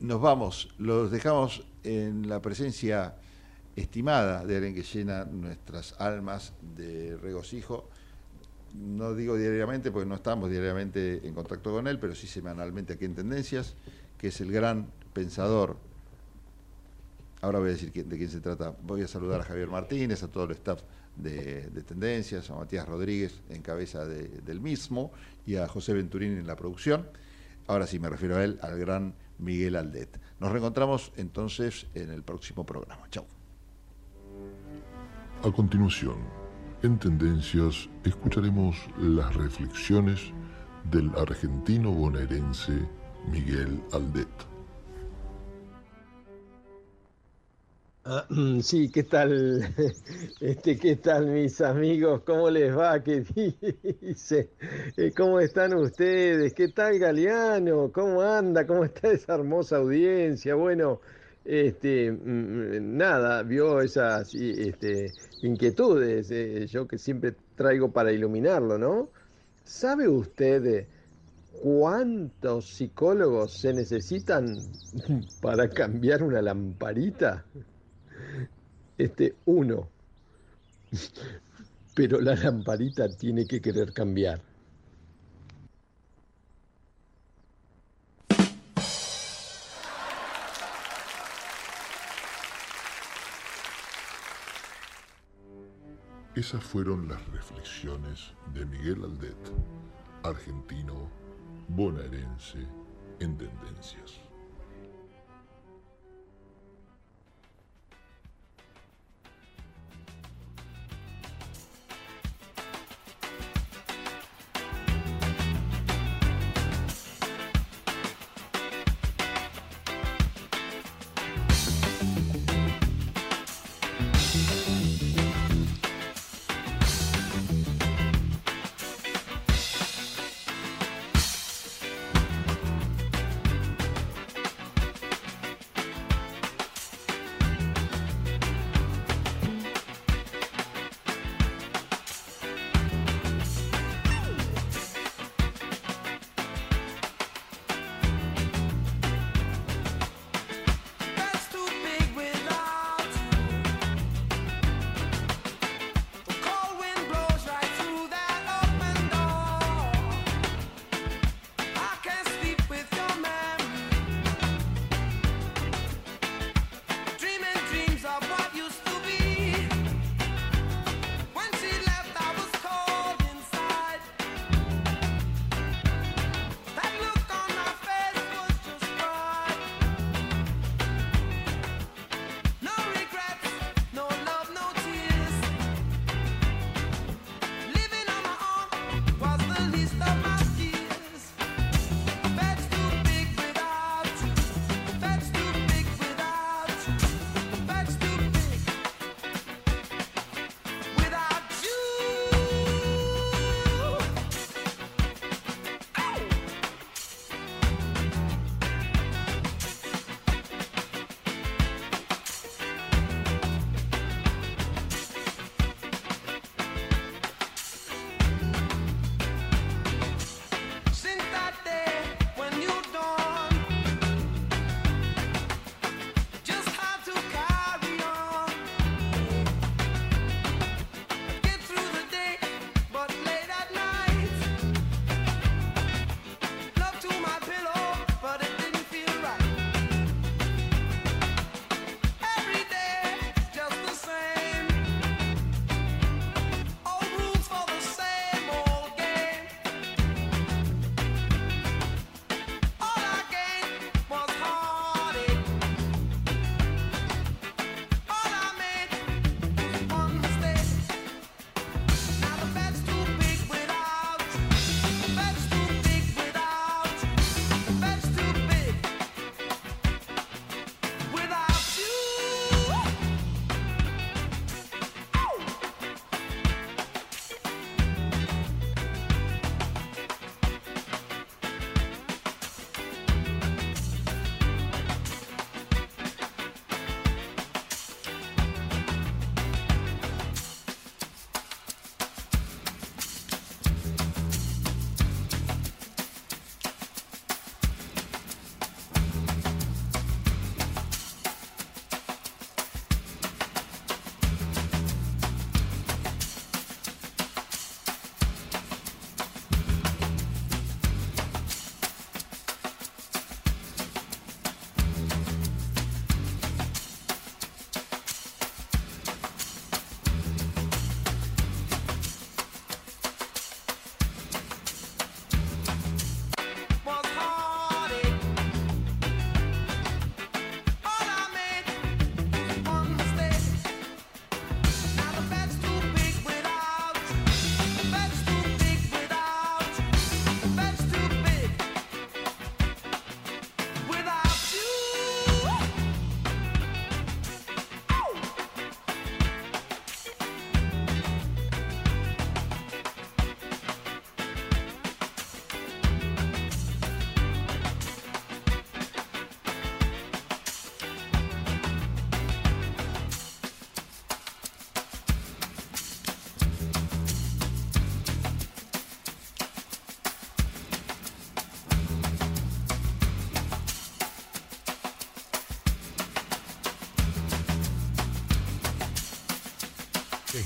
Speaker 7: Nos vamos, los dejamos en la presencia estimada de alguien que llena nuestras almas de regocijo. No digo diariamente porque no estamos diariamente en contacto con él, pero sí semanalmente aquí en Tendencias, que es el gran pensador. Ahora voy a decir de quién se trata. Voy a saludar a Javier Martínez, a todo el staff de, de Tendencias, a Matías Rodríguez en cabeza de- del mismo y a José Venturín en la producción. Ahora sí me refiero a él, al gran Miguel Aldet. Nos reencontramos entonces en el próximo programa. Chau.
Speaker 26: A continuación, en Tendencias, escucharemos las reflexiones del argentino bonaerense Miguel Aldet.
Speaker 27: Ah, sí, ¿qué tal? Este, ¿qué tal mis amigos? ¿Cómo les va? ¿Qué dice? Eh, ¿Cómo están ustedes? ¿Qué tal Galeano? ¿Cómo anda? ¿Cómo está esa hermosa audiencia? Bueno, este, mm, nada, vio esas este, inquietudes, eh, yo que siempre traigo para iluminarlo, ¿no? ¿Sabe usted cuántos psicólogos se necesitan para cambiar una lamparita? Este, uno. Pero la lamparita tiene que querer cambiar.
Speaker 3: Esas fueron las reflexiones de Miguel Aldet, argentino, bonaerense, en tendencias.